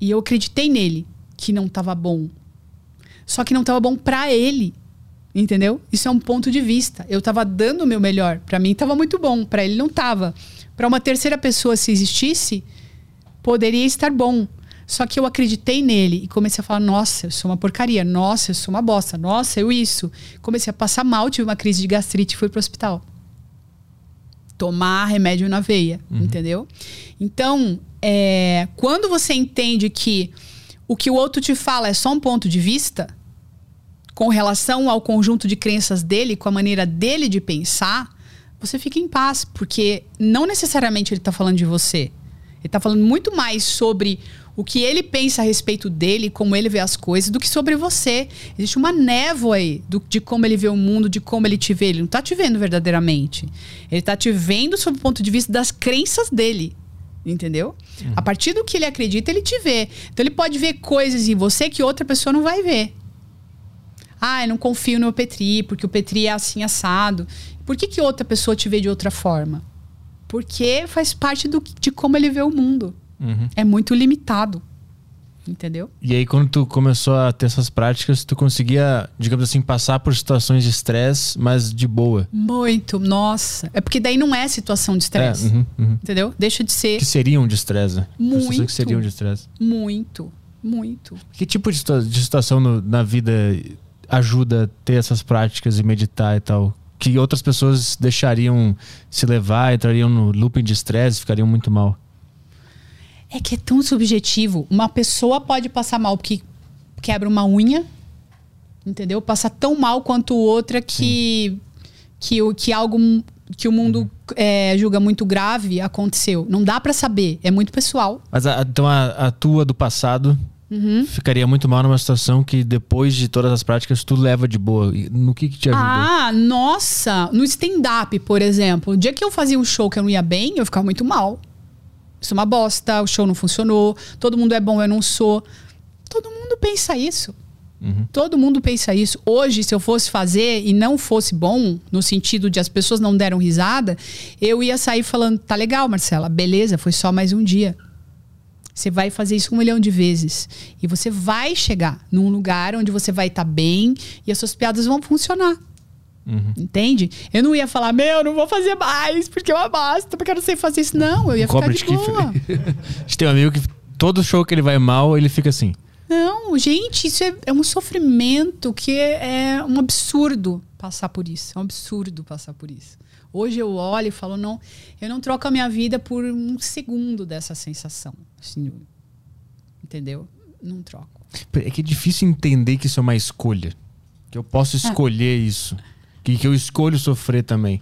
E eu acreditei nele que não estava bom. Só que não estava bom para ele. Entendeu? Isso é um ponto de vista. Eu estava dando o meu melhor. Para mim estava muito bom, para ele não estava. Para uma terceira pessoa se existisse, poderia estar bom. Só que eu acreditei nele e comecei a falar: "Nossa, eu sou uma porcaria. Nossa, eu sou uma bosta. Nossa, eu isso". Comecei a passar mal, tive uma crise de gastrite e fui pro hospital. Tomar remédio na veia, entendeu? Então, é, quando você entende que o que o outro te fala é só um ponto de vista, com relação ao conjunto de crenças dele, com a maneira dele de pensar, você fica em paz, porque não necessariamente ele está falando de você. Ele está falando muito mais sobre o que ele pensa a respeito dele, como ele vê as coisas, do que sobre você. Existe uma névoa aí do, de como ele vê o mundo, de como ele te vê. Ele não tá te vendo verdadeiramente. Ele tá te vendo sob o ponto de vista das crenças dele. Entendeu? Uhum. A partir do que ele acredita, ele te vê. Então ele pode ver coisas em você que outra pessoa não vai ver. Ah, eu não confio no Petri, porque o Petri é assim assado. Por que, que outra pessoa te vê de outra forma? Porque faz parte do, de como ele vê o mundo. Uhum. É muito limitado. Entendeu? E aí, quando tu começou a ter essas práticas, tu conseguia, digamos assim, passar por situações de estresse, mas de boa. Muito, nossa. É porque daí não é situação de estresse. É, uhum, uhum. Entendeu? Deixa de ser. Que seriam de estresse. Né? Muito. Que seriam de estresse. Muito, muito. Que tipo de, de situação no, na vida ajuda a ter essas práticas e meditar e tal? Que outras pessoas deixariam se levar, entrariam no looping de estresse, ficariam muito mal. É que é tão subjetivo. Uma pessoa pode passar mal porque quebra uma unha, entendeu? Passa tão mal quanto outra que que, que, que algo que o mundo uhum. é, julga muito grave aconteceu. Não dá para saber, é muito pessoal. Mas a, então a, a tua do passado Uhum. Ficaria muito mal numa situação que depois de todas as práticas tu leva de boa. No que, que te ajuda? Ah, nossa! No stand-up, por exemplo, o dia que eu fazia um show que eu não ia bem, eu ficava muito mal. Isso é uma bosta, o show não funcionou, todo mundo é bom, eu não sou. Todo mundo pensa isso. Uhum. Todo mundo pensa isso. Hoje, se eu fosse fazer e não fosse bom, no sentido de as pessoas não deram risada, eu ia sair falando: tá legal, Marcela, beleza, foi só mais um dia. Você vai fazer isso um milhão de vezes. E você vai chegar num lugar onde você vai estar tá bem e as suas piadas vão funcionar. Uhum. Entende? Eu não ia falar, meu, não vou fazer mais, porque eu bosta, porque eu não sei fazer isso. Não, eu ia ficar de boa. a gente tem um amigo que todo show que ele vai mal, ele fica assim. Não, gente, isso é, é um sofrimento que é, é um absurdo passar por isso. É um absurdo passar por isso. Hoje eu olho e falo, não, eu não troco a minha vida por um segundo dessa sensação. Assim, entendeu? Não troco. É que é difícil entender que isso é uma escolha. Que eu posso ah. escolher isso. Que, que eu escolho sofrer também.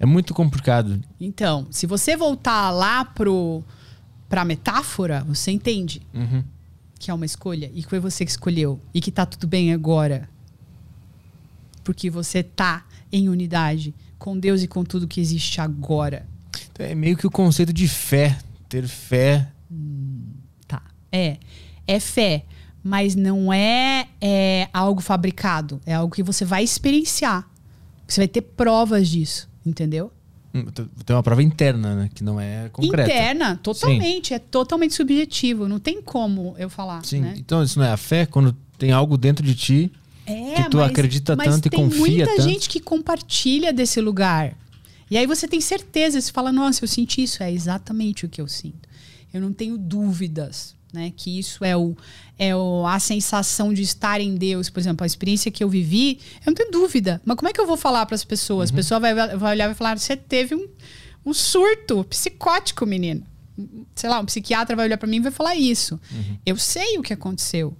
É muito complicado. Então, se você voltar lá pro, pra metáfora, você entende uhum. que é uma escolha e que foi você que escolheu e que tá tudo bem agora. Porque você tá em unidade com Deus e com tudo que existe agora. Então é meio que o conceito de fé, ter fé. Hum, tá. É. É fé, mas não é, é algo fabricado. É algo que você vai experienciar. Você vai ter provas disso, entendeu? Hum, tem uma prova interna, né? Que não é concreta. Interna, totalmente. Sim. É totalmente subjetivo. Não tem como eu falar. Sim. Né? Então, isso não é a fé? Quando tem algo dentro de ti é, que tu mas, acredita mas tanto e confia tanto. Tem muita gente que compartilha desse lugar. E aí você tem certeza, você fala, nossa, eu senti isso. É exatamente o que eu sinto. Eu não tenho dúvidas, né? Que isso é, o, é o, a sensação de estar em Deus. Por exemplo, a experiência que eu vivi, eu não tenho dúvida. Mas como é que eu vou falar para as pessoas? Uhum. A pessoa vai, vai olhar e vai falar, você teve um, um surto psicótico, menina. Sei lá, um psiquiatra vai olhar para mim e vai falar isso. Uhum. Eu sei o que aconteceu.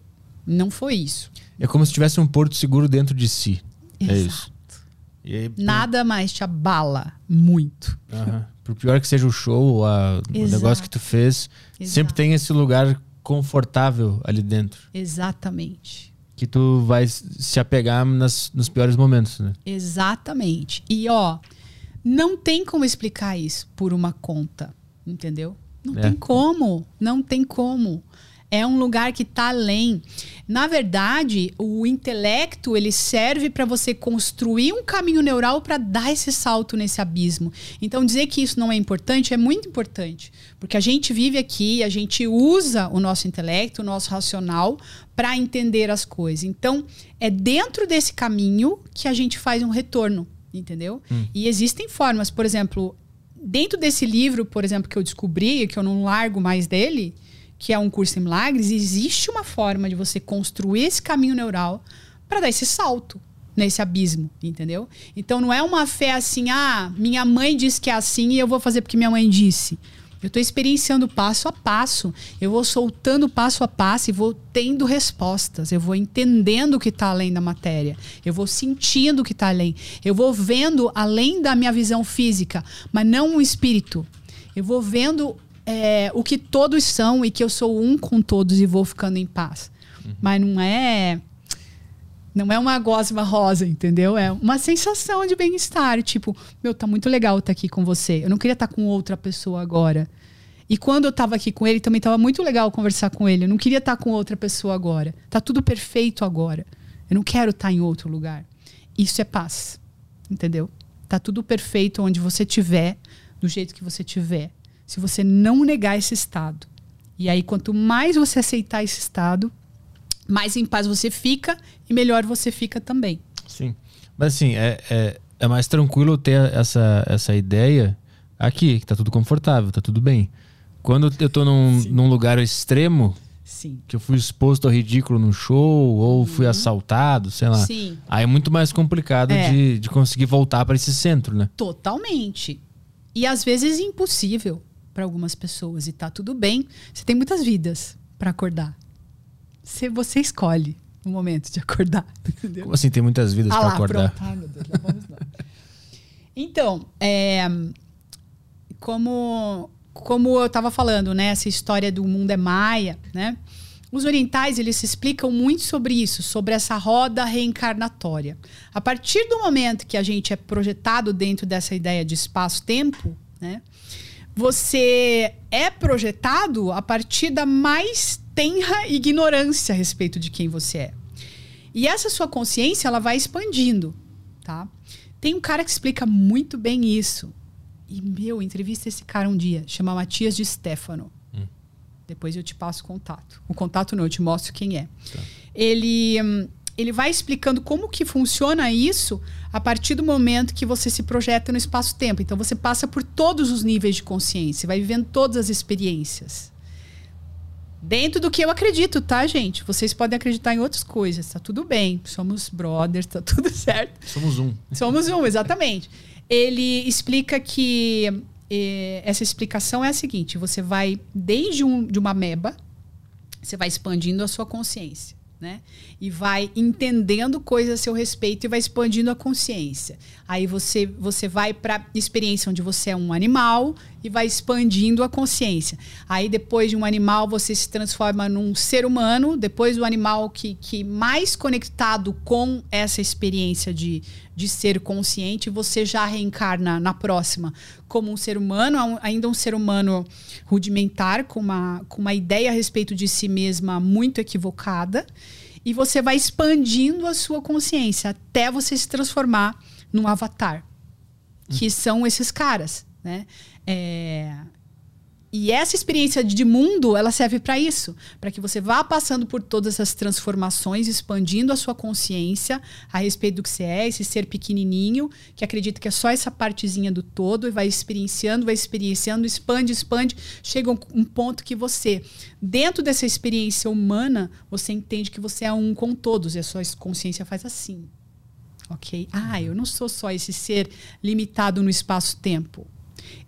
Não foi isso. É como se tivesse um porto seguro dentro de si. É Exato. É isso. Aí, Nada mais te abala muito. Uhum. Por pior que seja o show, a, o negócio que tu fez, Exato. sempre tem esse lugar confortável ali dentro. Exatamente. Que tu vai se apegar nas, nos piores momentos, né? Exatamente. E ó, não tem como explicar isso por uma conta, entendeu? Não é. tem como, não tem como é um lugar que está além. Na verdade, o intelecto ele serve para você construir um caminho neural para dar esse salto nesse abismo. Então, dizer que isso não é importante é muito importante, porque a gente vive aqui, a gente usa o nosso intelecto, o nosso racional para entender as coisas. Então, é dentro desse caminho que a gente faz um retorno, entendeu? Hum. E existem formas, por exemplo, dentro desse livro, por exemplo, que eu descobri, que eu não largo mais dele, que é um curso em milagres, existe uma forma de você construir esse caminho neural para dar esse salto nesse abismo, entendeu? Então não é uma fé assim, ah, minha mãe disse que é assim e eu vou fazer porque minha mãe disse. Eu estou experienciando passo a passo, eu vou soltando passo a passo e vou tendo respostas, eu vou entendendo o que está além da matéria, eu vou sentindo o que está além, eu vou vendo além da minha visão física, mas não o espírito. Eu vou vendo é, o que todos são e que eu sou um com todos e vou ficando em paz. Uhum. Mas não é. Não é uma gosma rosa, entendeu? É uma sensação de bem-estar. Tipo, meu, tá muito legal estar aqui com você. Eu não queria estar com outra pessoa agora. E quando eu estava aqui com ele, também estava muito legal conversar com ele. Eu não queria estar com outra pessoa agora. Tá tudo perfeito agora. Eu não quero estar em outro lugar. Isso é paz. Entendeu? Tá tudo perfeito onde você estiver, do jeito que você estiver. Se você não negar esse estado. E aí, quanto mais você aceitar esse estado, mais em paz você fica e melhor você fica também. Sim. Mas assim, é, é, é mais tranquilo ter essa, essa ideia aqui, que tá tudo confortável, tá tudo bem. Quando eu tô num, num lugar extremo, Sim. que eu fui exposto ao ridículo no show, ou uhum. fui assaltado, sei lá. Sim. Aí é muito mais complicado é. de, de conseguir voltar para esse centro, né? Totalmente. E às vezes impossível para algumas pessoas. E tá tudo bem. Você tem muitas vidas para acordar. Você, você escolhe o momento de acordar. Entendeu? Como assim tem muitas vidas ah para acordar? Pronto. Ai, meu Deus, vamos lá. Então, é, como como eu estava falando, né, essa história do mundo é maia, né? Os orientais eles se explicam muito sobre isso, sobre essa roda reencarnatória. A partir do momento que a gente é projetado dentro dessa ideia de espaço-tempo, né, você é projetado a partir da mais tenra ignorância a respeito de quem você é. E essa sua consciência ela vai expandindo, tá? Tem um cara que explica muito bem isso. E, meu, entrevista esse cara um dia, chama Matias de Stefano. Hum. Depois eu te passo o contato. O contato não, eu te mostro quem é. Tá. Ele, hum, ele vai explicando como que funciona isso a partir do momento que você se projeta no espaço-tempo. Então você passa por todos os níveis de consciência, vai vivendo todas as experiências. Dentro do que eu acredito, tá, gente? Vocês podem acreditar em outras coisas, tá tudo bem. Somos brothers, tá tudo certo. Somos um. Somos um, exatamente ele explica que eh, essa explicação é a seguinte: você vai desde um, de uma meba, você vai expandindo a sua consciência né? E vai entendendo coisas a seu respeito e vai expandindo a consciência. Aí você você vai para experiência onde você é um animal e vai expandindo a consciência. Aí depois de um animal você se transforma num ser humano, depois do animal que, que mais conectado com essa experiência de, de ser consciente, você já reencarna na próxima como um ser humano, ainda um ser humano rudimentar, com uma, com uma ideia a respeito de si mesma muito equivocada. E você vai expandindo a sua consciência até você se transformar num avatar. Que são esses caras, né? É, e essa experiência de mundo, ela serve para isso, para que você vá passando por todas essas transformações, expandindo a sua consciência a respeito do que você é, esse ser pequenininho, que acredita que é só essa partezinha do todo e vai experienciando, vai experienciando, expande, expande, chega um, um ponto que você, dentro dessa experiência humana, você entende que você é um com todos e a sua consciência faz assim. OK? Ah, eu não sou só esse ser limitado no espaço-tempo.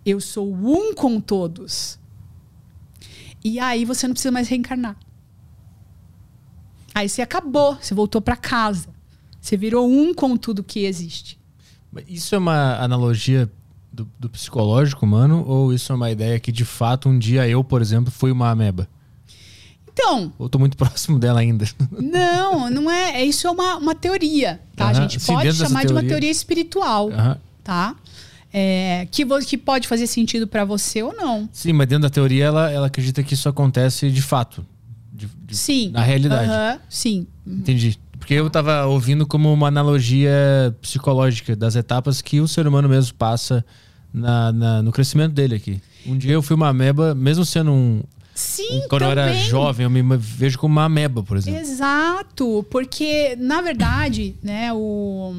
Eu sou um com todos. E aí você não precisa mais reencarnar. Aí você acabou, você voltou para casa. Você virou um com tudo que existe. Isso é uma analogia do, do, psicológico humano ou isso é uma ideia que de fato um dia eu, por exemplo, fui uma ameba? Então. Ou tô muito próximo dela ainda. Não, não é. é isso é uma, uma teoria, tá? Uh -huh. A gente Sim, pode chamar de uma teoria espiritual, uh -huh. tá? É, que, que pode fazer sentido para você ou não. Sim, mas dentro da teoria ela, ela acredita que isso acontece de fato. De, de, sim. Na realidade. Uh -huh, sim. Entendi. Porque eu estava ouvindo como uma analogia psicológica das etapas que o ser humano mesmo passa na, na, no crescimento dele aqui. Um dia eu fui uma ameba, mesmo sendo um, Sim, Quando também. eu era jovem, eu me vejo como uma ameba, por exemplo. Exato, porque, na verdade, né, o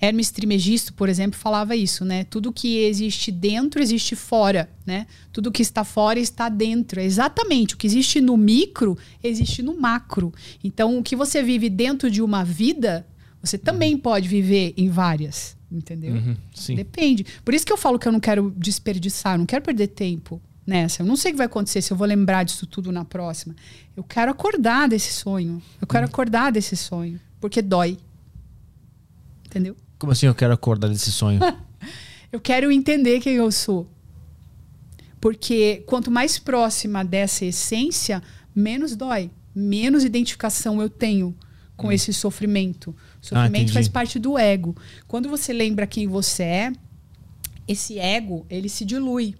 Hermes Trimegisto, por exemplo, falava isso, né? Tudo que existe dentro existe fora, né? Tudo que está fora está dentro. É exatamente o que existe no micro existe no macro. Então, o que você vive dentro de uma vida, você também uhum. pode viver em várias, entendeu? Uhum, Depende. Por isso que eu falo que eu não quero desperdiçar, não quero perder tempo nessa. Eu não sei o que vai acontecer se eu vou lembrar disso tudo na próxima. Eu quero acordar desse sonho. Eu quero uhum. acordar desse sonho, porque dói. Entendeu? Como assim eu quero acordar desse sonho? eu quero entender quem eu sou. Porque quanto mais próxima dessa essência, menos dói, menos identificação eu tenho com esse sofrimento. O sofrimento entendi. faz parte do ego. Quando você lembra quem você é, esse ego, ele se dilui.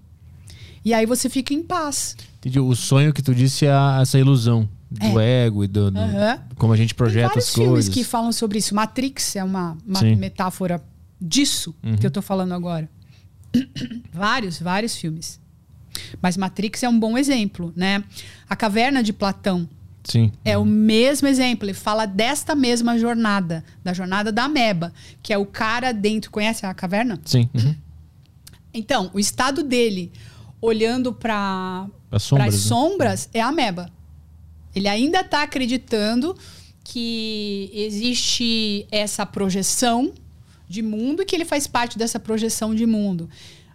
E aí você fica em paz. Entendi. O sonho que tu disse é essa ilusão do ego e do, do- Aham. como a gente Tem projeta vários as filmes coisas. que falam sobre isso. Matrix é uma, uma. Uhum. metáfora disso que eu tô falando agora. vários, vários filmes. Mas Matrix é um bom exemplo, né? A Caverna de Platão Sim. é o mesmo exemplo. Ele fala desta mesma jornada, da jornada da ameba, que é o cara dentro. Conhece a caverna? Sim. Uhum. Então, o estado dele olhando para As sombras, as né? sombras é a ameba. Ele ainda está acreditando que existe essa projeção de mundo e que ele faz parte dessa projeção de mundo.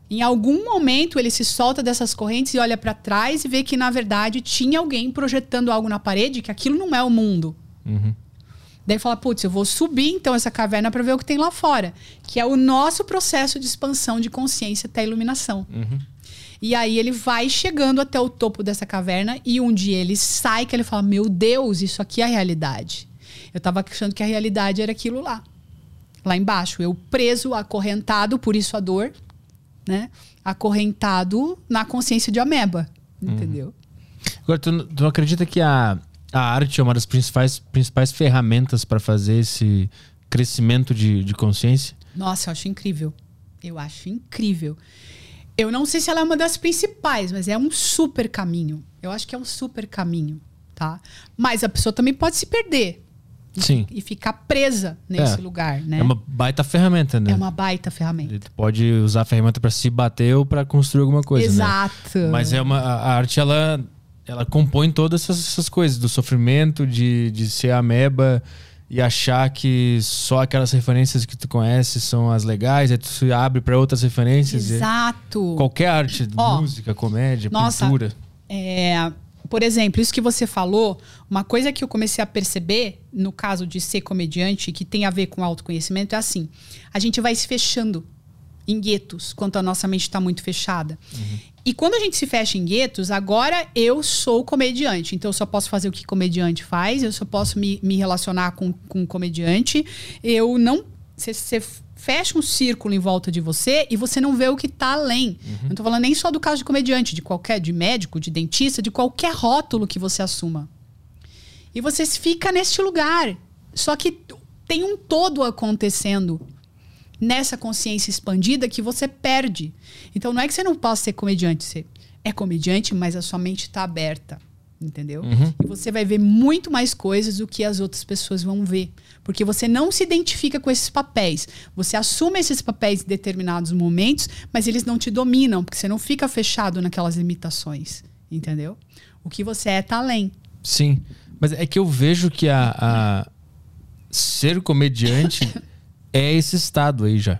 Em algum momento ele se solta dessas correntes e olha para trás e vê que na verdade tinha alguém projetando algo na parede, que aquilo não é o mundo. Uhum. Daí fala, putz, eu vou subir então essa caverna para ver o que tem lá fora, que é o nosso processo de expansão de consciência até a iluminação. Uhum. E aí ele vai chegando até o topo dessa caverna e um dia ele sai que ele fala: "Meu Deus, isso aqui é a realidade". Eu tava achando que a realidade era aquilo lá. Lá embaixo, eu preso, acorrentado, por isso a dor, né? Acorrentado na consciência de ameba, entendeu? Agora, tu, tu não acredita que a, a arte é uma das principais, principais ferramentas para fazer esse crescimento de, de consciência? Nossa, eu acho incrível. Eu acho incrível. Eu não sei se ela é uma das principais, mas é um super caminho. Eu acho que é um super caminho, tá? Mas a pessoa também pode se perder Sim. e ficar presa nesse É. lugar, né? É uma baita ferramenta, né? É uma baita ferramenta. Tu pode usar a ferramenta para se bater ou para construir alguma coisa, né? Exato. Mas é uma, a a arte, ela, ela compõe todas essas, essas coisas, do sofrimento, de, de ser ameba e achar que só aquelas referências que tu conhece são as legais, aí tu se abre para outras referências. e- Exato. Qualquer arte, Ó, música, comédia, nossa, pintura. É, por exemplo, isso que você falou, uma coisa que eu comecei a perceber no caso de ser comediante, que tem a ver com autoconhecimento, é assim: a gente vai se fechando em guetos quando a nossa mente está muito fechada. E quando a gente se fecha em guetos, agora eu sou comediante. Então eu só posso fazer o que comediante faz, eu só posso me, me relacionar com, com comediante. Eu não. Você fecha um círculo em volta de você e você não vê o que está além. Eu não tô falando nem só do caso de comediante, de qualquer, de médico, de dentista, de qualquer rótulo que você assuma. E você fica neste lugar. Só que tem um todo acontecendo nessa consciência expandida que você perde. Então não é que você não possa ser comediante, você é comediante, mas a sua mente está aberta, entendeu? E você vai ver muito mais coisas do que as outras pessoas vão ver, porque você não se identifica com esses papéis. Você assume esses papéis em determinados momentos, mas eles não te dominam, porque você não fica fechado naquelas limitações, entendeu? O que você é tá além. Sim. Mas é que eu vejo que a, a ser comediante é esse estado aí já.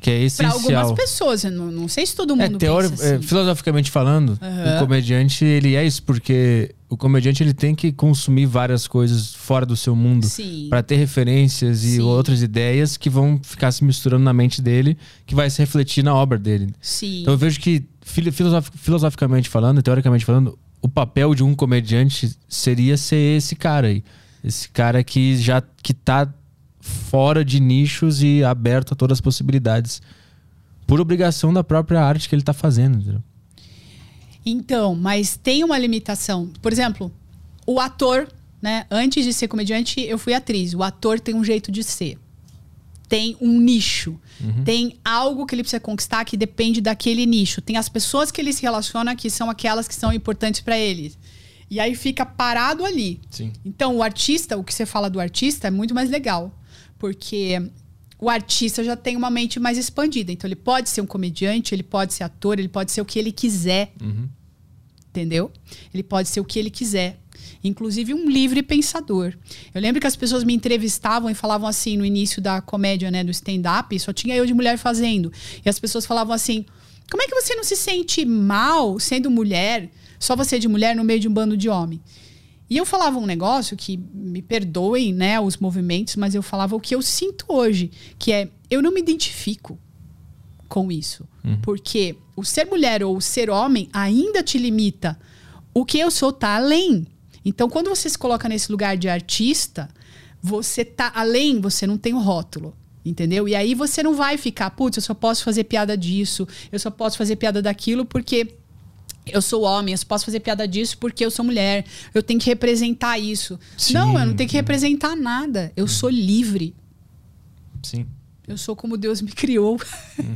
Que é Para essencial. algumas pessoas, eu não, não sei se todo É, mundo teori- pensa é, assim. filosoficamente falando, Aham. o comediante ele é isso porque o comediante ele tem que consumir várias coisas fora do seu mundo para ter referências e Sim. outras ideias que vão ficar se misturando na mente dele, que vai se refletir na obra dele. Sim. Então eu vejo que filo- filosof- filosoficamente falando, teoricamente falando, o papel de um comediante seria ser esse cara aí, esse cara que já que tá fora de nichos e aberto a todas as possibilidades. Por obrigação da própria arte que ele tá fazendo. entendeu? Então, mas tem uma limitação. Por exemplo, o ator, né? Antes de ser comediante, eu fui atriz. O ator tem um jeito de ser. Tem um nicho. Tem algo que ele precisa conquistar que depende daquele nicho. Tem as pessoas que ele se relaciona que são aquelas que são importantes para ele. E aí fica parado ali. Sim. Então, o artista, o que você fala do artista é muito mais legal. Porque o artista já tem uma mente mais expandida. Então, ele pode ser um comediante, ele pode ser ator, ele pode ser o que ele quiser. Entendeu? Ele pode ser o que ele quiser. Inclusive um livre pensador. Eu lembro que as pessoas me entrevistavam e falavam assim no início da comédia, né, do stand-up, só tinha eu de mulher fazendo. E as pessoas falavam assim: como é que você não se sente mal sendo mulher, só você de mulher no meio de um bando de homem? E eu falava um negócio que me perdoem, né, os movimentos, mas eu falava o que eu sinto hoje, que é eu não me identifico com isso. Porque o ser mulher ou o ser homem ainda te limita. O que eu sou tá além. Então, quando você se coloca nesse lugar de artista, você tá além, você não tem o rótulo. Entendeu? E aí você não vai ficar, putz, eu só posso fazer piada disso, eu só posso fazer piada daquilo porque eu sou homem, eu só posso fazer piada disso porque eu sou mulher, eu tenho que representar isso. Sim. Não, eu não tenho que representar nada. Eu sou livre. Sim. Eu sou como Deus me criou.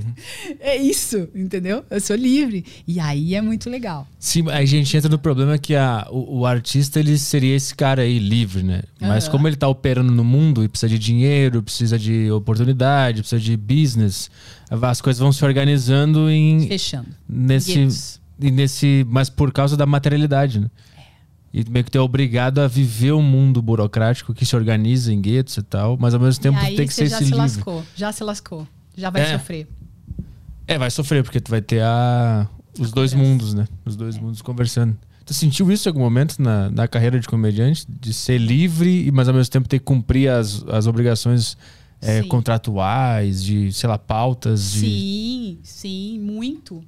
é isso, entendeu? Eu sou livre. E aí é muito legal. Sim, aí a gente entra no problema que a, o, o artista ele seria esse cara aí livre, né? Mas Aham. como ele tá operando no mundo e precisa de dinheiro, precisa de oportunidade, precisa de business, as coisas vão se organizando em Fechando. nesse Guetos. E nesse, mas por causa da materialidade, né? E meio que tu é obrigado a viver um mundo burocrático que se organiza em guetos e tal, mas ao mesmo tempo tem que você ser já se livre. lascou. Já se lascou. Já vai É. sofrer. É, vai sofrer, porque tu vai ter a, os dois conversa. mundos, né? Os dois mundos conversando. Tu sentiu isso em algum momento na, na carreira de comediante? De ser livre, e mas ao mesmo tempo ter que cumprir as, as obrigações é, contratuais, de, sei lá, pautas, de. Sim, sim, muito.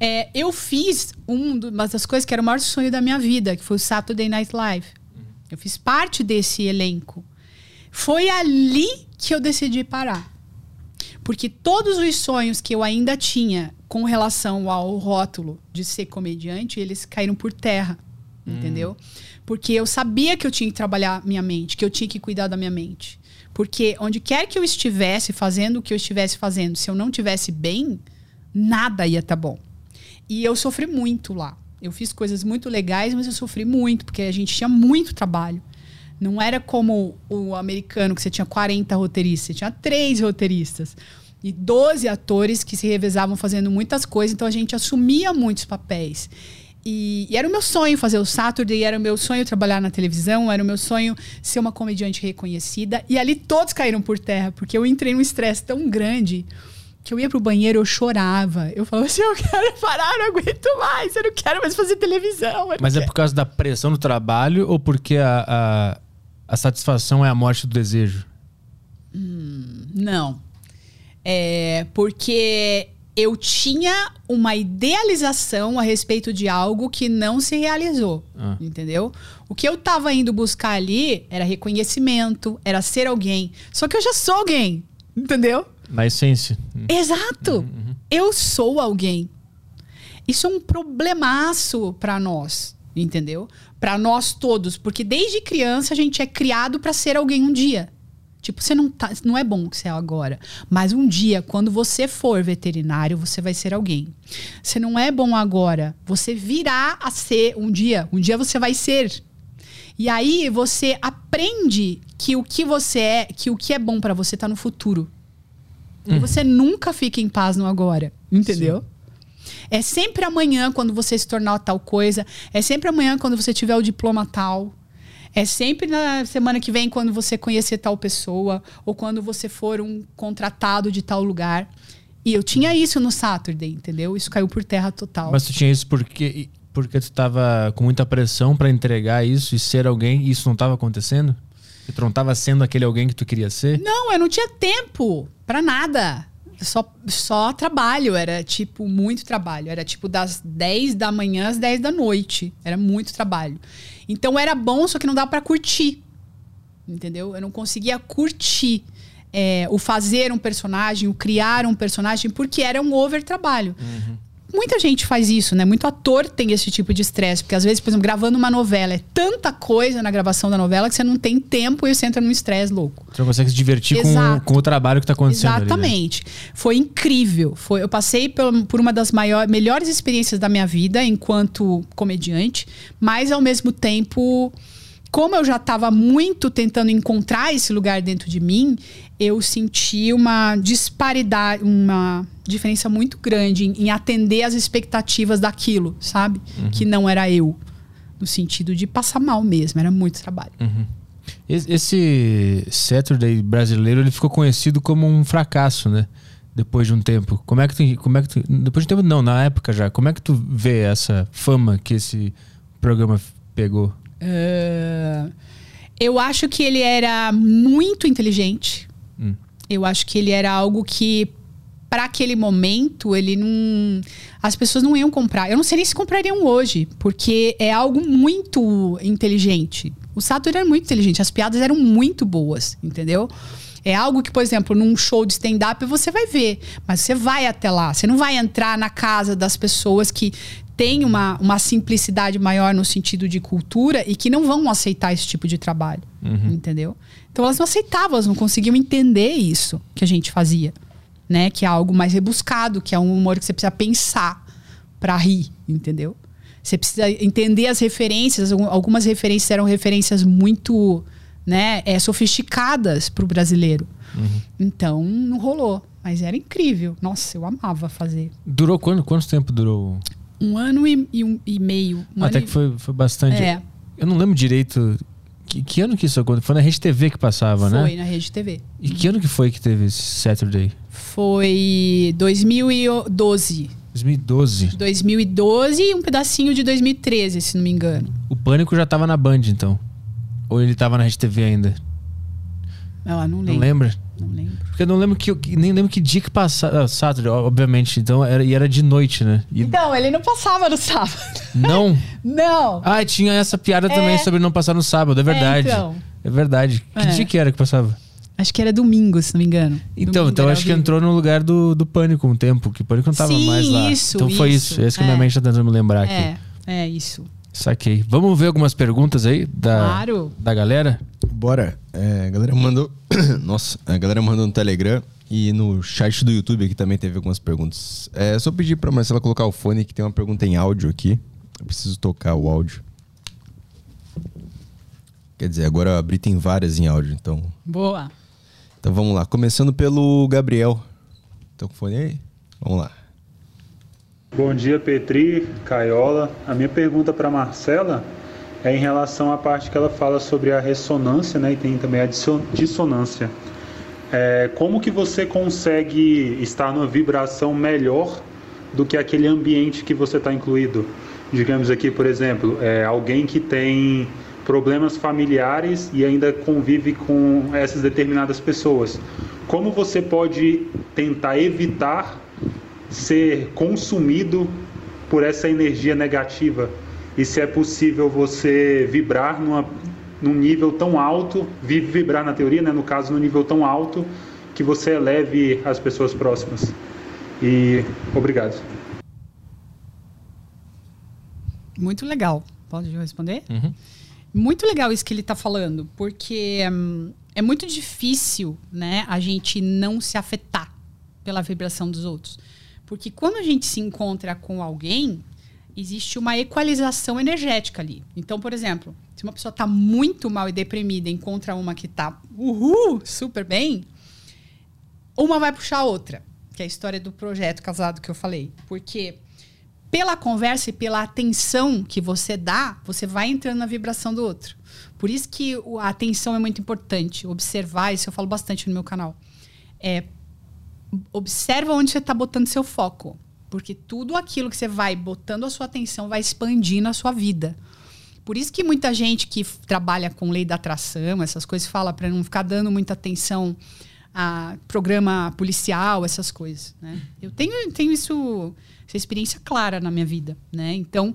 É, eu fiz um uma das coisas que era o maior sonho da minha vida, que foi o Saturday Night Live. Eu fiz parte desse elenco. Foi ali que eu decidi parar. Porque todos os sonhos que eu ainda tinha com relação ao rótulo de ser comediante, eles caíram por terra. Entendeu? Porque eu sabia que eu tinha que trabalhar minha mente, que eu tinha que cuidar da minha mente. Porque onde quer que eu estivesse fazendo o que eu estivesse fazendo, se eu não tivesse bem, nada ia estar bom. E eu sofri muito lá. Eu fiz coisas muito legais, mas eu sofri muito, porque a gente tinha muito trabalho. Não era como o americano, que você tinha 40 roteiristas, você tinha três roteiristas. E 12 atores que se revezavam fazendo muitas coisas, então a gente assumia muitos papéis. E, e era o meu sonho fazer o Saturday, era o meu sonho trabalhar na televisão, era o meu sonho ser uma comediante reconhecida. E ali todos caíram por terra, porque eu entrei num estresse tão grande que eu ia pro banheiro, eu chorava. Eu falava assim, eu quero parar, eu não aguento mais, eu não quero mais fazer televisão. Mas é quero." por causa da pressão do trabalho ou porque a, a, a satisfação é a morte do desejo? Não. É porque eu tinha uma idealização a respeito de algo que não se realizou. Ah. Entendeu? O que eu tava indo buscar ali era reconhecimento, era ser alguém. Só que eu já sou alguém. Entendeu? Na essência. Exato. Eu sou alguém. Isso é um problemaço pra nós, entendeu? Pra nós todos, porque desde criança a gente é criado pra ser alguém um dia. Tipo, você não tá, não é bom que você é agora, mas um dia, quando você for veterinário, você vai ser alguém. Você não é bom agora, você virá a ser um dia, um dia você vai ser. E aí você aprende que o que você é, que o que é bom pra você tá no futuro. E você nunca fica em paz no agora, entendeu? É sempre amanhã quando você se tornar tal coisa. É sempre amanhã quando você tiver o diploma tal. É sempre na semana que vem quando você conhecer tal pessoa. Ou quando você for um contratado de tal lugar. E eu tinha isso no Saturday, entendeu? Isso caiu por terra total. Mas tu tinha isso porque, porque tu tava com muita pressão pra entregar isso e ser alguém e isso não tava acontecendo? E tu não tava sendo aquele alguém que tu queria ser? Não, eu não tinha tempo pra nada. Só, só trabalho, era tipo muito trabalho. Era tipo das 10 da manhã às 10 da noite. Era muito trabalho. Então era bom, só que não dava pra curtir. Entendeu? Eu não conseguia curtir é, o fazer um personagem, o criar um personagem, porque era um over trabalho. Muita gente faz isso, né? Muito ator tem esse tipo de estresse, porque às vezes, por exemplo, gravando uma novela, é tanta coisa na gravação da novela que você não tem tempo e você entra num estresse louco. Tu não consegue se divertir com, com o trabalho que tá acontecendo ali, né? Exatamente. Foi incrível. Foi, eu passei por, por uma das maior, melhores experiências da minha vida enquanto comediante, mas ao mesmo tempo, como eu já estava muito tentando encontrar esse lugar dentro de mim, eu senti uma disparidade, uma diferença muito grande em, em atender as expectativas daquilo, sabe? Que não era eu. No sentido de passar mal mesmo, era muito trabalho. Esse- Esse Saturday brasileiro, ele ficou conhecido como um fracasso, né? Depois de um tempo. Como é que tu, como é que tu, depois de um tempo não, na época já. Como é que tu vê essa fama que esse programa pegou? É, eu acho que ele era muito inteligente. Hum. Eu acho que ele era algo que para aquele momento, ele não. As pessoas não iam comprar. Eu não sei nem se comprariam hoje, porque é algo muito inteligente. O Sato era muito inteligente, as piadas eram muito boas, entendeu? É algo que, por exemplo, num show de stand-up você vai ver, mas você vai até lá. Você não vai entrar na casa das pessoas que têm uma, uma simplicidade maior no sentido de cultura e que não vão aceitar esse tipo de trabalho, Uhum. entendeu? Então elas não aceitavam, elas não conseguiam entender isso que a gente fazia, né? Que é algo mais rebuscado, que é um humor que você precisa pensar pra rir, entendeu? Você precisa entender as referências. Algum- Algumas referências eram referências muito né, é, sofisticadas pro brasileiro. Então, não rolou. Mas era incrível. Nossa, eu amava fazer. Durou quanto? Quanto tempo durou? Um ano e, e um- e meio. Um Até que foi, foi bastante. É. Eu não lembro direito. Que, que ano que isso aconteceu? Foi na Rede TV que passava, e... né? Foi na Rede TV. E que ano que foi que teve esse Saturday? Foi 2012. 2012. 2012 e um pedacinho de 2013, se não me engano. O Pânico já tava na Band, então. Ou ele tava na Rede TV ainda? Ah, não lembro. Não lembra? Não lembro. Porque eu não lembro que. Nem lembro que dia que passava. Ah, Saturday, obviamente. Então era, e era de noite, né? E Então, ele não passava no sábado. não. Não. Ah, tinha essa piada também É. sobre não passar no sábado, é verdade. É, então. verdade. Que É. dia que era que passava? Acho que era domingo, se não me engano. Então, Domingo então acho que entrou no lugar do, do Pânico um tempo, que o Pânico não tava Sim, mais lá. isso, então foi isso. isso. É isso que minha É. mente tá tentando me lembrar aqui. É, é isso. Saquei. Vamos ver algumas perguntas aí da, Claro. da galera? Bora. É, a galera mandou. Nossa, a galera mandou no Telegram e no chat do YouTube aqui também teve algumas perguntas. É só pedir pra Marcela colocar o fone que tem uma pergunta em áudio aqui. Eu preciso tocar o áudio. Quer dizer, agora eu abri tem várias em áudio, então. Boa. Então vamos lá. Começando pelo Gabriel. Tá com o fone aí? Vamos lá. Bom dia, Petri, Caiola. A minha pergunta para Marcela é em relação à parte que ela fala sobre a ressonância, né, e tem também a disso- dissonância. É, como que você consegue estar numa vibração melhor do que aquele ambiente que você está incluído? Digamos aqui, por exemplo, é, alguém que tem problemas familiares e ainda convive com essas determinadas pessoas. Como você pode tentar evitar ser consumido por essa energia negativa e se é possível você vibrar numa, num nível tão alto, vi- vibrar na teoria, né, no caso, num nível tão alto que você eleve as pessoas próximas. E obrigado. Muito legal. Pode responder? Uhum. Muito legal isso que ele está falando, porque hum, é muito difícil, né, a gente não se afetar pela vibração dos outros. Porque quando a gente se encontra com alguém, existe uma equalização energética ali. Então, por exemplo, se uma pessoa está muito mal e deprimida encontra uma que está super bem, uma vai puxar a outra, que é a história do projeto casado que eu falei. Porque pela conversa e pela atenção que você dá, você vai entrando na vibração do outro. Por isso que a atenção é muito importante. Observar, isso eu falo bastante no meu canal. É, observa onde você está botando seu foco. Porque tudo aquilo que você vai botando a sua atenção vai expandindo a sua vida. Por isso que muita gente que trabalha com lei da atração, essas coisas, fala para não ficar dando muita atenção a programa policial, essas coisas. Né? Eu tenho, tenho isso, essa experiência clara na minha vida. Né? Então,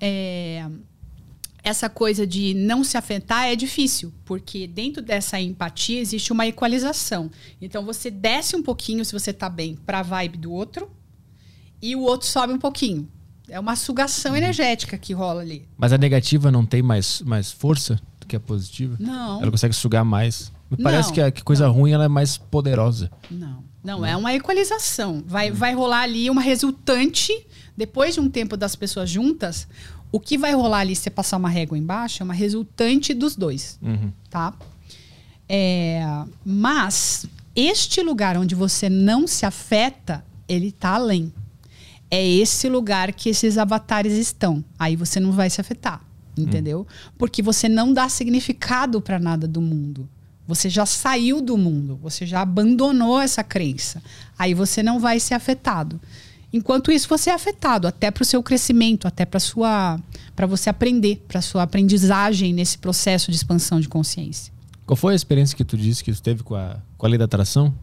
é, essa coisa de não se afetar é difícil, porque dentro dessa empatia existe uma equalização. Então, você desce um pouquinho, se você está bem, para a vibe do outro, e o outro sobe um pouquinho. É uma sugação energética que rola ali. Mas a negativa não tem mais, mais força do que a positiva? Não. Ela consegue sugar mais. Me Não, parece que a que coisa ruim ela é mais poderosa. Não, não, é uma equalização. Vai, vai rolar ali uma resultante, depois de um tempo das pessoas juntas, o que vai rolar ali, se você passar uma régua embaixo, é uma resultante dos dois, Uhum. tá? É, mas este lugar onde você não se afeta, ele tá além. É esse lugar que esses avatares estão. Aí você não vai se afetar, entendeu? Porque você não dá significado para nada do mundo. Você já saiu do mundo, você já abandonou essa crença. Aí você não vai ser afetado. Enquanto isso, você é afetado até para o seu crescimento, até para sua, para você aprender, para sua aprendizagem nesse processo de expansão de consciência. Qual foi a experiência que tu disse que tu teve com a, com a lei da atração?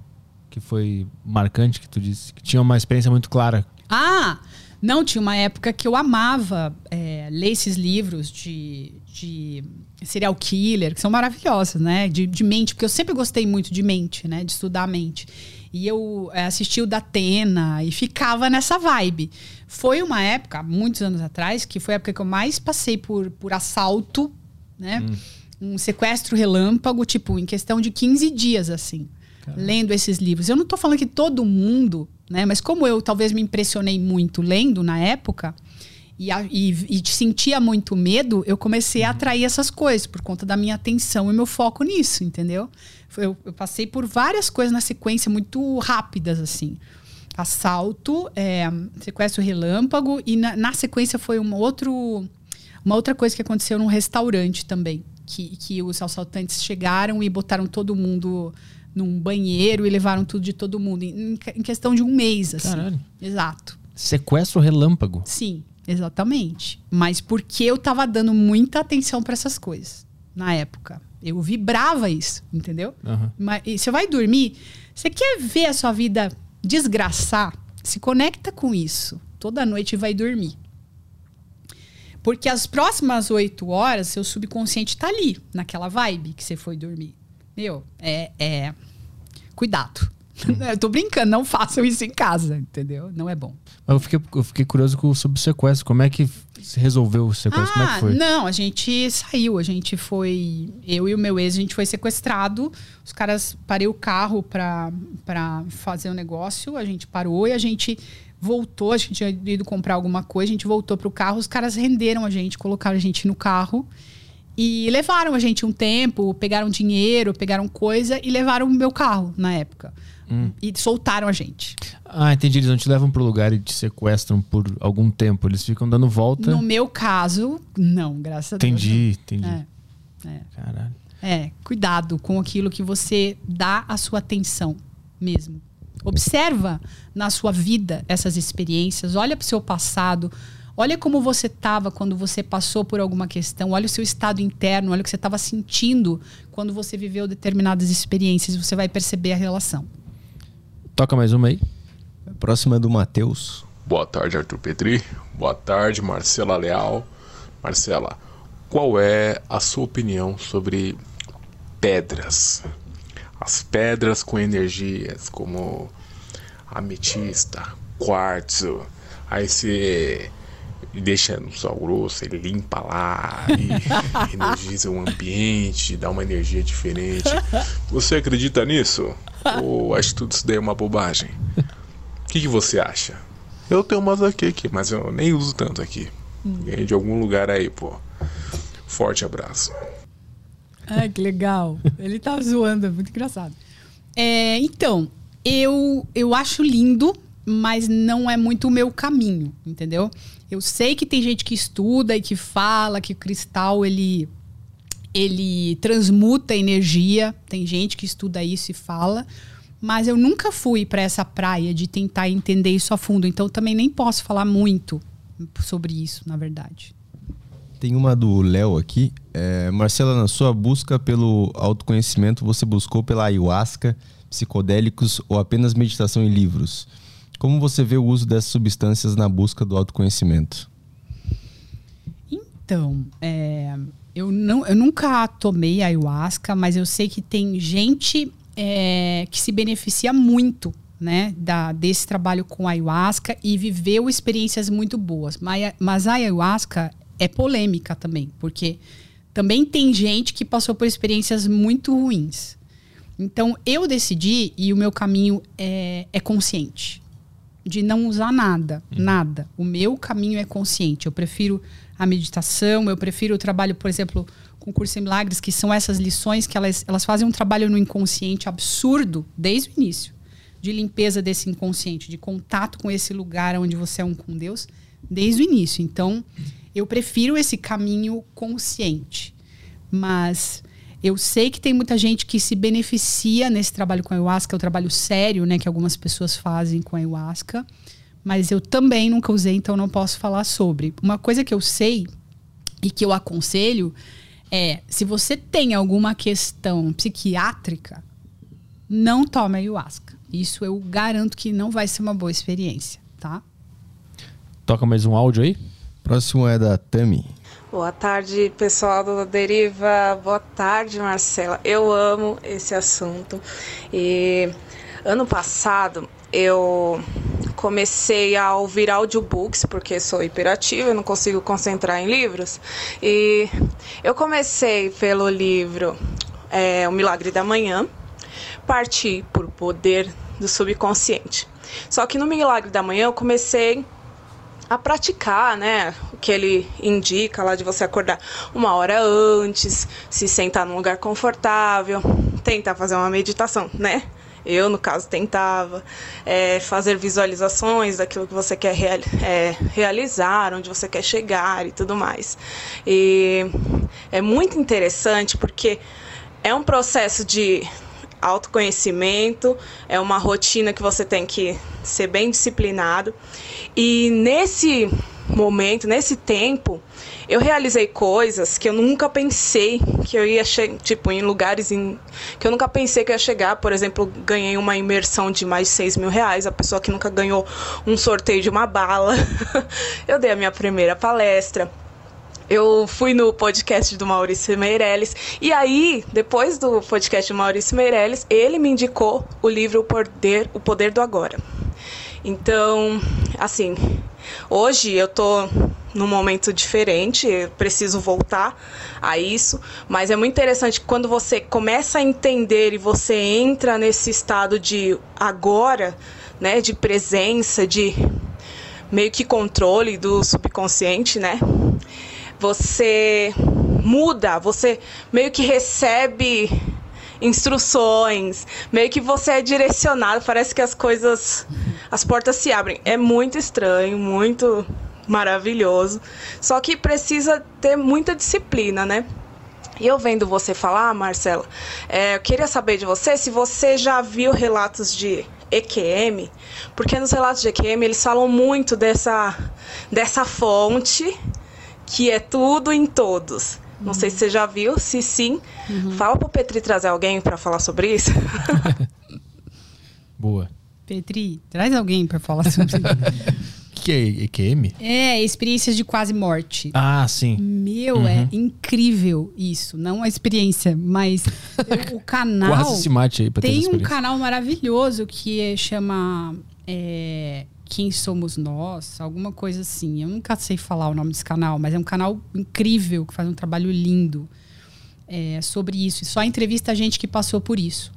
que foi marcante, que tu disse? Que tinha uma experiência muito clara. Ah, não, tinha uma época que eu amava é, ler esses livros de, de serial killer, que são maravilhosos, né? De, de mente, porque eu sempre gostei muito de mente, né? De estudar a mente. E eu é, assisti o da Atena e ficava nessa vibe. Foi uma época, muitos anos atrás, que foi a época que eu mais passei por, por assalto, né? Hum. Um sequestro relâmpago, tipo, em questão de 15 dias, assim. Caramba. Lendo esses livros. Eu não tô falando que todo mundo, né? Mas como eu talvez me impressionei muito lendo na época, e, e, e sentia muito medo, eu comecei a atrair essas coisas por conta da minha atenção e meu foco nisso, entendeu? Eu, eu passei por várias coisas na sequência muito rápidas, assim. Assalto, é, sequestro relâmpago, e na, na, sequência foi um outro, uma outra coisa que aconteceu num restaurante também. Que, que os assaltantes chegaram e botaram todo mundo num banheiro e levaram tudo de todo mundo. Em, em questão de um mês, assim. Caralho. Exato. Sequestro relâmpago? Sim. Exatamente. Mas porque eu tava dando muita atenção para essas coisas na época. Eu vibrava isso, entendeu? Uhum. Mas você vai dormir, você quer ver a sua vida desgraçar? Se conecta com isso. Toda noite vai dormir. Porque as próximas oito horas, seu subconsciente tá ali, naquela vibe que você foi dormir. Meu, é. é... Cuidado. Eu tô brincando, não façam isso em casa, entendeu? Não é bom. Eu fiquei, eu fiquei curioso sobre o sequestro. Como é que se resolveu o sequestro? Ah, Como é que foi? Não, a gente saiu. A gente foi. Eu e o meu ex, a gente foi sequestrado. Os caras parei o carro pra, pra fazer o um negócio. A gente parou e a gente voltou. A gente tinha ido comprar alguma coisa. A gente voltou pro carro. Os caras renderam a gente, colocaram a gente no carro. E levaram a gente um tempo, pegaram dinheiro, pegaram coisa e levaram o meu carro na época. Hum. E soltaram a gente. Ah, entendi. Eles não te levam para o lugar e te sequestram por algum tempo. Eles ficam dando volta. No meu caso, não, graças a entendi, Deus. Entendi, entendi. É, é. Caralho. É, cuidado com aquilo que você dá a sua atenção mesmo. Observa na sua vida essas experiências, olha para o seu passado, olha como você estava quando você passou por alguma questão, olha o seu estado interno, olha o que você estava sentindo quando você viveu determinadas experiências, você vai perceber a relação. Toca mais uma aí. Próxima é do Matheus. Boa tarde, Arthur Petri. Boa tarde, Marcela Leal. Marcela, qual é a sua opinião sobre pedras? As pedras com energias como ametista, quartzo. Aí você deixa no sol grosso, ele limpa lá e energiza o ambiente, dá uma energia diferente. Você acredita nisso? Ou acho que tudo isso daí é uma bobagem? O que, que, você acha? Eu tenho umas aqui, aqui, mas eu nem uso tanto aqui. Ganhei de algum lugar aí, pô. Forte abraço. Ah, que legal. Ele tá zoando, é muito engraçado. É, então, eu, eu acho lindo, mas não é muito o meu caminho, entendeu? Eu sei que tem gente que estuda e que fala que o cristal ele ele transmuta energia. Tem gente que estuda isso e fala, mas eu nunca fui para essa praia de tentar entender isso a fundo, então também nem posso falar muito sobre isso, na verdade. Tem uma do Léo aqui. É, Marcela, na sua busca pelo autoconhecimento, você buscou pela ayahuasca, psicodélicos ou apenas meditação em livros? Como você vê o uso dessas substâncias na busca do autoconhecimento? Então, é, eu, não, eu nunca tomei ayahuasca, mas eu sei que tem gente é, que se beneficia muito né, da, desse trabalho com ayahuasca e viveu experiências muito boas. Mas, mas a ayahuasca é polêmica também, porque também tem gente que passou por experiências muito ruins. Então eu decidi e o meu caminho é, é consciente de não usar nada, uhum. nada. O meu caminho é consciente. Eu prefiro a meditação, eu prefiro o trabalho, por exemplo, com o curso em milagres, que são essas lições que elas, elas fazem um trabalho no inconsciente absurdo desde o início, de limpeza desse inconsciente, de contato com esse lugar onde você é um com Deus, desde o início. Então, eu prefiro esse caminho consciente. Mas eu sei que tem muita gente que se beneficia nesse trabalho com a ayahuasca, é o trabalho sério, né, que algumas pessoas fazem com a ayahuasca, mas eu também nunca usei, então não posso falar sobre. Uma coisa que eu sei e que eu aconselho é, se você tem alguma questão psiquiátrica, não tome ayahuasca. Isso eu garanto que não vai ser uma boa experiência, tá? Toca mais um áudio aí? Próximo é da Tami. Boa tarde, pessoal do Deriva. Boa tarde, Marcela. Eu amo esse assunto. E ano passado eu comecei a ouvir audiobooks porque sou hiperativa, eu não consigo concentrar em livros. E eu comecei pelo livro é, O Milagre da Manhã, parti por Poder do Subconsciente. Só que no Milagre da Manhã eu comecei a praticar, né? O que ele indica lá de você acordar uma hora antes, se sentar num lugar confortável, tentar fazer uma meditação, né? Eu, no caso, tentava é, fazer visualizações daquilo que você quer é, realizar, onde você quer chegar e tudo mais. E é muito interessante porque é um processo de autoconhecimento, é uma rotina que você tem que ser bem disciplinado. E nesse momento, nesse tempo, eu realizei coisas que eu nunca pensei que eu ia chegar, tipo, em lugares em, que eu nunca pensei que eu ia chegar. Por exemplo, ganhei uma imersão de mais de 6 mil reais, a pessoa que nunca ganhou um sorteio de uma bala. eu dei a minha primeira palestra eu fui no podcast do Maurício Meirelles e aí, depois do podcast do Maurício Meirelles, ele me indicou o livro O Poder, o Poder do Agora. Então, assim, hoje eu tô num momento diferente, preciso voltar a isso, mas é muito interessante quando você começa a entender e você entra nesse estado de agora, né, de presença, de meio que controle do subconsciente, né? você muda, você meio que recebe instruções, meio que você é direcionado, parece que as coisas, as portas se abrem. É muito estranho, muito maravilhoso, só que precisa ter muita disciplina, né? E eu vendo você falar, Marcela, é, eu queria saber de você se você já viu relatos de EQM, porque nos relatos de EQM eles falam muito dessa, dessa fonte que é tudo em todos. Não sei se você já viu, se sim, uhum. fala pro Petri trazer alguém para falar sobre isso. Boa. Petri, traz alguém para falar sobre isso. que é EQM? É, experiências de quase morte. Ah, sim. Meu, uhum. é incrível isso. Não a experiência, mas o canal. Quase se mate aí pra Tem um canal maravilhoso que é, chama. É, quem Somos Nós, alguma coisa assim. Eu nunca sei falar o nome desse canal, mas é um canal incrível que faz um trabalho lindo é, sobre isso. E só entrevista a gente que passou por isso.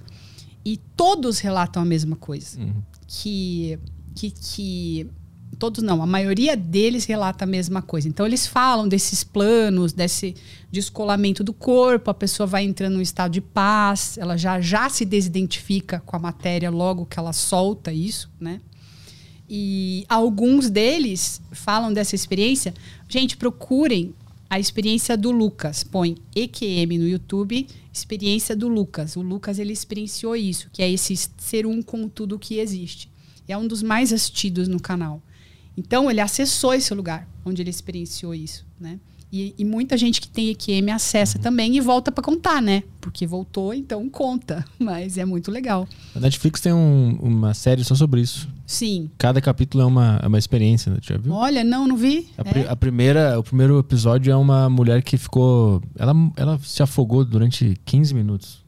E todos relatam a mesma coisa. Uhum. Que, que, que. Todos não, a maioria deles relata a mesma coisa. Então eles falam desses planos, desse descolamento do corpo, a pessoa vai entrando num estado de paz, ela já, já se desidentifica com a matéria logo que ela solta isso, né? E alguns deles falam dessa experiência. Gente, procurem a experiência do Lucas. Põe EQM no YouTube, experiência do Lucas. O Lucas ele experienciou isso, que é esse ser um com tudo que existe. É um dos mais assistidos no canal. Então ele acessou esse lugar onde ele experienciou isso, né? E, e, muita gente que tem EQM acessa uhum. também e volta para contar, né? Porque voltou, então conta. Mas é muito legal. A Netflix tem um, uma série só sobre isso. Sim. Cada capítulo é uma, é uma experiência, né? Já viu? Olha, não, não vi. A, é? a, primeira, o primeiro episódio é uma mulher que ficou. Ela, ela se afogou durante 15 minutos.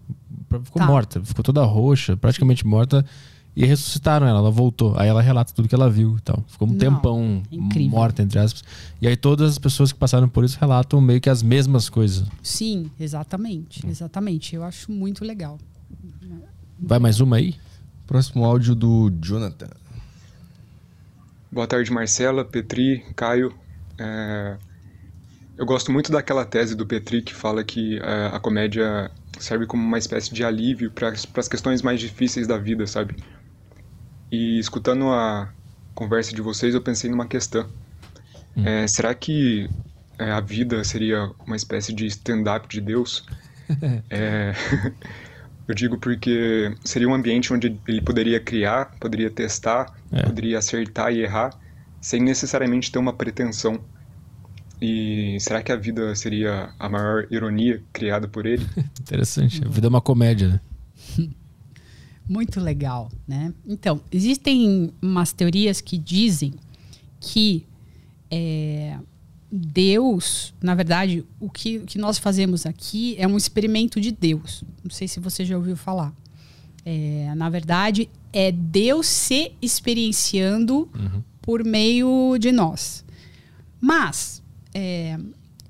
Ficou tá. morta, ficou toda roxa, praticamente morta. E ressuscitaram ela, ela voltou. Aí ela relata tudo que ela viu e tal. Ficou um Não, tempão incrível. morta, entre aspas. E aí todas as pessoas que passaram por isso relatam meio que as mesmas coisas. Sim, exatamente. Exatamente. Eu acho muito legal. Vai mais uma aí? Próximo áudio do Jonathan. Boa tarde, Marcela, Petri, Caio. É... Eu gosto muito daquela tese do Petri que fala que é, a comédia serve como uma espécie de alívio para as questões mais difíceis da vida, sabe? E escutando a conversa de vocês, eu pensei numa questão. Hum. É, será que é, a vida seria uma espécie de stand-up de Deus? é, eu digo porque seria um ambiente onde ele poderia criar, poderia testar, é. poderia acertar e errar, sem necessariamente ter uma pretensão. E será que a vida seria a maior ironia criada por ele? Interessante. A vida é uma comédia, né? Muito legal, né? Então, existem umas teorias que dizem que é, Deus, na verdade, o que, o que nós fazemos aqui é um experimento de Deus. Não sei se você já ouviu falar. É, na verdade, é Deus se experienciando por meio de nós. Mas, é,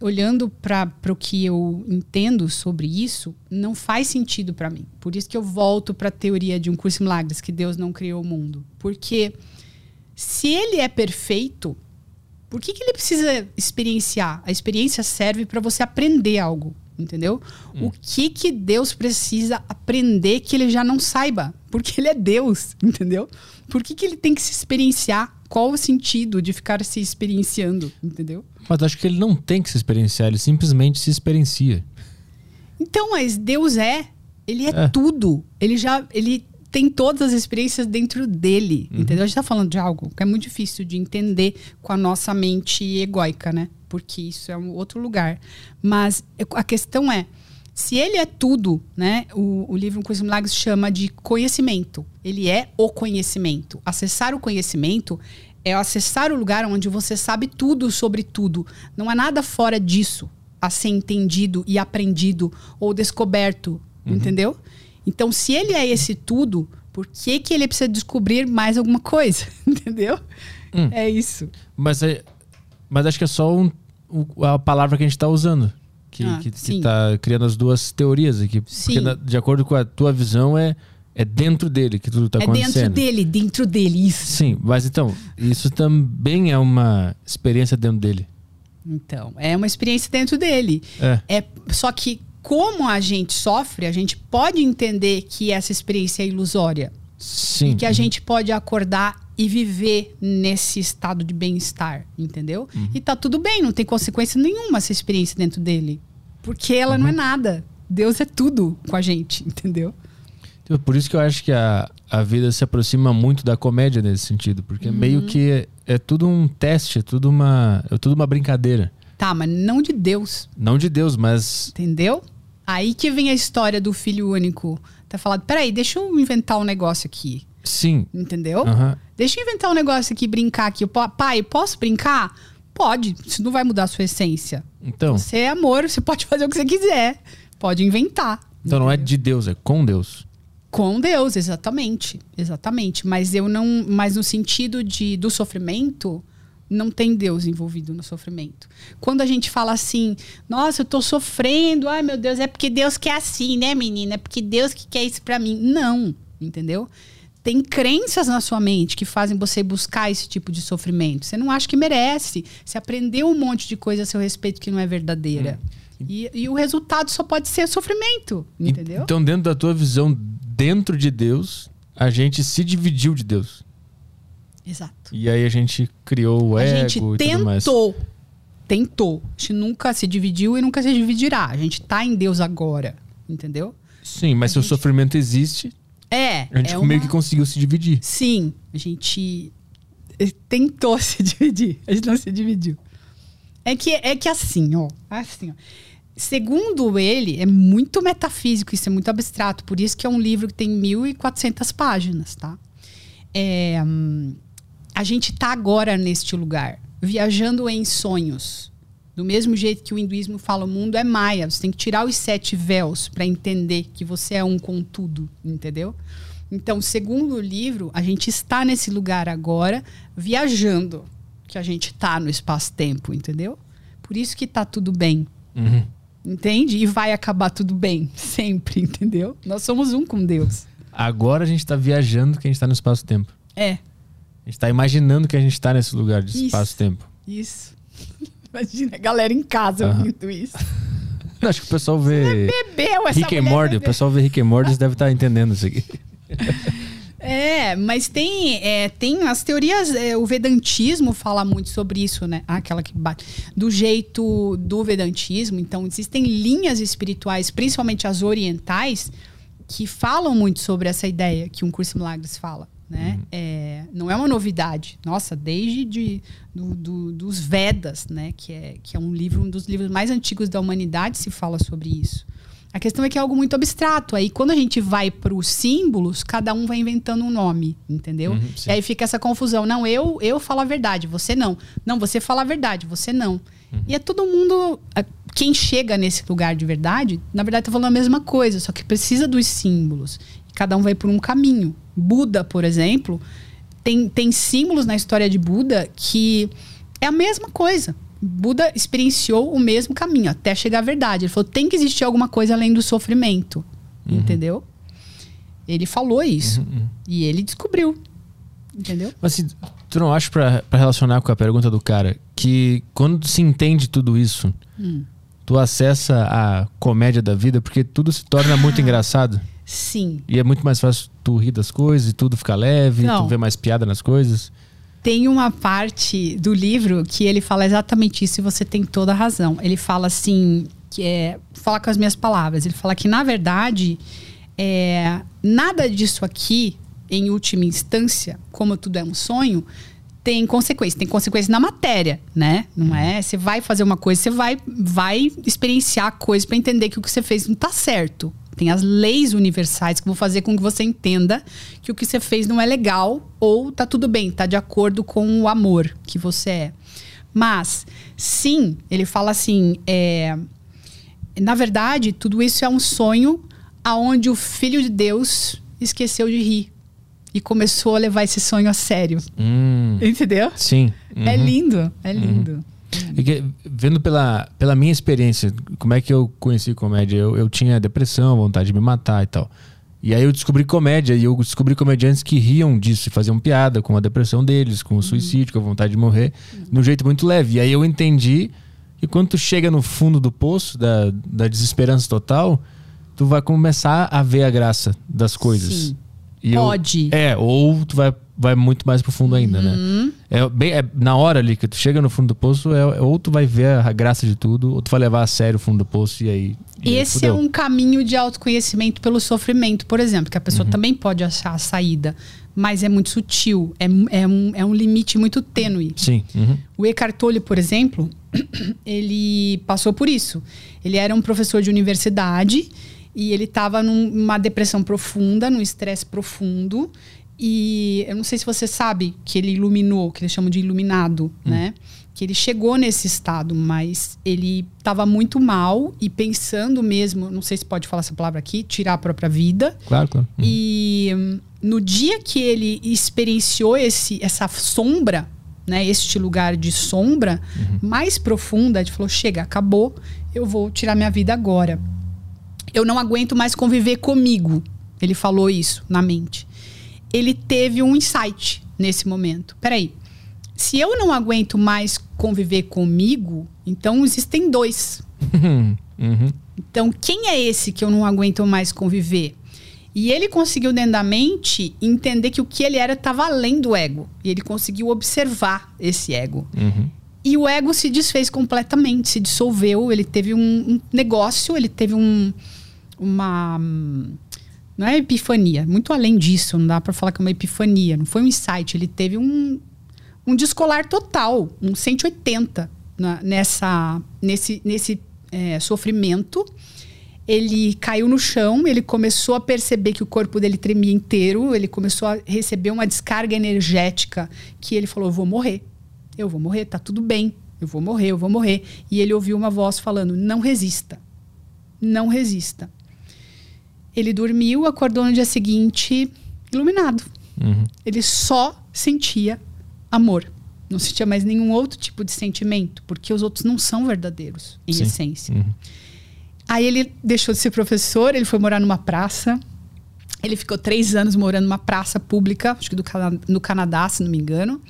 olhando para o que eu entendo sobre isso, não faz sentido para mim. Por isso que eu volto para a teoria de um curso de milagres, que Deus não criou o mundo. Porque se ele é perfeito, por que, que ele precisa experienciar? A experiência serve para você aprender algo, entendeu? O que que Deus precisa aprender que ele já não saiba? Porque ele é Deus, entendeu? Por que, que ele tem que se experienciar? Qual o sentido de ficar se experienciando, entendeu? Mas acho que ele não tem que se experienciar, ele simplesmente se experiencia. Então, mas Deus é, ele é, É. tudo. Ele já, ele tem todas as experiências dentro dele, entendeu? A gente tá falando de algo que é muito difícil de entender com a nossa mente egóica, né? Porque isso é um outro lugar. Mas a questão é, se ele é tudo, né? O, o livro Um Curso Milagres chama de conhecimento. Ele é o conhecimento. Acessar o conhecimento é acessar o lugar onde você sabe tudo sobre tudo. Não há nada fora disso a ser entendido e aprendido ou descoberto, entendeu? Então, se ele é esse tudo, por que, que ele precisa descobrir mais alguma coisa? Entendeu? É isso. Mas, é, mas acho que é só um- o- a palavra que a gente está usando. Que, Ah, que, que sim. tá criando as duas teorias aqui. Porque, Sim. na- de acordo com a tua visão, é, é dentro dele que tudo está é acontecendo. dentro dele, dentro dele, isso. Sim, mas então, isso também é uma experiência dentro dele. Então, é uma experiência dentro dele. É. É, só que como a gente sofre, a gente pode entender que essa experiência é ilusória. Sim. E que a gente pode acordar e viver nesse estado de bem-estar, entendeu? Uhum. E tá tudo bem, não tem consequência nenhuma essa experiência dentro dele. Porque ela Uhum. não é nada. Deus é tudo com a gente, entendeu? Então, Por isso que eu acho que a, a vida se aproxima muito da comédia nesse sentido. Porque Uhum. meio que é, é tudo um teste, é tudo uma, é tudo uma brincadeira. Tá, mas não de Deus, Não de Deus, mas entendeu? Aí que vem a história do filho único. Tá falado, peraí, deixa eu inventar um negócio aqui, sim. entendeu? Aham. Deixa eu inventar um negócio aqui, brincar aqui. Pai, posso brincar? Pode, isso não vai mudar a sua essência. Então, Você é amor, você pode fazer o que você quiser. Pode inventar. então não é de Deus, é com Deus. Com Deus, exatamente. Exatamente. Mas eu não. Mas no sentido de, do sofrimento, não tem Deus envolvido no sofrimento. Quando a gente fala assim, nossa, eu tô sofrendo, ai meu Deus, é porque Deus quer assim, né, menina? É porque Deus que quer isso pra mim. Não, entendeu? Tem crenças na sua mente que fazem você buscar esse tipo de sofrimento. Você não acha que merece. Você aprendeu um monte de coisa a seu respeito que não é verdadeira. E, e o resultado só pode ser sofrimento, entendeu? Então, dentro da tua visão, dentro de Deus, a gente se dividiu de Deus. Exato. E aí a gente criou o A ego gente e tudo mais. tentou. Tentou. A gente nunca se dividiu e nunca se dividirá. A gente tá em Deus agora. Entendeu? Sim, mas se o sofrimento existe, É. a gente é meio uma- que conseguiu se dividir. Sim, a gente tentou se dividir. A gente não se dividiu. É que, é que assim, ó. Assim, ó. Segundo ele, é muito metafísico, isso é muito abstrato. Por isso que é um livro que tem 1.400 páginas, tá? É, hum, a gente tá agora neste lugar, viajando em sonhos. Do mesmo jeito que o hinduísmo fala, o mundo é maia. Você tem que tirar os sete véus para entender que você é um com tudo, entendeu? Então, segundo o livro, a gente está nesse lugar agora, viajando, que a gente tá no espaço-tempo, entendeu? Por isso que tá tudo bem. Uhum. Entende? E vai acabar tudo bem, sempre, entendeu? Nós somos um com Deus. Agora a gente tá viajando que a gente tá no espaço-tempo. É, gente tá imaginando que a gente tá nesse lugar de espaço-tempo. isso. Imagina a galera em casa Aham. ouvindo isso. Acho que o pessoal vê Bebeu essa Rick and Morty, o bebeu. pessoal vê Rick and Morty, deve estar entendendo isso aqui. É, mas tem, é, tem as teorias, é, o Vedantismo fala muito sobre isso, né? Ah, aquela que bate. Do jeito do Vedantismo, então existem linhas espirituais, principalmente as orientais, que falam muito sobre essa ideia que um curso de milagres fala. Né? É, não é uma novidade. Nossa, desde de, do- do- dos Vedas, né? que, é, que é um livro, um dos livros mais antigos da humanidade, se fala sobre isso. A questão é que é algo muito abstrato. Aí quando a gente vai para os símbolos, cada um vai inventando um nome, entendeu? Uhum, e aí fica essa confusão. Não, eu eu falo a verdade, você não. Não, você fala a verdade, você não. E é todo mundo. a- Quem chega nesse lugar de verdade, na verdade tá falando a mesma coisa, só que precisa dos símbolos. Cada um vai por um caminho. Buda, por exemplo, tem, tem símbolos na história de Buda que é a mesma coisa. Buda experienciou o mesmo caminho até chegar à verdade. Ele falou: tem que existir alguma coisa além do sofrimento. Entendeu? Ele falou isso. E ele descobriu. Entendeu? Mas assim, tu não acha pra relacionar com a pergunta do cara que quando se entende tudo isso, Hum. tu acessa a comédia da vida porque tudo se torna Ah. muito engraçado Sim. e é muito mais fácil tu rir das coisas e tudo ficar leve, Não. tu vê mais piada nas coisas. Tem uma parte do livro que ele fala exatamente isso e você tem toda a razão. Ele fala assim, que é. Fala com as minhas palavras. Ele fala que, na verdade, é, nada disso aqui, em última instância, como tudo é um sonho, tem consequência. Tem consequência na matéria, né? Não é? Você vai fazer uma coisa, você vai, vai experienciar a coisa para entender que o que você fez não tá certo. Tem as leis universais que vão fazer com que você entenda que o que você fez não é legal ou tá tudo bem, tá de acordo com o amor que você é. Mas, sim, ele fala assim, é, na verdade, tudo isso é um sonho aonde o filho de Deus esqueceu de rir e começou a levar esse sonho a sério. Hum, Entendeu? sim. É Uhum. lindo, é lindo. E que, vendo pela, pela minha experiência, como é que eu conheci comédia? Eu, eu tinha depressão, vontade de me matar e tal. E aí eu descobri comédia, e eu descobri comediantes que riam disso e faziam piada com a depressão deles, com o suicídio, com a vontade de morrer, de um jeito muito leve. E aí eu entendi que quando tu chega no fundo do poço, da, da desesperança total, tu vai começar a ver a graça das coisas. Sim. E eu- Pode. é, ou tu vai, vai muito mais profundo ainda, né? Uhum. É, bem, é na hora ali que tu chega no fundo do poço, é, é ou tu vai ver a graça de tudo, ou tu vai levar a sério o fundo do poço e aí. e Esse é fudeu. um caminho de autoconhecimento pelo sofrimento, por exemplo, que a pessoa também pode achar a saída, mas é muito sutil, é, é, um, é um limite muito tênue. Sim. uhum. O Eckhart Tolle, por exemplo, ele passou por isso. Ele era um professor de universidade e ele estava numa depressão profunda, num estresse profundo. E eu não sei se você sabe que ele iluminou, que eles chamam de iluminado, né? Que ele chegou nesse estado, mas ele estava muito mal e pensando mesmo, não sei se pode falar essa palavra aqui, tirar a própria vida. Claro, claro. Uhum. E hum, no dia que ele experienciou esse, essa sombra, né, este lugar de sombra mais profunda, ele falou: chega, acabou, eu vou tirar minha vida agora. Eu não aguento mais conviver comigo. Ele falou isso na mente. Ele teve um insight nesse momento. Peraí, se eu não aguento mais conviver comigo, então existem dois. Uhum. Então, quem é esse que eu não aguento mais conviver? E ele conseguiu, dentro da mente, entender que o que ele era estava além do ego. E ele conseguiu observar esse ego. Uhum. E o ego se desfez completamente, se dissolveu. Ele teve um, um negócio, ele teve um, uma. Não é epifania, muito além disso, não dá para falar que é uma epifania. Não foi um insight, ele teve um, um descolar total, um 180 na- nessa, nesse, nesse é, sofrimento. Ele caiu no chão, ele começou a perceber que o corpo dele tremia inteiro, ele começou a receber uma descarga energética que ele falou: vou morrer, eu vou morrer, tá tudo bem, eu vou morrer, eu vou morrer. E ele ouviu uma voz falando: Não resista, não resista. Ele dormiu, acordou no dia seguinte iluminado. Uhum. Ele só sentia amor. Não sentia mais nenhum outro tipo de sentimento, porque os outros não são verdadeiros, em Sim. essência. Uhum. Aí ele deixou de ser professor, ele foi morar numa praça. Ele ficou três anos morando numa praça pública, acho que do no Canadá, se não me engano.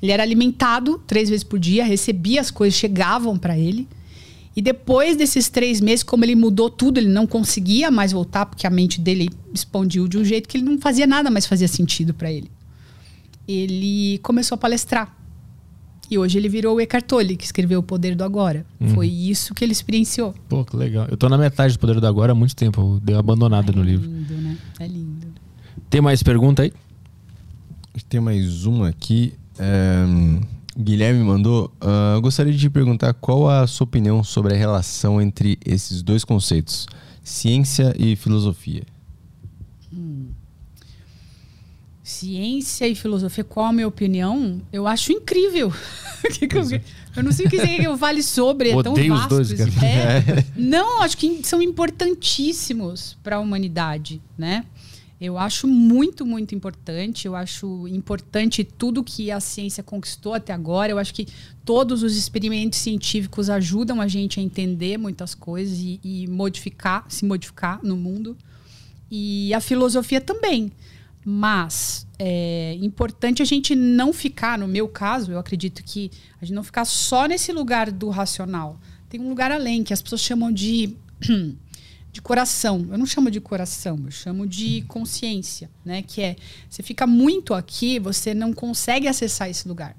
Ele era alimentado três vezes por dia, recebia as coisas, chegavam para ele. E depois desses três meses, como ele mudou tudo, ele não conseguia mais voltar, porque a mente dele expandiu de um jeito que ele não fazia nada mais fazia sentido para ele. Ele começou a palestrar. E hoje ele virou o Eckhart Tolle, que escreveu O Poder do Agora. Foi isso que ele experienciou. Pô, que legal. Eu tô na metade do Poder do Agora há muito tempo. Eu dei uma abandonada no livro. Lindo, né? É lindo. Tem mais pergunta aí? Tem mais uma aqui. É, Guilherme mandou. ah, eu gostaria de te perguntar qual a sua opinião sobre a relação entre esses dois conceitos: Ciência e filosofia. Ciência e filosofia, qual a minha opinião? Eu acho incrível. Que que eu, eu não sei o que eu fale sobre, é tão vasto. dois, isso. cara. É. Não, acho que são importantíssimos para a humanidade, né? Eu acho muito, muito importante. Eu acho importante tudo que a ciência conquistou até agora. Eu acho que todos os experimentos científicos ajudam a gente a entender muitas coisas e, e modificar, se modificar no mundo. E a filosofia também. Mas é importante a gente não ficar, no meu caso, eu acredito que a gente não ficar só nesse lugar do racional. Tem um lugar além, que as pessoas chamam de, de coração. Eu não chamo de coração, eu chamo de consciência, né? Que é, você fica muito aqui, você não consegue acessar esse lugar.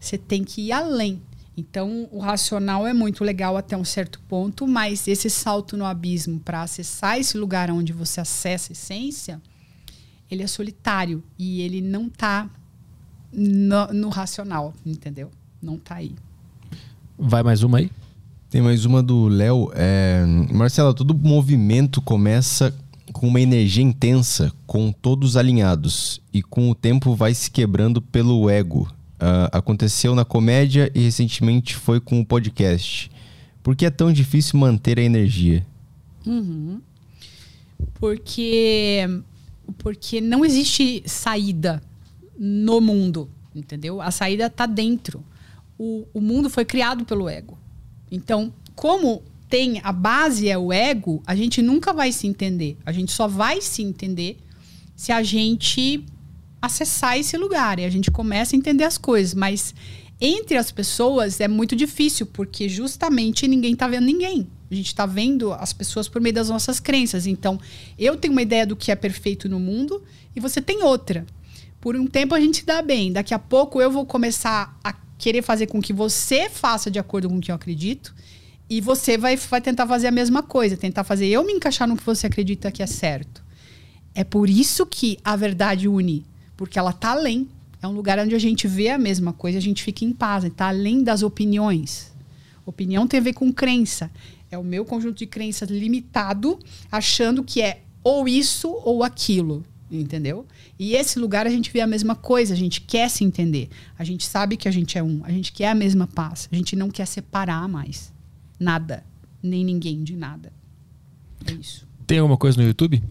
Você tem que ir além. Então, o racional é muito legal até um certo ponto, mas esse salto no abismo para acessar esse lugar onde você acessa a essência, ele é solitário e ele não tá no, no racional, entendeu? Não tá aí. Vai mais uma aí? Tem mais uma do Léo. É... Marcela, todo movimento começa com uma energia intensa, com todos alinhados, e com o tempo vai se quebrando pelo ego. Ah, aconteceu na comédia e recentemente foi com o podcast. Por que é tão difícil manter a energia? Porque porque não existe saída no mundo, entendeu? A saída está dentro. O, o mundo foi criado pelo ego. Então, como tem a base é o ego, a gente nunca vai se entender. A gente só vai se entender se a gente acessar esse lugar e a gente começa a entender as coisas. Mas entre as pessoas é muito difícil, porque justamente ninguém tá vendo ninguém. A gente tá vendo as pessoas por meio das nossas crenças. Então, eu tenho uma ideia do que é perfeito no mundo e você tem outra. Por um tempo a gente se dá bem. Daqui a pouco eu vou começar a querer fazer com que você faça de acordo com o que eu acredito. E você vai, vai tentar fazer a mesma coisa, tentar fazer eu me encaixar no que você acredita que é certo. É por isso que a verdade une, porque ela tá além. É um lugar onde a gente vê a mesma coisa, a gente fica em paz, está além das opiniões. Opinião tem a ver com crença. É o meu conjunto de crenças limitado, achando que é ou isso ou aquilo, entendeu? E esse lugar a gente vê a mesma coisa, a gente quer se entender. A gente sabe que a gente é um, a gente quer a mesma paz, a gente não quer separar mais nada, nem ninguém de nada. É isso. Tem alguma coisa no YouTube?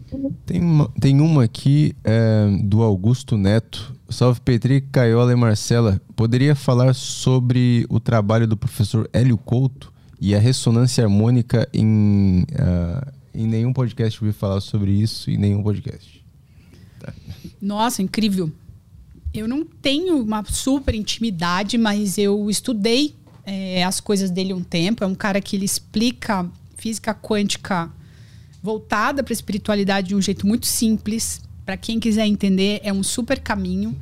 Tem uma, tem uma aqui é, do Augusto Neto. Salve Petri, Caiola e Marcela. Poderia falar sobre o trabalho do professor Hélio Couto e a ressonância harmônica em, ah, em nenhum podcast eu ouvi falar sobre isso, em nenhum podcast. Nossa, incrível. Eu não tenho uma super intimidade, mas eu estudei é, as coisas dele um tempo. É um cara que ele explica física quântica voltada para a espiritualidade de um jeito muito simples. Para quem quiser entender, é um super caminho.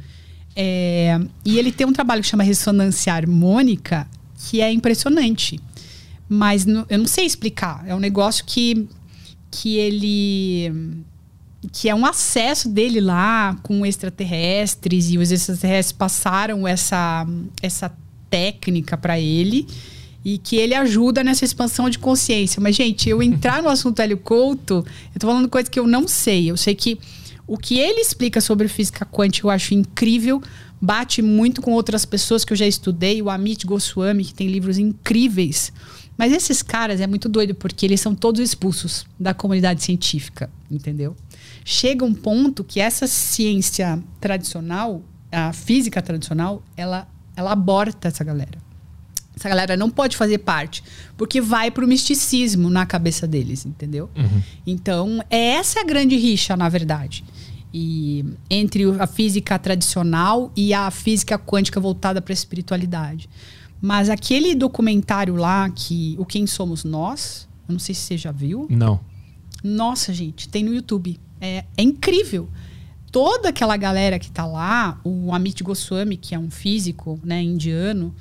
É, e ele tem um trabalho que chama ressonância harmônica, que é impressionante. Mas no- eu não sei explicar. É um negócio que, que ele que é um acesso dele lá com extraterrestres e os extraterrestres passaram essa, essa técnica para ele e que ele ajuda nessa expansão de consciência. Mas, gente, eu entrar no assunto Hélio Couto, eu tô falando coisa que eu não sei. Eu sei que o que ele explica sobre física quântica eu acho incrível, bate muito com outras pessoas que eu já estudei, o Amit Goswami, que tem livros incríveis. Mas esses caras é muito doido, porque eles são todos expulsos da comunidade científica, entendeu? Chega um ponto que essa ciência tradicional, a física tradicional, ela, ela aborta essa galera. Essa galera não pode fazer parte, porque vai pro misticismo na cabeça deles, entendeu? Então, é essa a grande rixa, na verdade. E entre o- a física tradicional e a física quântica voltada para a espiritualidade. Mas aquele documentário lá que o Quem Somos Nós, eu não sei se você já viu. Não. Nossa, gente, tem no YouTube. É, é incrível. Toda aquela galera que tá lá, o Amit Goswami, que é um físico né, indiano,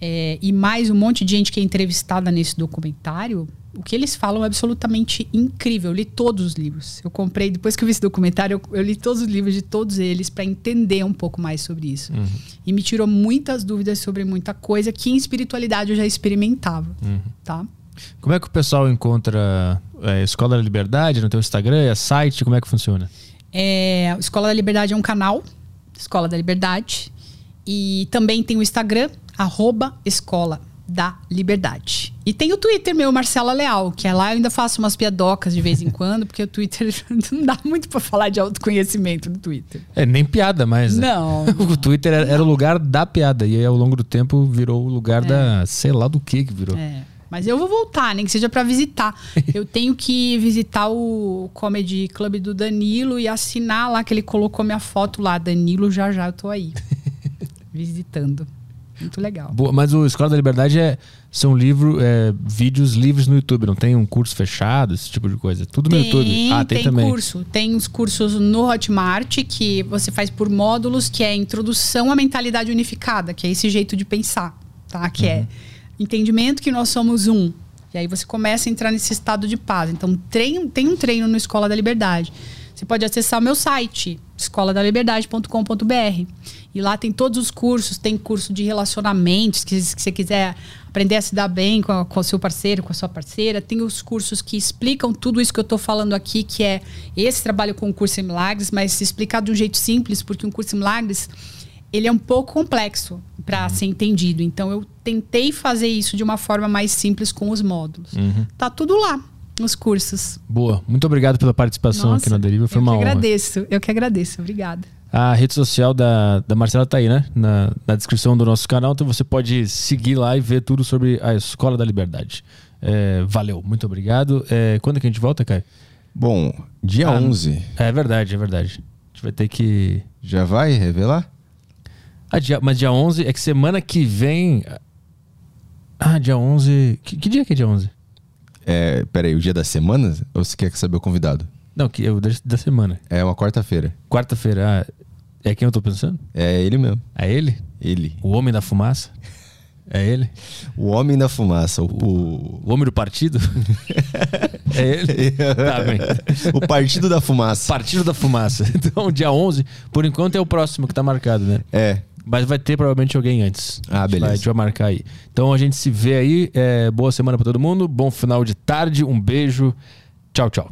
é, e mais um monte de gente que é entrevistada nesse documentário, o que eles falam é absolutamente incrível. Eu li todos os livros. Eu comprei, depois que eu vi esse documentário, eu, eu li todos os livros de todos eles para entender um pouco mais sobre isso. E me tirou muitas dúvidas sobre muita coisa que em espiritualidade eu já experimentava. Tá? Como é que o pessoal encontra é, Escola da Liberdade no teu Instagram? É site? Como é que funciona? É, Escola da Liberdade é um canal, Escola da Liberdade. E também tem o Instagram, arroba Escola da Liberdade. E tem o Twitter meu, Marcela Leal, que é lá eu ainda faço umas piadocas de vez em quando, porque o Twitter não dá muito pra falar de autoconhecimento no Twitter. É, nem piada mais. né? Não. o Twitter era, era o lugar da piada. E aí, ao longo do tempo, virou o lugar da. sei lá do que que virou. É. Mas eu vou voltar, nem que seja pra visitar. Eu tenho que visitar o Comedy Club do Danilo e assinar lá que ele colocou minha foto lá. Danilo, já já eu tô aí. visitando. Muito legal. Boa, mas o Escola da Liberdade é, são livro, é, vídeos livres no YouTube, não tem um curso fechado, esse tipo de coisa. Tudo no YouTube. Ah, tem, também. curso. Tem os cursos no Hotmart que você faz por módulos, que é a introdução à mentalidade unificada, que é esse jeito de pensar, tá? Que é entendimento que nós somos um. E aí você começa a entrar nesse estado de paz. Então treino, tem um treino no Escola da Liberdade. Você pode acessar o meu site, escoladaliberdade.com.br. E lá tem todos os cursos, tem curso de relacionamentos, que se você quiser aprender a se dar bem com, a- com o seu parceiro, com a sua parceira. Tem os cursos que explicam tudo isso que eu estou falando aqui, que é esse trabalho com o curso em milagres, mas explicado de um jeito simples, porque um curso em milagres ele é um pouco complexo para ser entendido. Então eu tentei fazer isso de uma forma mais simples com os módulos. Tá tudo lá nos cursos. Boa. Muito obrigado pela participação aqui na Deriva. Foi eu uma que honra. agradeço. Eu que agradeço. Obrigada. A rede social da, da Marcela tá aí, né? Na, na descrição do nosso canal. Então você pode seguir lá e ver tudo sobre a Escola da Liberdade. É, valeu, muito obrigado. É, quando que a gente volta, Caio? Bom, dia Ah, 11. É verdade, é verdade. A gente vai ter que. Já vai revelar? Ah, dia, mas dia 11 é que semana que vem. Ah, dia 11. Que, que dia que é dia 11? É, peraí, o dia da semana? Ou você quer saber o convidado? Não, que é o da, da semana. É uma quarta-feira. Quarta-feira. Ah, é quem eu tô pensando? É ele mesmo. É ele? Ele. O Homem da Fumaça? É ele? O Homem da Fumaça. O, o, O Homem do Partido? é ele? Tá bem. o Partido da Fumaça. Partido da Fumaça. Então, dia 11, por enquanto é o próximo que tá marcado, né? É. Mas vai ter provavelmente alguém antes. Ah, beleza. vai- a gente vai marcar aí. Então a gente se vê aí. É, boa semana pra todo mundo. Bom final de tarde. Um beijo. Tchau, tchau.